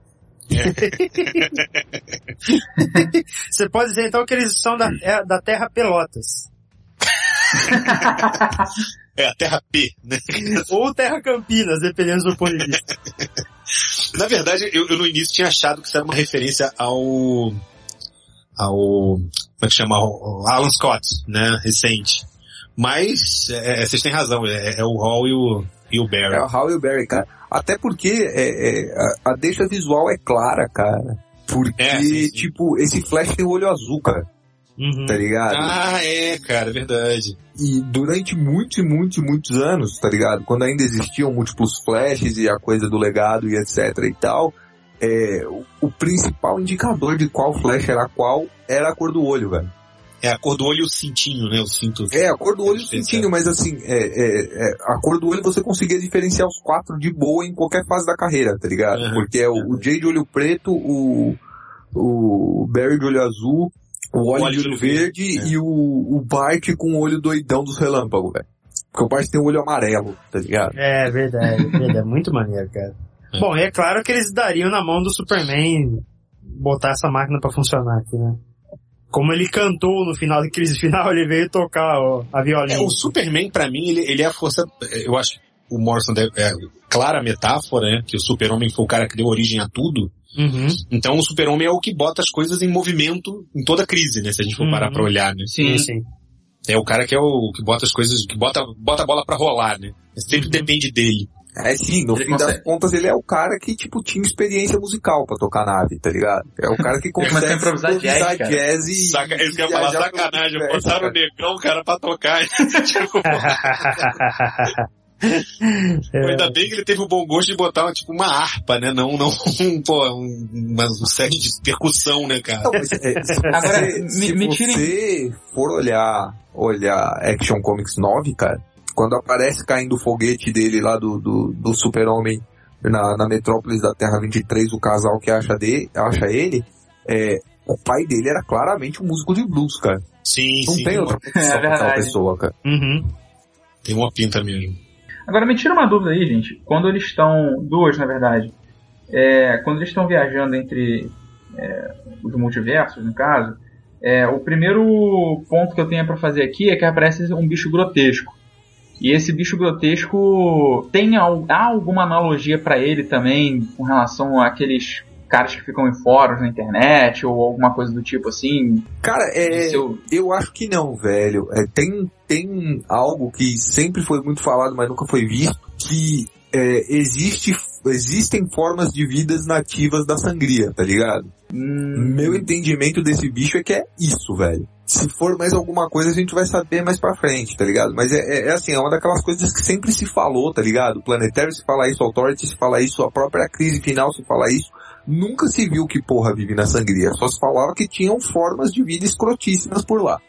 Você pode dizer então que eles são da, é, da Terra Pelotas. É a Terra P, né? Ou Terra Campinas, dependendo do ponto de vista. Na verdade, eu, eu no início tinha achado que isso era uma referência ao. ao. Como é que chama? Ao Alan Scott, né? Recente. Mas, é, é, vocês têm razão, é, é o Hall e o, e o Barry. É o Hal e o Barry, cara. Até porque é, é, a, a deixa visual é clara, cara. Porque, É, sim, sim. tipo, esse Flash tem o olho azul, cara. Uhum. Tá ligado? Ah, é, cara, verdade. E durante muitos e muitos e muitos anos, tá ligado? Quando ainda existiam múltiplos flashes e a coisa do legado e etc e tal, é, o, o principal indicador de qual flash era qual era a cor do olho, velho. É a cor do olho e o cintinho, né? O cinto. É, a cor do olho e o cintinho, mas assim, é, é, é, a cor do olho você conseguia diferenciar os quatro de boa em qualquer fase da carreira, tá ligado? Uhum. Porque é o, o Jay de olho preto, o, o Barry de olho azul, o Wally de olho verde É. e o, o Bart com o olho doidão dos relâmpagos, velho. Porque o Bart tem o olho amarelo, tá ligado? É, verdade, verdade. Muito maneiro, cara. Bom, e é claro que eles dariam na mão do Superman botar essa máquina pra funcionar aqui, né? Como ele cantou no final da crise final, ele veio tocar ó, a violinha. É, o Superman, pra mim, ele, ele é a força. Eu acho que o Morrison deve- é clara metáfora, né? Que o Super-Homem foi o cara que deu origem a tudo. Uhum. Então o Super-Homem é o que bota as coisas em movimento em toda crise, né? Se a gente for Uhum. parar pra olhar, né? Sim, sim. É o cara que é o que bota as coisas, que bota, bota a bola pra rolar, né? Sempre depende dele. É sim, no Ele fim consegue. das contas ele é o cara que, tipo, tinha experiência musical pra tocar nave, tá ligado? É o cara que consegue improvisar jazz, jazz e... Saca, isso que eu ia falar, sacanagem. Botaram o negão, cara, pra tocar. Tipo, É. Ainda bem que ele teve o bom gosto de botar tipo uma harpa, né? Não, não um, pô, um, uma, um set de percussão, né, cara? Não, mas, é, se você, Agora, me- se me você tirem- for olhar, olhar Action Comics 9, cara, quando aparece caindo o foguete dele lá do, do, do super-homem na, na metrópolis da Terra 23, o casal que acha, de, acha ele, é, o pai dele era claramente um músico de blues, cara. Sim, Não sim. tem outra É profissão pra aquela verdade. pessoa, cara. Uhum. Tem uma pinta mesmo. Agora me tira uma dúvida aí, gente. Quando eles estão. Duas, na verdade. É, quando eles estão viajando entre é, os multiversos, no caso, é, o primeiro ponto que eu tenho pra fazer aqui é que aparece um bicho grotesco. E esse bicho grotesco tem al- há alguma analogia pra ele também com relação àqueles caras que ficam em fóruns na internet ou alguma coisa do tipo assim? Cara, é, Seu- eu acho que não, velho. É, tem, tem algo que sempre foi muito falado, mas nunca foi visto, que é, existe, existem formas de vidas nativas da sangria, tá ligado? Hum, Meu entendimento desse bicho é que é isso, velho. Se for mais alguma coisa, a gente vai saber mais pra frente, tá ligado? Mas é, é- é assim, é uma daquelas coisas que sempre se falou, tá ligado? Planetário se fala isso, Authority se fala isso, a própria crise final se fala isso. Nunca se viu que porra vive na sangria. Só se falava que tinham formas de vida escrotíssimas por lá.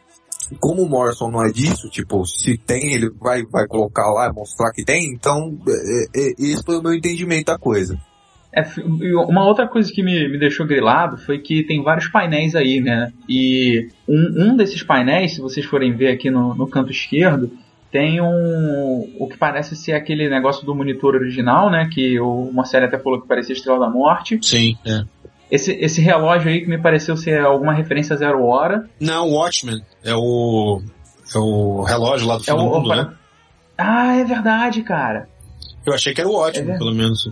Como o Morrison não é disso, tipo, se tem, ele vai, vai colocar lá, mostrar que tem, então, é, é, esse foi o meu entendimento da coisa. É, uma outra coisa que me, me deixou grilado foi que tem vários painéis aí, né? E um, um desses painéis, se vocês forem ver aqui no, no canto esquerdo, tem um. o que parece ser aquele negócio do monitor original, né? Que o Marcelo até falou que parecia Estrela da Morte. Sim, é. Esse, esse relógio aí que me pareceu ser alguma referência a zero hora. Não, o Watchmen é o. É o relógio lá do fim É do mundo, o- né? Ah, é verdade, cara. Eu achei que era o Watchmen, É. pelo menos.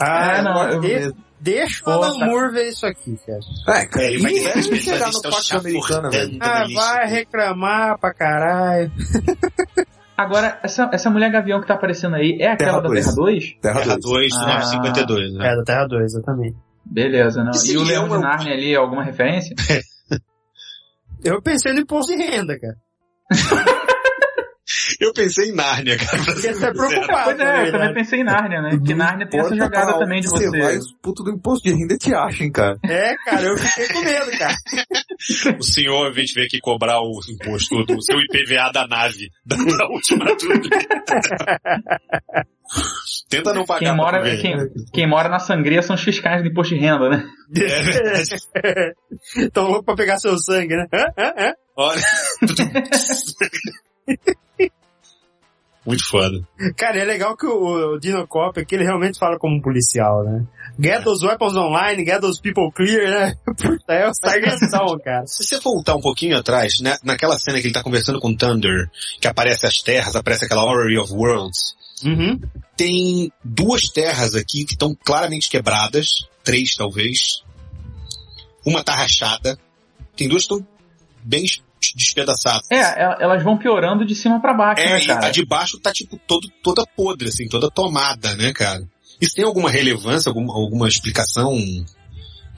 Ah, É, não, eu- de- deixa o Alan tá- Moore ver isso aqui, cara. É, cara, ele vai e que chegar no Pax Americana, velho. Ah, vai reclamar pra caralho. Agora, essa, essa mulher gavião que tá aparecendo aí é aquela Terra da. Terra 2? Terra Terra 2. 2, Ah. 952, né? É, da Terra 2, exatamente. Beleza, não. Esse E o Leão é de Narnia ali, alguma referência? Eu pensei no imposto de renda, cara. Eu pensei em Nárnia, cara. você é sincero. preocupado, é, eu também pensei em Nárnia, né? Porque Nárnia tem essa jogada também de onde você. vai, os putos do imposto de renda te achem, cara. É, cara, eu fiquei com medo, cara. O senhor, ao invés de vir aqui cobrar o imposto do seu IPVA da nave, da, da última tudo. Tenta não pagar Quem mora, quem, quem mora na sangria são os fiscais do imposto de renda, né? É verdade. Tão louco pra pegar seu sangue, né? Hã? Hã? Hã? Olha. Muito foda. Cara, é legal que o, o Dino Cop aqui, ele realmente fala como um policial, né? Get those weapons online, get those people clear, né? Puta, é o sargentão, cara. Se você voltar um pouquinho atrás, né, naquela cena que ele tá conversando com o Thunder, que aparece as terras, aparece aquela Orrery of Worlds, Uhum. tem duas terras aqui que estão claramente quebradas, três talvez. Uma tá rachada, tem duas que estão bem es- despedaçadas. É, el- elas vão piorando de cima pra baixo, É, né, e cara? a de baixo tá tipo todo, toda podre, assim, toda tomada, né, cara? Isso tem alguma relevância, alguma, alguma explicação?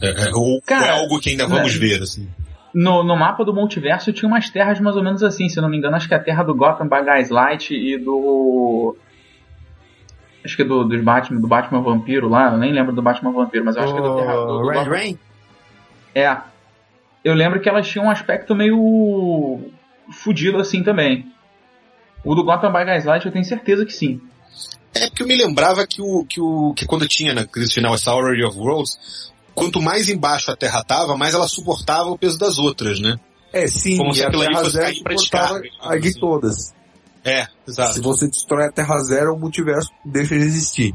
É, é, ou, Cara, ou é algo que ainda vamos né? ver, assim? No, no mapa do multiverso tinha umas terras mais ou menos assim, se eu não me engano, acho que é a terra do Gotham by Gaslight e do. Acho que é do, dos Batman, do Batman Vampiro lá, eu nem lembro do Batman Vampiro, mas eu acho que é do Terra do, do O Red Gotham- Rain? É. eu lembro que elas tinham um aspecto meio fudido assim também. O do Gotham by Gaslight eu tenho certeza que sim. É porque eu me lembrava que o que, o, que quando tinha na crise final essa Orrery of Worlds, quanto mais embaixo a Terra tava, mais ela suportava o peso das outras, né? É, sim, Como e se a Terra Zero suportava a de todas. É, exato. Se você destrói a Terra Zero, o multiverso deixa de existir.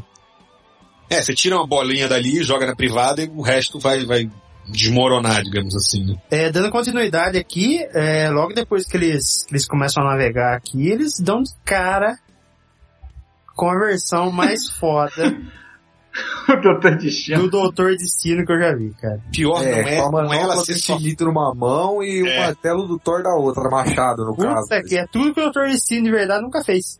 É, você tira uma bolinha dali, joga na privada e o resto vai, vai desmoronar, digamos assim, né? É, dando continuidade aqui, é, logo depois que eles, que eles começam a navegar aqui, eles dão de cara com a versão mais foda o Doutor Destino. do Doutor Destino que eu já vi, cara. Pior é, não é, com a não é do só... infinito numa mão e o É. martelo do Thor da outra, machado no caso. Puta que é tudo que o Doutor Destino de verdade nunca fez.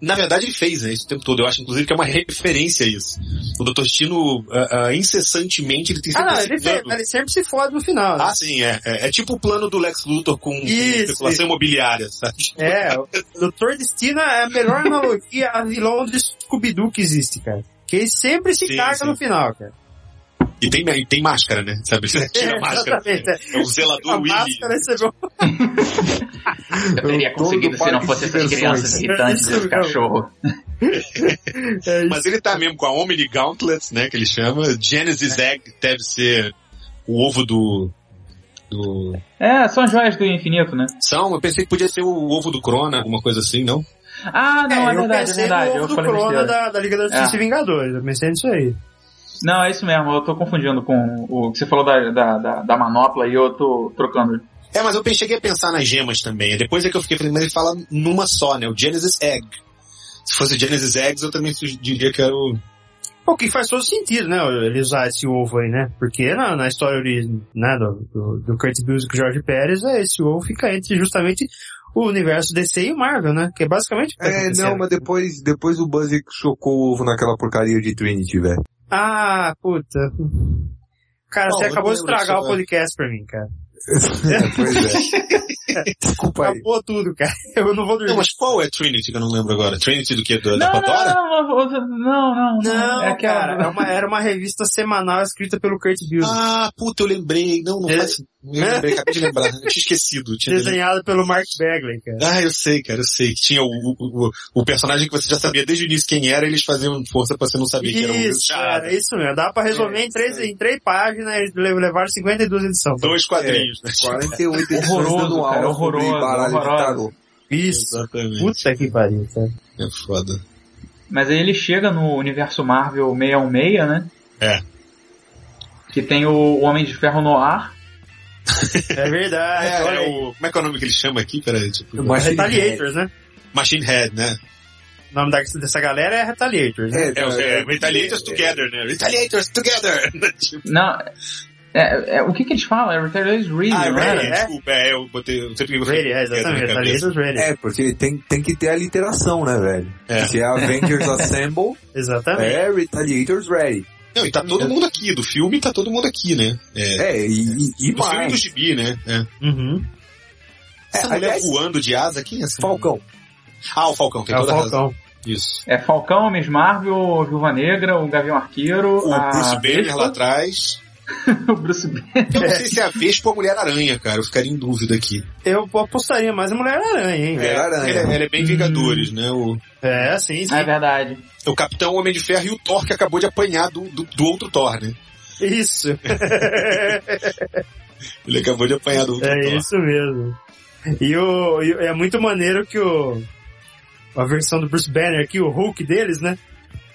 Na verdade ele fez, né, isso o tempo todo. Eu acho, inclusive, que é uma referência a isso. O Dr. Destino, ah, ah, incessantemente, ele tem Ah, sempre não, esse ele, fe- ele sempre se fode no final. né? Ah, sim, é. É, é tipo o plano do Lex Luthor com, especulação imobiliária, sabe? É, o Doutor Destino é a melhor analogia a vilão de Scooby-Doo que existe, cara. Que ele sempre se Sim, caga sim. no final, cara. E tem, e tem máscara, né? Sabe? Você tira a máscara. exatamente. É o zelador A Willy. máscara recebeu Eu teria conseguido se não fosse essas crianças diversões. irritantes mesmo. cachorro. É, Mas ele tá mesmo com a Omni Gauntlets, né? Que ele chama. Genesis Egg deve ser o ovo do... do... É, são as joias do infinito, né? São, eu pensei que podia ser o ovo do Crona, alguma coisa assim, não? Ah, não, é, eu verdade, é pensei verdade. no Eu ovo do falei Corona besteira. da, da Liga da Justiça É. e Vingadores. Eu pensei nisso aí. Não, é isso mesmo, eu tô confundindo com o que você falou da, da, da, da manopla e eu tô trocando. É, mas eu cheguei a pensar nas gemas também. Depois é que eu fiquei falando, mas ele fala numa só, né? O Genesis Egg. Se fosse Genesis Eggs, eu também diria que era o... O que faz todo sentido, né? Ele usar esse ovo aí, né? Porque na, na história né, do, do, do Kurt Busiek e Jorge Pérez, é, esse ovo fica entre justamente o universo DC e o Marvel, né? Que é basicamente o tá É, não, mas depois, depois o Buzz chocou o ovo naquela porcaria de Trinity, velho. Ah, puta. Cara, Bom, você acabou de estragar o podcast pra mim, cara. pois é. Desculpa aí. Acabou tudo, cara. Eu não vou dormir. Não, mas qual é Trinity que eu não lembro agora? Trinity do que? Da, da Não, Pandora? não, não, não, não, É cara, é uma- era uma revista semanal escrita pelo Kurt Busiek. Ah, puta, eu lembrei. Não, não É. faz... lembrei, acabei de lembrar. Eu tinha esquecido. Tinha desenhado pelo Mark Bagley, cara. Ah, eu sei, cara, eu sei. Que tinha o, o, o, o personagem que você já sabia desde o início quem era, eles faziam força pra você não saber que era um Isso, era isso mesmo. Dá pra resolver em, três, em três páginas e le- levaram 52 edições. Dois quadrinhos, né? 48 edições Horroroso, dando cara, horroroso, de horroroso. tarô. Isso. Exatamente. Puta que pariu, cara. É foda. Mas aí ele chega no universo Marvel 616, né? É. Que tem o, o Homem de Ferro no ar. É verdade. É, é o, como é que é o nome que ele chama aqui? Peraí, tipo, Machine Retaliators, né? Machine Head, né? O nome da- dessa galera é Retaliators, né? É, É, é, Retaliators Together, né? Retaliators Together! Tipo, Não, é, é- o que que eles falam? É Retaliators Ready, ah, não Ready, é? desculpa, é, eu botei, eu sempre Ready, é, exatamente. Retaliators Ready. É, porque tem, tem que ter a literação, né, velho? É. Se é Avengers Assemble, Exatamente. é Retaliators Ready. Não, e tá todo mundo aqui, do filme tá todo mundo aqui, né? É, É, e, e, do filme e do mais. gibi, né? É. Uhum. É, Essa mulher aliás, voando de asa, quem é essa? Falcão. Ah, o Falcão, tem É o toda a razão. Falcão. Isso. É Falcão, Miss Marvel, Viúva Negra, o Gavião Arqueiro, O a Bruce Banner lá atrás. o Bruce Banner. Eu não sei se é a Vespa ou a Mulher-Aranha, cara. Eu ficaria em dúvida aqui. Eu apostaria mais a Mulher-Aranha, hein? Mulher-Aranha. Ela, ela é bem Vingadores, né? O, É, sim, sim. Ah, é verdade. o Capitão Homem de Ferro e o Thor que acabou de apanhar do, do, do outro Thor, né? Isso. Ele acabou de apanhar do outro É Thor. isso mesmo. E, o, e é muito maneiro que o a versão do Bruce Banner aqui, o Hulk deles, né?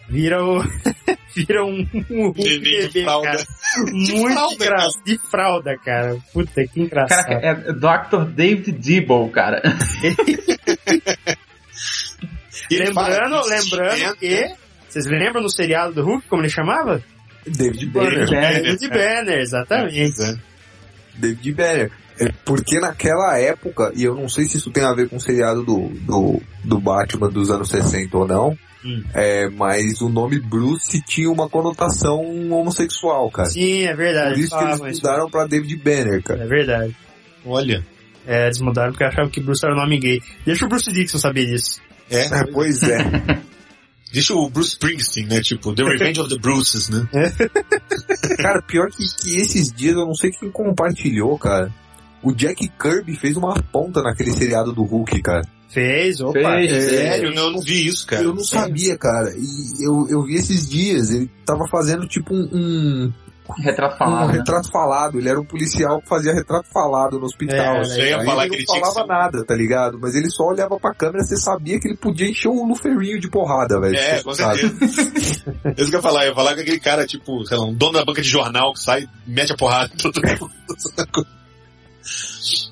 Vira o vira um, um Hulk Neném de bebê, fralda. cara. Muito fralda, engraçado. De fralda, cara. Puta que engraçado. Caraca, é Dr. David Debo, cara. E lembrando, que lembrando que vocês lembram no seriado do Hulk como ele chamava? David Banner. David Banner. David Banner, exatamente. É. David Banner. É porque naquela época, e eu não sei se isso tem a ver com o seriado do, do, do Batman dos anos 60 ou não, Hum. é, mas o nome Bruce tinha uma conotação homossexual, cara. Sim, é verdade. Por isso que eles mudaram pra David Banner, cara. É verdade. Olha. É, eles mudaram porque achavam que Bruce era nome gay. Deixa o Bruce Dixon saber disso. É. É, pois é. Deixa o Bruce Springsteen, né? Tipo, The Revenge of the Bruces, né? Cara, pior que, que esses dias eu não sei quem compartilhou, cara. O Jack Kirby fez uma ponta naquele seriado do Hulk, cara. Fez, opa. Fez, é, Sério? Não, eu não vi isso, cara. Eu não sabia, cara. E eu, eu vi esses dias, ele tava fazendo tipo um, um, Retrato um falado. né? retrato falado. Ele era um policial que fazia retrato falado no hospital. É, assim. eu ia Aí falar ele que ele não que falava ser- nada, tá ligado? Mas ele só olhava pra câmera, você sabia que ele podia encher o luferinho de porrada, velho. É, Você com sabe. certeza. É isso que eu ia falar. Eu ia falar com aquele cara, tipo, sei lá, um dono da banca de jornal que sai e mete a porrada em todo mundo.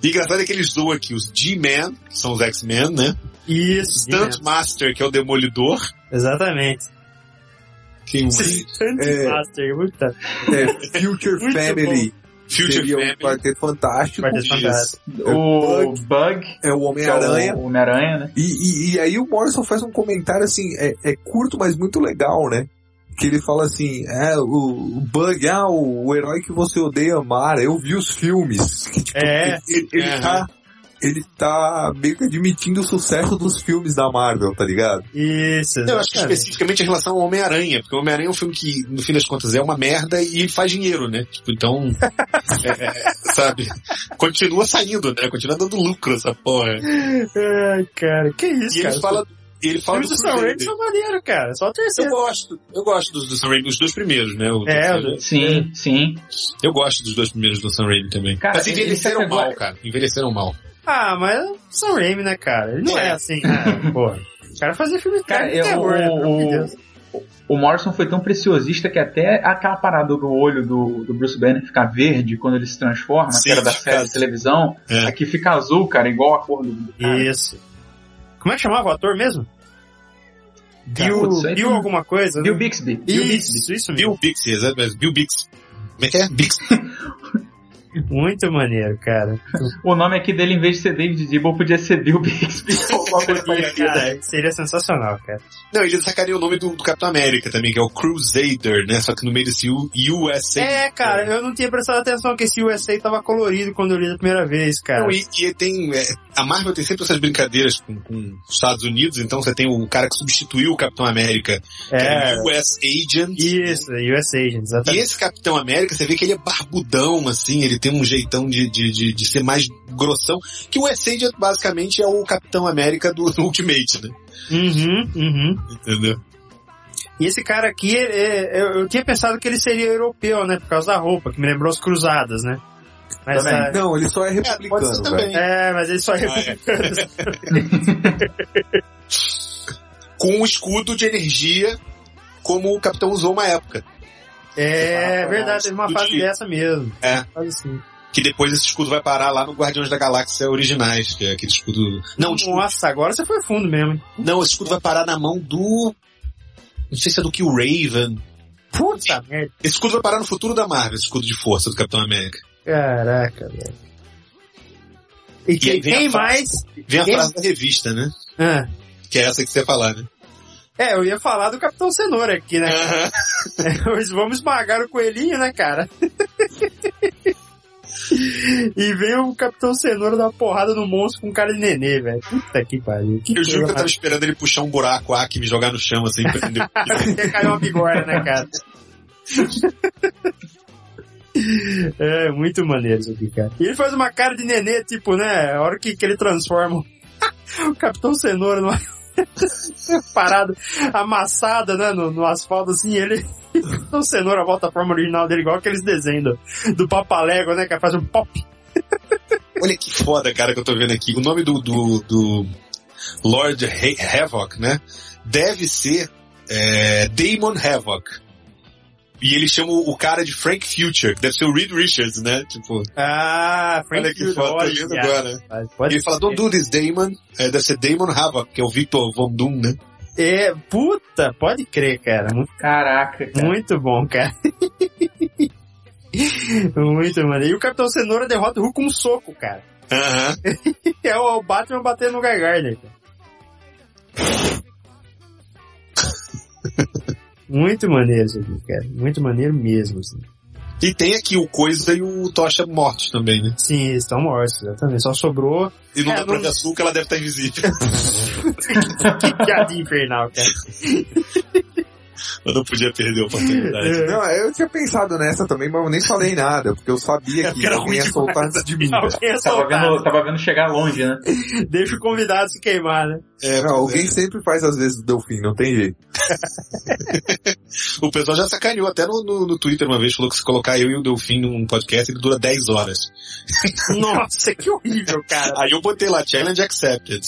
E engraçado é que eles zoam aqui os G-Men, que são os X-Men, né? Isso. Stunt Master, que é o Demolidor. Exatamente. Que o Stunt É. Master, puta. É, Future Muito Family. Future seria Family. um quarteto fantástico. Quarteto. Fantástico. O Bug, É o é Homem-Aranha. o Homem-Aranha, né? E, e, e aí o Morrison faz um comentário assim, é, é curto, mas muito legal, né? Que ele fala assim, é, o, o Bug, ah, o, o herói que você odeia amar, eu vi os filmes. Que, tipo, É. Ele, ele Aham. tá, ele tá meio que admitindo o sucesso dos filmes da Marvel, tá ligado? Isso. Eu acho que exatamente. especificamente em relação ao Homem-Aranha, porque o Homem-Aranha é um filme que, no fim das contas, é uma merda e faz dinheiro, né? Tipo, então, é, é, sabe? Continua saindo, né? Continua dando lucro essa porra. Ai, cara, que isso, E cara. ele fala, ele Os fala filmes do do Sam Raimi são maneiros, cara. Só o Eu terceiro. gosto, eu gosto dos do Sam Raimi, os dois primeiros, né? O É, terceiro. o Sim, sim. Eu gosto dos dois primeiros do Sam Raimi também. Cara, Mas envelheceram mal, cara. Envelheceram mal. Ah, mas o Sam Raimi, né, cara? Ele não é, É. assim, ah, porra. O cara fazia filme Cara, de eu- terror, né? Pelo amor de o- Deus. O Morrison foi tão preciosista que até aquela parada do olho do, do Bruce Banner ficar verde quando ele se transforma, Sim, que era da série de televisão, É. aqui fica azul, cara, igual a cor do. do cara. Isso. Como é que chamava o ator mesmo? Bill, Bill alguma coisa? Bill né? Bixby. Bill Bixby. Isso, isso mesmo. Bill Bixby, exato, mas Bill Bixby. Como é que é? Bixby. Muito maneiro, cara. O nome aqui dele, em vez de ser David Dibble, podia ser Bill Bixby. ou alguma coisa parecida. cara, seria sensacional, cara. Não, ele sacaria o nome do, do Capitão América também, que é o Crusader, né? Só que no meio desse U, USA. É, cara, eu não tinha prestado atenção que esse USA tava colorido quando eu li da primeira vez, cara. Não, e, e tem. é, a Marvel tem sempre essas brincadeiras com, com os Estados Unidos, então você tem o cara que substituiu o Capitão América, que É, o US Agent. isso, USA Agent, E exatamente. esse Capitão América, você vê que ele é barbudão, assim, ele tem um jeitão de, de, de, de ser mais grossão, que o Agent basicamente é o Capitão América do, do Ultimate, né? Uhum, uhum. Entendeu? E esse cara aqui, é, é, eu, tinha pensado que ele seria europeu, né? Por causa da roupa, que me lembrou as cruzadas, né? Mas, Também. ah, Não, ele só é pode ser republicano, também. velho. é, mas ele só é Ah, é. republicano. Com um escudo de energia, como o Capitão usou uma época. É, Ah, verdade, teve uma escudo fase de- dessa mesmo. É. Fase assim. Que depois esse escudo vai parar lá no Guardiões da Galáxia originais, que é aquele escudo. Não, desculpa. Nossa, agora você foi fundo mesmo. hein? não, esse escudo vai parar na mão do. Não sei se é do Kill Raven. Puta merda. Esse escudo vai parar no futuro da Marvel, esse escudo de força do Capitão América. Caraca, velho. E, E aí quem, vem a quem frase. mais? Vem a Quem- frase da revista, né? Ah, Que é essa que você ia falar, né? É, eu ia falar do Capitão Cenoura aqui, né? Hoje vamos esmagar o coelhinho, né, cara? e vem o Capitão Cenoura dar uma porrada no monstro com cara de nenê, velho. Puta que pariu. Que Eu juro que eu tava esperando ele puxar um buraco aqui e me jogar no chão, assim, pra entender. Ia cair uma bigorna, né, cara? É, muito maneiro isso aqui, cara. E ele faz uma cara de nenê, tipo, né? A hora que, que ele transforma o Capitão Cenoura numa parada amassada, né? No, no asfalto, assim, ele. O Cenoura volta à forma original dele, igual aqueles desenhos do, do Papalego, né? Que faz um pop. Olha que foda, cara, que eu tô vendo aqui. O nome do, do, do Lord Ha- Havoc, né? Deve ser é, Damon Havoc. E ele chama o cara de Frank Future, deve ser o Reed Richards, né? Tipo, Ah, Frank olha que foda, olha, agora. Pode Ele fala, don't do this, Damon. É, deve ser Damon Havoc, que é o Victor Von Doom, né? É, puta, pode crer, cara. Muito, Caraca, cara. muito bom, cara. muito maneiro. E o Capitão Cenoura derrota o Hulk com um soco, cara. Aham. É o o Batman batendo no Guy Gardner, cara. Muito maneiro isso aqui, cara. Muito maneiro mesmo, assim. E tem aqui o Coisa e o Tocha mortos também, né? Sim, eles estão mortos, exatamente. Só sobrou. E não É, dá pra não- ver açúcar, ela deve estar invisível. que piada infernal, cara. Eu não podia perder a oportunidade. Não, eu tinha pensado nessa também, mas eu nem falei nada, porque eu sabia É, que era alguém ia soltar antes de mim. Alguém Tava vendo, tava vendo chegar longe, né? Deixa o convidado se queimar, né? É, Não, alguém sempre faz às vezes o Delfim, não tem jeito. O pessoal já sacaneou até no, no, no Twitter uma vez, falou que se colocar eu e o Delfim num podcast, ele dura 10 horas. Nossa, que horrível, cara. Aí eu botei lá, challenge accepted.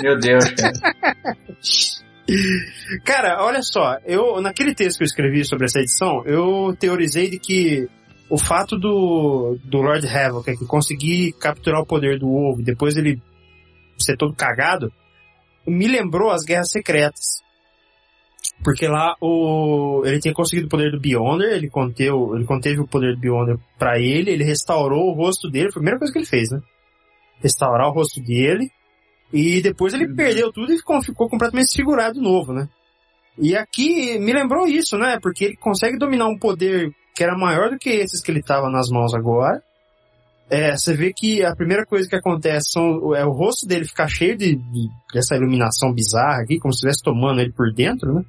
Meu Deus, cara. Cara, olha só, eu naquele texto que eu escrevi sobre essa edição, eu teorizei de que o fato do, do Lord Havoc é que conseguir capturar o poder do ovo depois ele ser todo cagado, me lembrou as guerras secretas. Porque lá o ele tinha conseguido o poder do Beyonder, ele conteu, ele conteve o poder do Beyonder pra ele, ele restaurou o rosto dele, a primeira coisa que ele fez, né? Restaurar o rosto dele. E depois ele perdeu tudo e ficou, ficou completamente desfigurado de novo, né? E aqui me lembrou isso, né? Porque ele consegue dominar um poder que era maior do que esses que ele tava nas mãos agora. É, você vê que a primeira coisa que acontece são, é o rosto dele ficar cheio de, de- dessa iluminação bizarra aqui, como se estivesse tomando ele por dentro, né?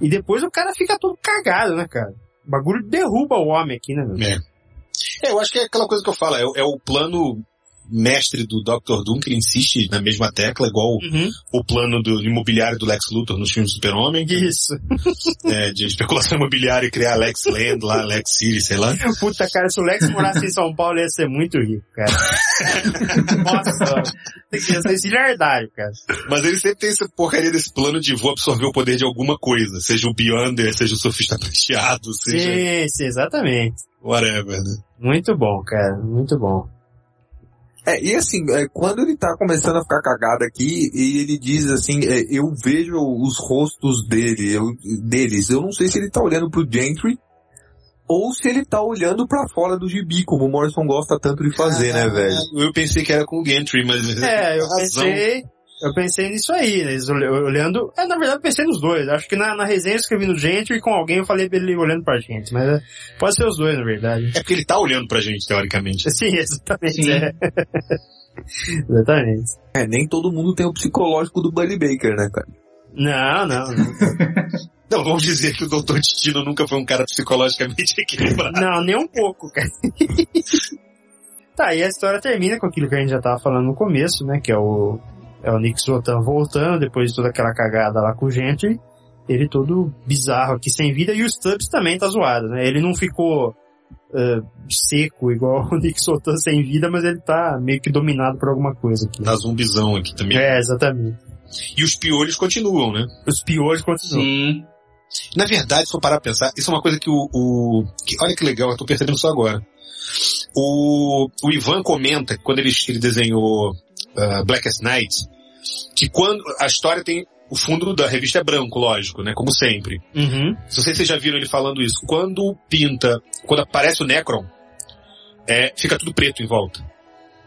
E depois o cara fica todo cagado, né, cara? O bagulho derruba o homem aqui, né, meu? É. É, eu acho que é aquela coisa que eu falo, é, é o plano mestre do Dr. Doom, que ele insiste na mesma tecla, igual Uhum. o plano do imobiliário do Lex Luthor nos filmes do Super-Homem, Isso. é, de especulação imobiliária e criar Lex Land lá, Lex City, sei lá. Puta, cara, se o Lex morasse em São Paulo ia ser muito rico, cara. Nossa, tem que ser zilhardário, cara. Mas ele sempre tem essa porcaria desse plano de vou absorver o poder de alguma coisa, seja o Beyonder, seja o Sofista Prateado, seja Sim, sim, exatamente. whatever, né? Muito bom, cara, muito bom. É, e assim, é, quando ele tá começando a ficar cagado aqui, e ele diz assim, é, eu vejo os rostos dele, eu- deles, eu não sei se ele tá olhando pro Gentry, ou se ele tá olhando pra fora do gibi, como o Morrison gosta tanto de fazer, né, velho? Eu pensei que era com o Gantry, mas... É, eu razão. pensei, eu pensei nisso aí, né, eles olh- olhando, é, na verdade eu pensei nos dois, acho que na, na resenha eu escrevi no gente e com alguém eu falei pra ele olhando pra gente, mas é, pode ser os dois, na verdade. É porque ele tá olhando pra gente, teoricamente. Sim, exatamente, Sim. é. exatamente. É, nem todo mundo tem o psicológico do Buddy Baker, né, cara? Não, não, não. Não, vamos dizer que o Dr. Destino nunca foi um cara psicologicamente equilibrado. Não, nem um pouco, cara. tá, e a história termina com aquilo que a gente já tava falando no começo, né? Que é o, é o Nick Zotan voltando, depois de toda aquela cagada lá com o Gentry. Ele todo bizarro aqui, sem vida, e o Stubbs também tá zoado, né? Ele não ficou ah, seco igual o Nick Zotan sem vida, mas ele tá meio que dominado por alguma coisa aqui. Tá zumbizão aqui também. É, exatamente. E os piolhos continuam, né? Os piolhos continuam. Sim. Na verdade, se for parar pra pensar, isso é uma coisa que o... o- que- olha que legal, eu tô percebendo isso agora. O, o Ivan comenta, que quando ele, ele desenhou uh, Blackest Night, que quando a história tem o fundo da revista é branco, lógico, né? Como sempre. Uhum. Não sei se vocês já viram ele falando isso. Quando pinta, quando aparece o Necron, é, fica tudo preto em volta.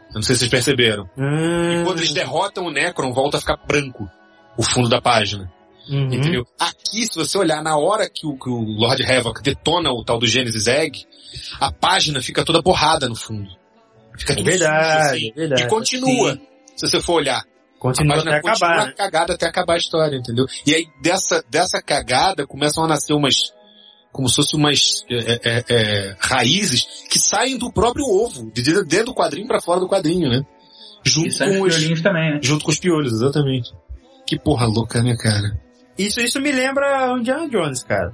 Eu não sei se vocês perceberam. Ah, E quando eles derrotam o Necron, volta a ficar branco o fundo da página. uhum. Entendeu? Aqui, se você olhar na hora que o, que o Lord Havoc detona o tal do Genesis Egg, a página fica toda borrada no fundo. Fica É tudo verdade, sujo, assim. é verdade. E continua. Se você for olhar. Continua a até página continua acabar, né? cagada até acabar a história, entendeu? E aí, dessa, dessa cagada, começam a nascer umas, como se fossem umas é, é, é, raízes que saem do próprio ovo, de dentro do quadrinho para fora do quadrinho, né? Junto E com os os, violinhos também, né? junto com os piolhos, exatamente. Que porra louca, né, cara? Isso, isso me lembra o Indiana Jones, cara.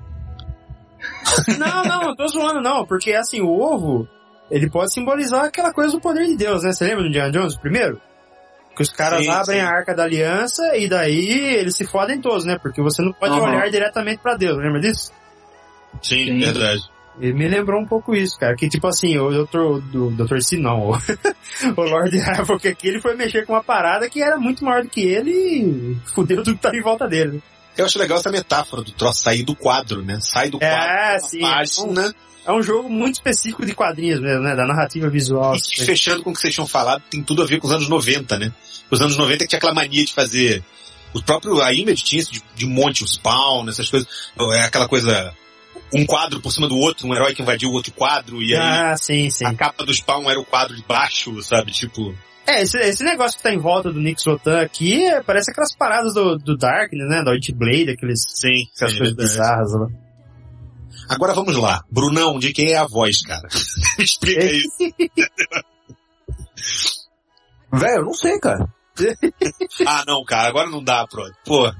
não, não, não tô zoando não, porque assim, o ovo, ele pode simbolizar aquela coisa do poder de Deus, né? Você lembra do Indiana Jones primeiro? Que os caras Sim, abrem sim. a arca da aliança e daí eles se fodem todos, né? Porque você não pode Uhum. olhar diretamente pra Deus, lembra disso? Sim, Sim. verdade. Ele me lembrou um pouco isso, cara. Que tipo assim, o doutor, do doutor o, o Lord Havoc aqui, ele foi mexer com uma parada que era muito maior do que ele e fudeu tudo que tá em volta dele. Eu acho legal essa metáfora do troço sair do quadro, né? Sai do É, quadro, sim. da página, É um jogo muito específico de quadrinhos mesmo, né? Da narrativa visual. e que, fechando com o que vocês tinham falado, tem tudo a ver com os anos 90, né? Os anos 90 que tinha aquela mania de fazer... O próprio, a Image tinha isso de, de monte, o Spawn, essas coisas. É aquela coisa... um quadro por cima do outro, um herói que invadiu o outro quadro, e aí Ah, sim, sim. a capa do Spawn era o quadro de baixo, sabe? Tipo. É, esse, esse negócio que tá em volta do Nick Sotan aqui é- parece aquelas paradas do, do Darkness, né? Da Blade, aqueles, Sim, aquelas sim, coisas verdade. bizarras lá. Agora vamos lá. Brunão, de quem é a voz, cara? Explica isso. Velho, eu não sei, cara. Ah, não, cara, agora não dá, pro. Pô,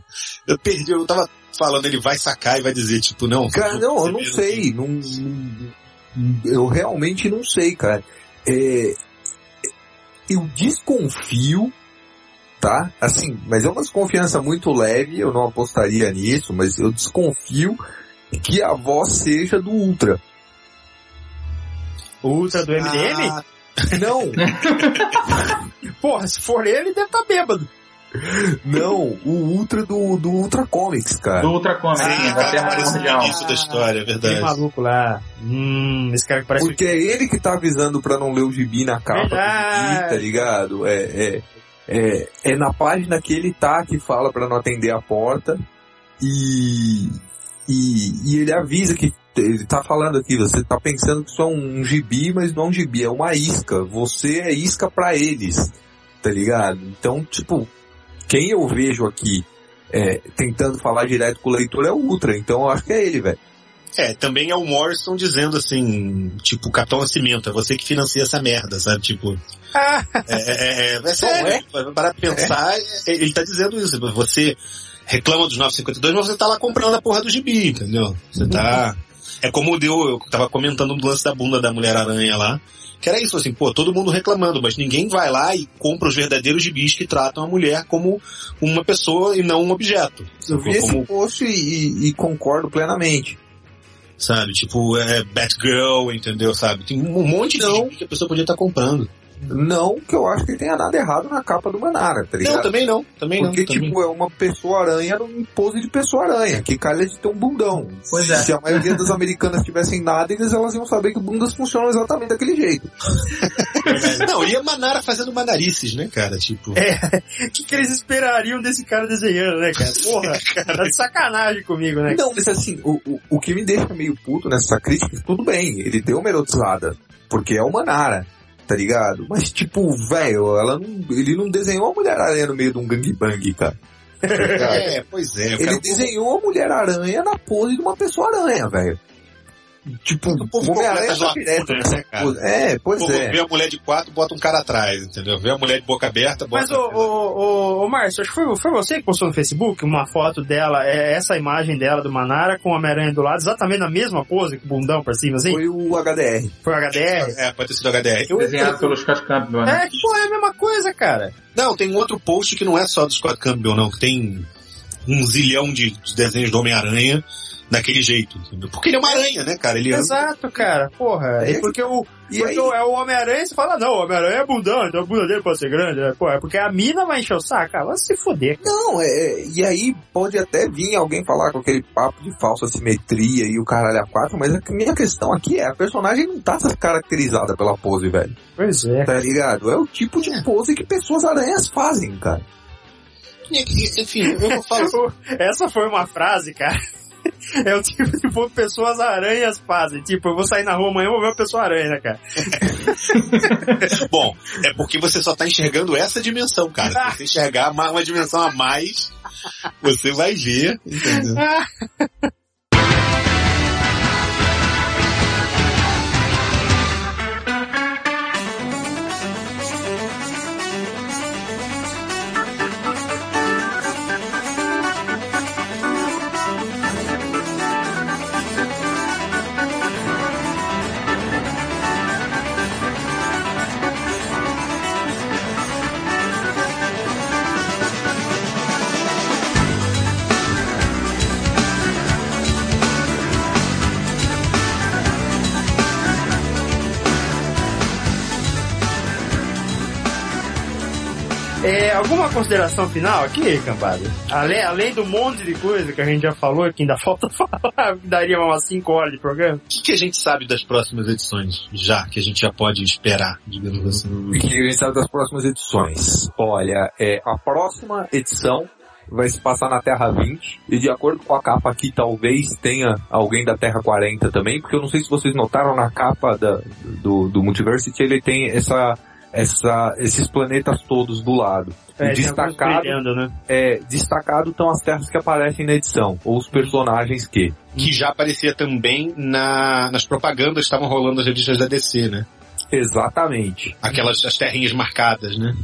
eu perdi, eu tava falando, ele vai sacar e vai dizer, tipo, não. Cara, não, eu não sei. Não, não- eu realmente não sei, cara. É, eu desconfio, tá? Assim, mas é uma desconfiança muito leve, eu não apostaria nisso, mas eu desconfio que a voz seja do Ultra. O Ultra do MDM? Ah, Não, Porra, se for ele, deve estar tá bêbado. não, o Ultra do, do Ultra Comics, cara. Do Ultra Comics, sim, sim, da Terra parece Primordial. o início da história, é Aquele verdade. maluco lá. Hum, esse cara que parece... Porque é ele que tá avisando pra não ler o gibi na capa do gibi, tá ligado? É, é, é, é na página que ele tá que fala pra não atender a porta e, e, e ele avisa que ele tá falando aqui, você tá pensando que isso é um, gibi, mas não é um gibi, é uma isca. Você é isca pra eles, tá ligado? Então, tipo, quem eu vejo aqui é, tentando falar direto com o leitor é o Ultra, então eu acho que é ele, velho. É, também é o Morrison dizendo assim, tipo, Capitão Nascimento, é você que financia essa merda, sabe? Tipo, Ah, é, é, é, é sério, vai parar pra pensar, é, ele tá dizendo isso, você reclama dos 952, mas você tá lá comprando a porra do gibi, entendeu? Você tá... É como deu, eu tava comentando no lance da bunda da Mulher-Aranha lá, que era isso, assim, pô, todo mundo reclamando, mas ninguém vai lá e compra os verdadeiros gibis que tratam a mulher como uma pessoa e não um objeto. Eu vi Como- esse post e, e- concordo plenamente. Sabe? Tipo, é Batgirl, entendeu? Sabe? Tem um monte de gibi que a pessoa podia estar comprando. Não que eu acho que tenha nada errado na capa do Manara, tá ligado? Não, também não. Também Porque, não. também. tipo, é uma pessoa-aranha em pose de pessoa-aranha, que calha de ter um bundão. Pois é. Se a maioria das americanas tivessem nádegas, elas iam saber que bundas funcionam exatamente daquele jeito. Não, e a Manara fazendo manarices, né, cara? Tipo. É, o que, que eles esperariam desse cara desenhando, né, cara? Porra, tá de sacanagem comigo, né? Não, mas assim, o, o, o que me deixa meio puto nessa crítica, tudo bem, ele deu uma erotizada, porque é o Manara, tá ligado? Mas tipo, velho, ela não, ele não desenhou a Mulher-Aranha no meio de um gangbang, cara. Tá? É, pois é. Ele desenhou a Mulher-Aranha na pose de uma pessoa-aranha, velho. Tipo, o povo o Homem-Aranha tá direto né, cara? É, pois Pô, é. Vê a mulher de quatro, bota um cara atrás, entendeu? Vê a mulher de boca aberta, bota. Mas, ô, ô, ô, ô Márcio, acho que foi, foi você que postou no Facebook uma foto dela, é essa imagem dela do Manara com o Homem-Aranha do lado, exatamente na mesma pose, com o bundão pra cima, assim? Foi o HDR. Foi o HDR? É, pode ter sido HDR. Eu- Desenhado pelo Scott Campbell, né? É, que porra, é a mesma coisa, cara. Não, tem um outro post que não é só do Scott Campbell, não, que tem um zilhão de, de desenhos do Homem-Aranha daquele jeito. entendeu? Porque ele é uma aranha, né, cara? Ele é... Exato, cara, porra. É. É porque o, E porque aí? o- é o Homem-Aranha, você fala, não, o Homem-Aranha é bundão, então a bunda dele pode ser grande, né? Pô, é porque a mina vai encher o saco, cara, vai se foder. Não, é, e aí pode até vir alguém falar com aquele papo de falsa simetria e o caralho a quatro, mas a minha questão aqui é, a personagem não tá caracterizada pela pose, velho. Pois é. Tá ligado? É o tipo de pose que pessoas aranhas fazem, cara. Enfim, eu falo Essa foi uma frase, cara. É o tipo de pô- pessoas aranhas fazem. Tipo, eu vou sair na rua amanhã e vou ver uma pessoa aranha, né, cara? Bom, é porque você só tá enxergando essa dimensão, cara. Se você enxergar uma, uma dimensão a mais, você vai ver, entendeu? É, alguma consideração final aqui, cambada? Além, além do monte de coisa que a gente já falou, que ainda falta falar, que daria umas 5 horas de programa. O que, que a gente sabe das próximas edições? Já, que a gente já pode esperar, digamos assim. O que a gente sabe das próximas edições? Olha, é, a próxima edição vai se passar na Terra 20. E de acordo com a capa aqui, talvez tenha alguém da Terra 40 também, porque eu não sei se vocês notaram na capa da, do, do Multiversity, ele tem essa, essa, esses planetas todos do lado. É, destacado, brilhando, né? é, destacado estão as terras que aparecem na edição, ou os personagens que. Que já aparecia também na, nas propagandas que estavam rolando nas revistas da DC, né? Exatamente. Aquelas as terrinhas marcadas, né?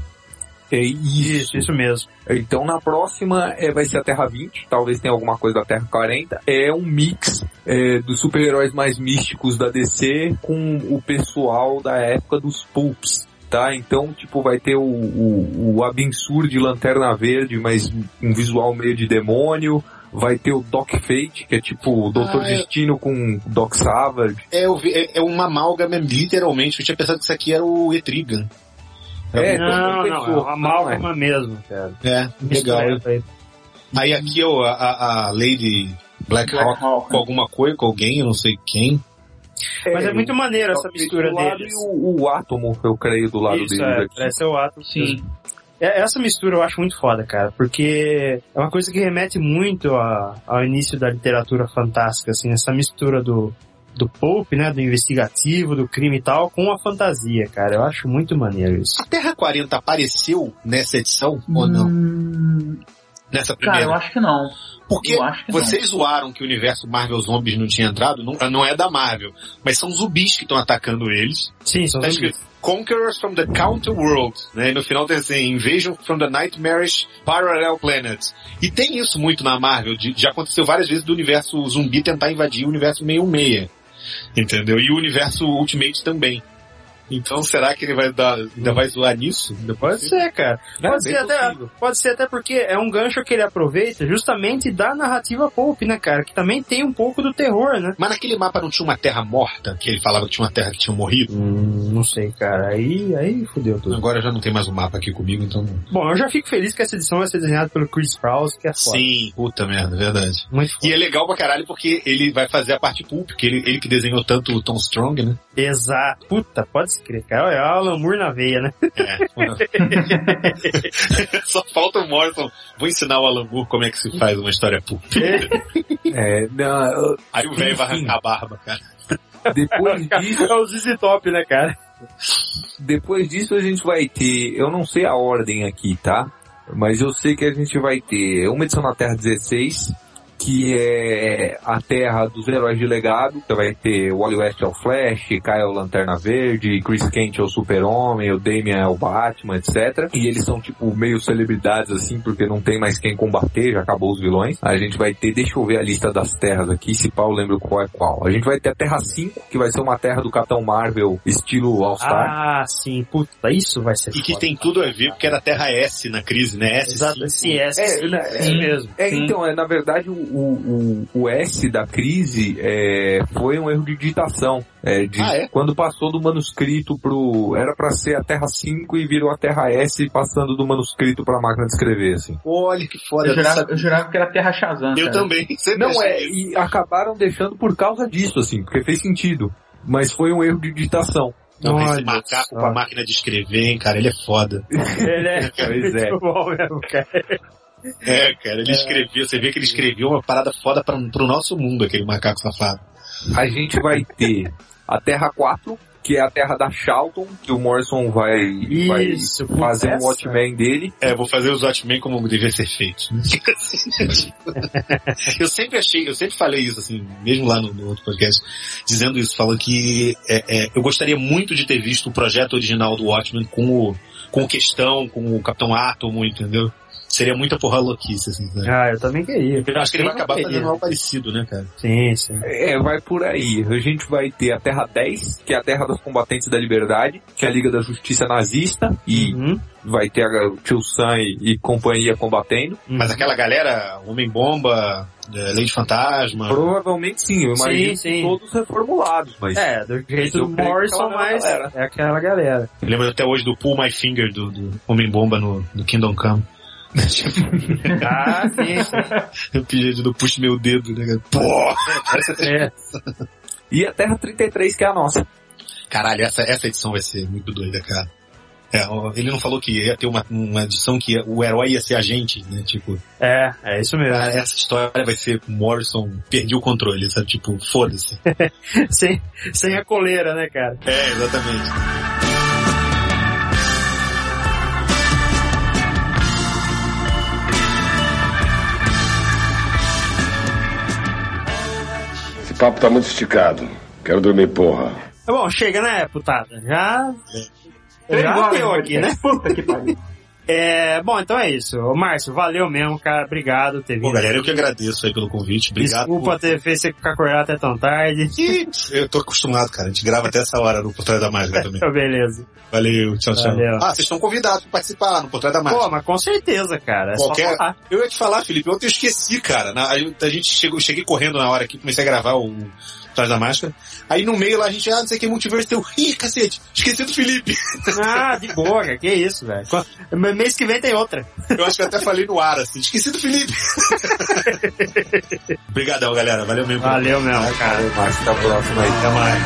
É isso. Isso mesmo. Então na próxima é, vai ser a Terra 20, talvez tenha alguma coisa da Terra 40. É um mix é, dos super-heróis mais místicos da DC com o pessoal da época dos pulps. Tá? Então, tipo, vai ter o, o, o Abensur de Lanterna Verde, mas um visual meio de demônio. Vai ter o Doc Fate, que é tipo o Doutor Ah, é. Destino com Doc Savage. É, eu vi- é, é uma amálgama, literalmente. Eu tinha pensado que isso aqui era o Etrigan. É, não, todo não, mundo é uma amálgama mesmo, cara. É, legal. Misturado aí. Aqui ó, a, a Lady Black Hawk Hawk, com alguma coisa, com alguém, eu não sei quem. Mas é muito maneiro essa mistura do lado deles. E o, o Átomo, eu creio, do lado Isso, deles é, aqui. parece o ato. Sim. É, Essa mistura eu acho muito foda, cara, porque é uma coisa que remete muito a- ao início da literatura fantástica, assim, essa mistura do, do pulp, né, do investigativo, do crime e tal, com a fantasia, cara. Eu acho muito maneiro isso. A Terra 40 apareceu nessa edição ou não? Nessa cara, primeira? eu acho que não. Porque eu acho que não. vocês zoaram que o universo Marvel Zombies não tinha entrado, não, não é da Marvel, mas são zumbis que estão atacando eles. Sim, são Tá zumbis. escrito Conquerors from the Counter World, né? E no final tem assim, Invasion from the Nightmarish Parallel Planet. E tem isso muito na Marvel, de- já aconteceu várias vezes do universo zumbi tentar invadir o universo 66. Entendeu? E o universo Ultimate também. Então será que ele vai dar, ainda vai zoar nisso? Ainda Pode ser, cara. É, Pode, bem ser até, possível. pode ser até porque é um gancho que ele aproveita justamente da narrativa pulp, né, cara? Que também tem um pouco do terror, né? Mas naquele mapa não tinha uma terra morta, que ele falava que tinha uma terra que tinha morrido? Hum, não sei, cara. Aí, aí fudeu tudo. Agora já não tem mais um mapa aqui comigo, então. Bom, eu já fico feliz que essa edição vai ser desenhada pelo Chris Prowse, que é foda. Sim, puta merda, verdade. Muito foda. E é legal pra caralho porque ele vai fazer a parte pulp, porque ele, ele que desenhou tanto o Tom Strong, né? Exato. Puta, pode se crer, cara. É o Alan Moore na veia, né? É. Só falta o Morrison. Vou ensinar o Alan Moore como é que se faz uma história pulp. É, não, Aí o velho vai arrancar a barba, cara. depois disso, É o ZZ Top, né, cara? depois disso a gente vai ter, eu não sei a ordem aqui, tá? Mas eu sei que a gente vai ter uma edição na Terra 16, que é a Terra dos Heróis de Legado, que vai ter o Wally West é o Flash, Kyle é o Lanterna Verde, Chris Kent é o Super-Homem, o Damian é o Batman, etc. E eles são tipo meio celebridades assim, porque não tem mais quem combater, já acabou os vilões. A gente vai ter, deixa eu ver a lista das terras aqui, se pau lembro qual é qual. A gente vai ter a Terra 5, que vai ser uma terra do Capitão Marvel estilo All-Star. Ah, sim. Puta, isso vai ser E que tem tudo a ver, porque era Terra S na crise, né? S. Exato. Sim, é, É, sim, é isso mesmo. É, Sim. então, é, na verdade, o, o, o S da crise é, foi um erro de digitação. É, de, Ah, é? Quando passou do manuscrito pro... Era pra ser a Terra 5 e virou a Terra S passando do manuscrito pra máquina de escrever, assim. Olha que foda. Eu jurava, eu jurava que era Terra Shazam. Eu cara. também. Sempre Não, é, e acabaram deixando por causa disso, assim, porque fez sentido. Mas foi um erro de digitação. Não, esse Olha macaco só. com a máquina de escrever, hein, cara, ele é foda. Ele é Pois é. muito bom mesmo, cara. É, cara, ele escreveu, você vê que ele escreveu uma parada foda pra, pro nosso mundo, aquele macaco safado. A gente vai ter a Terra 4, que é a terra da Charlton, que o Morrison vai, Isso, vai fazer essa- um Watchmen dele. É, vou fazer os Watchmen como devia ser feito. eu sempre achei, eu sempre falei isso, assim, mesmo lá no, no outro podcast, dizendo isso, falando que é, é, eu gostaria muito de ter visto o projeto original do Watchmen com o, com o Questão, com o Capitão Átomo, entendeu? Seria muita porra louquice, assim, né? Ah, eu também queria. Eu acho que ele vai acabar queria? fazendo algo parecido, né, cara? Sim, sim. É, vai por aí. A gente vai ter a Terra 10, que é a Terra dos Combatentes da Liberdade, que é a Liga da Justiça Nazista, e Uhum. vai ter a o Tio Sam e, e companhia combatendo. Mas aquela galera, Homem-Bomba, é, Lei de Fantasma... Provavelmente sim, eu imagino Sim, sim. todos reformulados, mas... É, do jeito do Morrison, mas é aquela galera. Eu lembro até hoje do Pull My Finger do, do Homem-Bomba no, no Kingdom Come. Ah, sim. Eu pedi do puxe meu dedo, né? Pô! É. E a Terra 33, que é a nossa. Caralho, essa, essa edição vai ser muito doida, cara. É, ele não falou que ia ter uma, uma edição que o herói ia ser a gente, né? Tipo, É, é isso mesmo. essa história vai ser Morrison perdeu o controle, sabe? Tipo, foda-se. sem, sem a coleira, né, cara? É, exatamente. Papo tá muito esticado. Quero dormir, porra. Bom, chega, né, putada? Já. Três Já deu de aqui, né? Puta que pariu. É, bom, então é isso. Ô, Márcio, valeu mesmo, cara. Obrigado por ter Bom, vindo. galera, eu que agradeço aí pelo convite. Obrigado. Desculpa ter feito você ficar acordado até tão tarde. por- Eu tô acostumado, cara. A gente grava até essa hora no Por Trás da Mágica também. Beleza. Valeu, tchau, tchau. Valeu. Ah, vocês estão convidados pra participar no Por Trás da Mágica. Pô, mas com certeza, cara. É Qualquer... só falar. Eu ia te falar, Felipe, ontem eu esqueci, cara. Na- a gente chegou, cheguei correndo na hora aqui, comecei a gravar o Trás da Máscara. Aí no meio lá a gente, ah, não sei o que, multiverso teu. Ih, cacete, esqueci do Felipe. Ah, de boa, cara. Que isso, velho. Mês que vem tem outra. Eu acho que eu até falei no ar, assim, esqueci do Felipe. Obrigadão, galera. Valeu mesmo. Valeu mesmo, cara. Márcio, até a próxima aí. Até mais.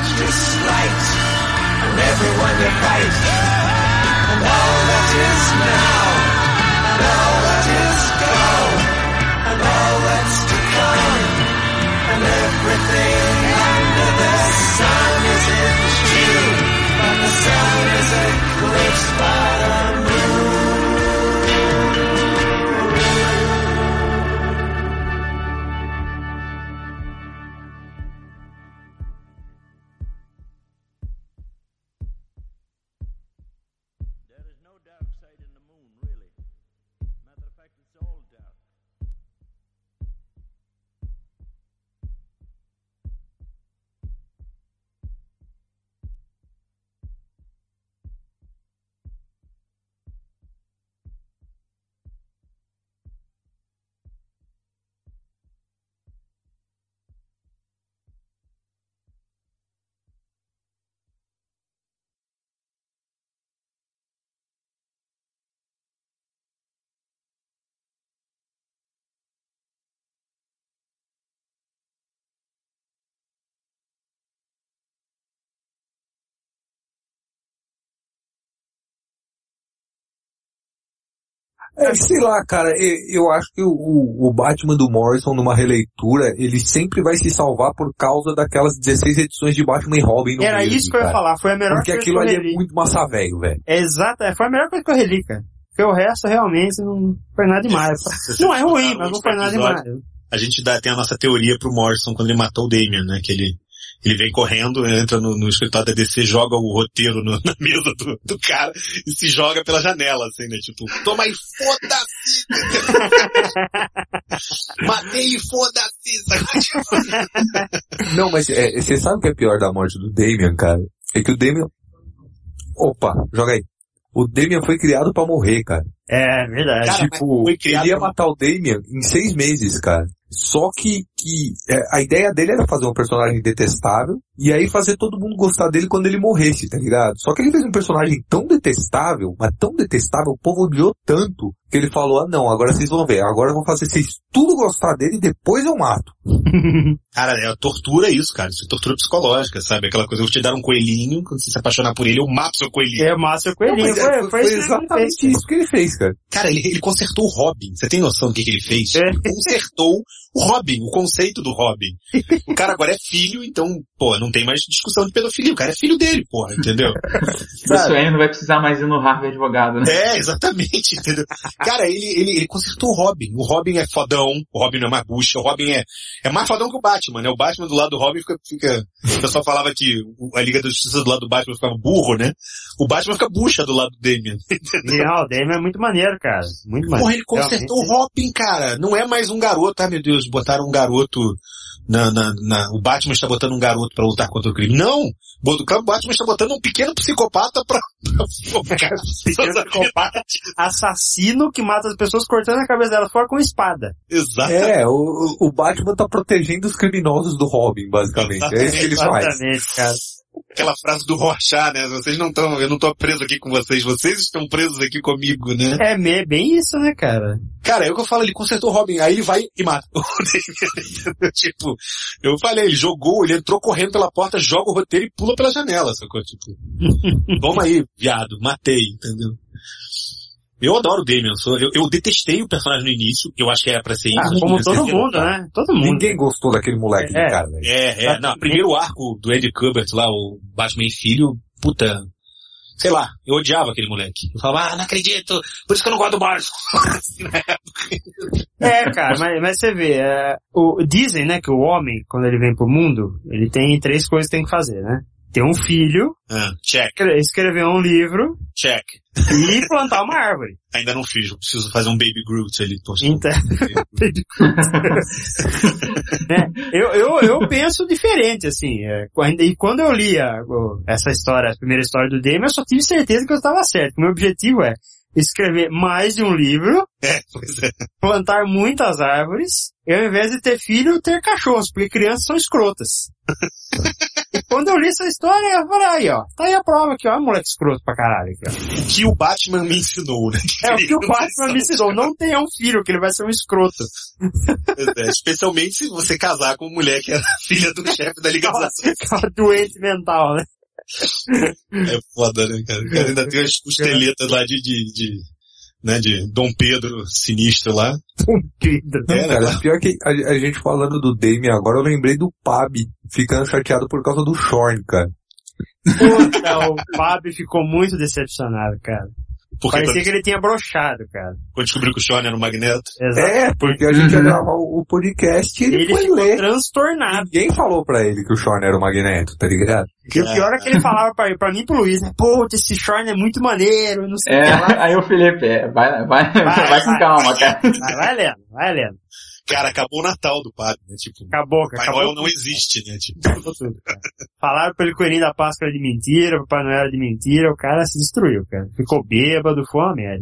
É, sei lá, cara, eu acho que o, o Batman do Morrison, numa releitura, ele sempre vai se salvar por causa daquelas 16 edições de Batman e Robin no Era meio, isso que eu ia falar. Foi a melhor Porque coisa aquilo que eu ali é muito massa velho, velho. É exato, é, foi a melhor coisa que eu reli, cara. Porque o resto realmente não foi nada demais. Não é ruim, mas não foi nada demais. A gente dá, tem a nossa teoria pro Morrison quando ele matou o Damian, né? Que ele, ele vem correndo, entra no, no escritório da DC, joga o roteiro no- na mesa do, do cara e se joga pela janela, assim, né? Tipo, toma aí, foda-se! Matei e foda-se! Não, mas é, você sabe o que é pior da morte do Damian, cara? É que o Damian... Opa, joga aí. O Damian foi criado pra morrer, cara. É, verdade. Cara, tipo, foi criado ele ia pra- matar o Damian em seis meses, cara. Só que, que é, a ideia dele era fazer um personagem detestável e aí fazer todo mundo gostar dele quando ele morresse, tá ligado? Só que ele fez um personagem tão detestável, mas tão detestável, o povo odiou tanto que ele falou, ah não, agora vocês vão ver, agora eu vou fazer vocês tudo gostar dele e depois eu mato. Cara, é tortura isso, cara. Isso é tortura psicológica, sabe? Aquela coisa, eu vou te dar um coelhinho, quando você se apaixonar por ele, eu mato seu coelhinho. É, o Márcio Não, Coelhinho. mas é, Foi, foi, foi, isso que ele exatamente fez. isso que ele fez, cara. Cara, ele, ele consertou o Robin. Você tem noção do que, que ele fez? É. Ele consertou o Robin, o conceito do Robin. O cara agora é filho, então, pô, não tem mais discussão de pedofilia. O cara é filho dele, porra, entendeu? Bruce Wayne não vai precisar mais ir no Harvard advogado, né? É, exatamente, entendeu? Cara, ele, ele, ele consertou o Robin. O Robin é fodão, o Robin não é mais bucha, o Robin é, é mais fodão que o Batman, né? O Batman do lado do Robin fica, fica, o pessoal falava que a Liga da Justiça do lado do Batman ficava burro, né? O Batman fica bucha do lado do Damian. Não, o Damian é muito maneiro, cara. Muito maneiro. Porra, ele consertou o Robin, cara. Não é mais um garoto, ah meu Deus, botaram um garoto na, na, na- o Batman está botando um garoto pra lutar contra o crime. Não! O Batman está botando um pequeno psicopata as Pequeno psicopata assassino que mata as pessoas cortando a cabeça delas fora com espada. Exato. É, o, o Batman tá protegendo os criminosos do Robin, basicamente. É isso que ele faz. Exatamente, cara. Aquela frase do Rorschach, né? Vocês não estão, eu não tô preso aqui com vocês, vocês estão presos aqui comigo, né? É me- bem isso, né, cara? Cara, é o que eu falo, ele consertou o Robin, aí ele vai e mata. tipo, eu falei, ele jogou, ele entrou correndo pela porta, joga o roteiro e pula pela janela, sacou? Tipo, toma aí, viado, matei, entendeu? Eu adoro o Damian, sou, eu, eu detestei o personagem no início, eu acho que era pra ser Ah, isso. como todo mundo, né? Todo mundo. Ninguém gostou daquele moleque, É. cara. velho. É, é, não, primeiro arco do Andy Kubert lá, o Batman e Filho, puta, sei lá, eu odiava aquele moleque. Eu falava, ah, não acredito, por isso que eu não gosto do Morrison. É, cara, mas, mas você vê, é, o, dizem, né, que o homem, quando ele vem pro mundo, ele tem três coisas que tem que fazer, né? Ter um filho, Ah, check, escre- escrever um livro check. e plantar uma árvore. Ainda não fiz, eu preciso fazer um Baby Groot ali. Então, né? eu, eu, eu penso diferente, assim. é, e quando eu li a- essa história, a primeira história do Damon, eu só tive certeza que eu estava certo. Meu objetivo é escrever mais de um livro, É, pois é. plantar muitas árvores, e ao invés de ter filho, ter cachorros, porque crianças são escrotas. e quando eu li essa história, eu falei, aí ó, tá aí a prova aqui, ó, moleque escroto pra caralho. Aqui, ó. O que o Batman me ensinou, né? É o que o Batman me ensinou, não tenha um filho, que ele vai ser um escroto. É, especialmente se você casar com uma mulher que era filha do chefe da Liga dos. Aquela doente mental, né? É foda, né, cara? O cara ainda tem as costeletas lá de, de, de, né, de Dom Pedro sinistro lá. Pedro. Não, É, cara, né? pior que a, a gente falando do Damien agora, eu lembrei do Pab ficando chateado por causa do Shorn, cara. Puta, o Fábio ficou muito decepcionado, cara. Porque Parecia que ele tinha brochado, cara. quando descobriu que o Sean era um magneto. Exato. É, porque a gente ia gravar o, podcast e ele, Ele foi ficou ler. transtornado. Ninguém falou pra ele que o Shorn era o Magneto, tá ligado? E o pior é que ele falava pra, pra mim e pro Luiz, né? Pô, esse Shorn é muito maneiro, não sei o É, que lá. aí o Felipe, é, vai, vai, vai, com vai. calma, cara. Vai, vai lendo, vai lendo. Cara, acabou o Natal do padre, né? Tipo, Acabou, cara. Papai Acabou Noel não existe, né? Tipo, acabou tudo, cara. Falaram pra ele que o coelhinho da Páscoa era de mentira, o Papai Noel era de mentira, o cara se destruiu, cara. Ficou bêbado, foi uma cara.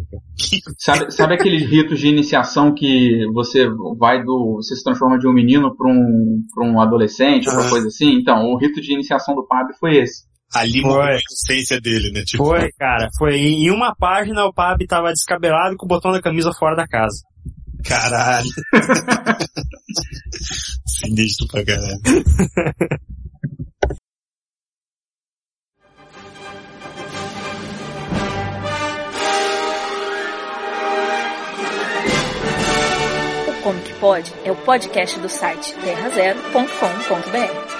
Sabe, sabe aqueles ritos de iniciação que você vai do. você se transforma de um menino pra um, pra um adolescente, alguma Aham. coisa assim? Então, o rito de iniciação do Pab foi esse. ali Foi. a inocência dele, né? Tipo, Foi, cara. Foi em uma página o Pab tava descabelado com o botão da camisa fora da casa. Caralho. Sinistro pra caralho. O Como Que Pode é o podcast do site terrazero.com.br.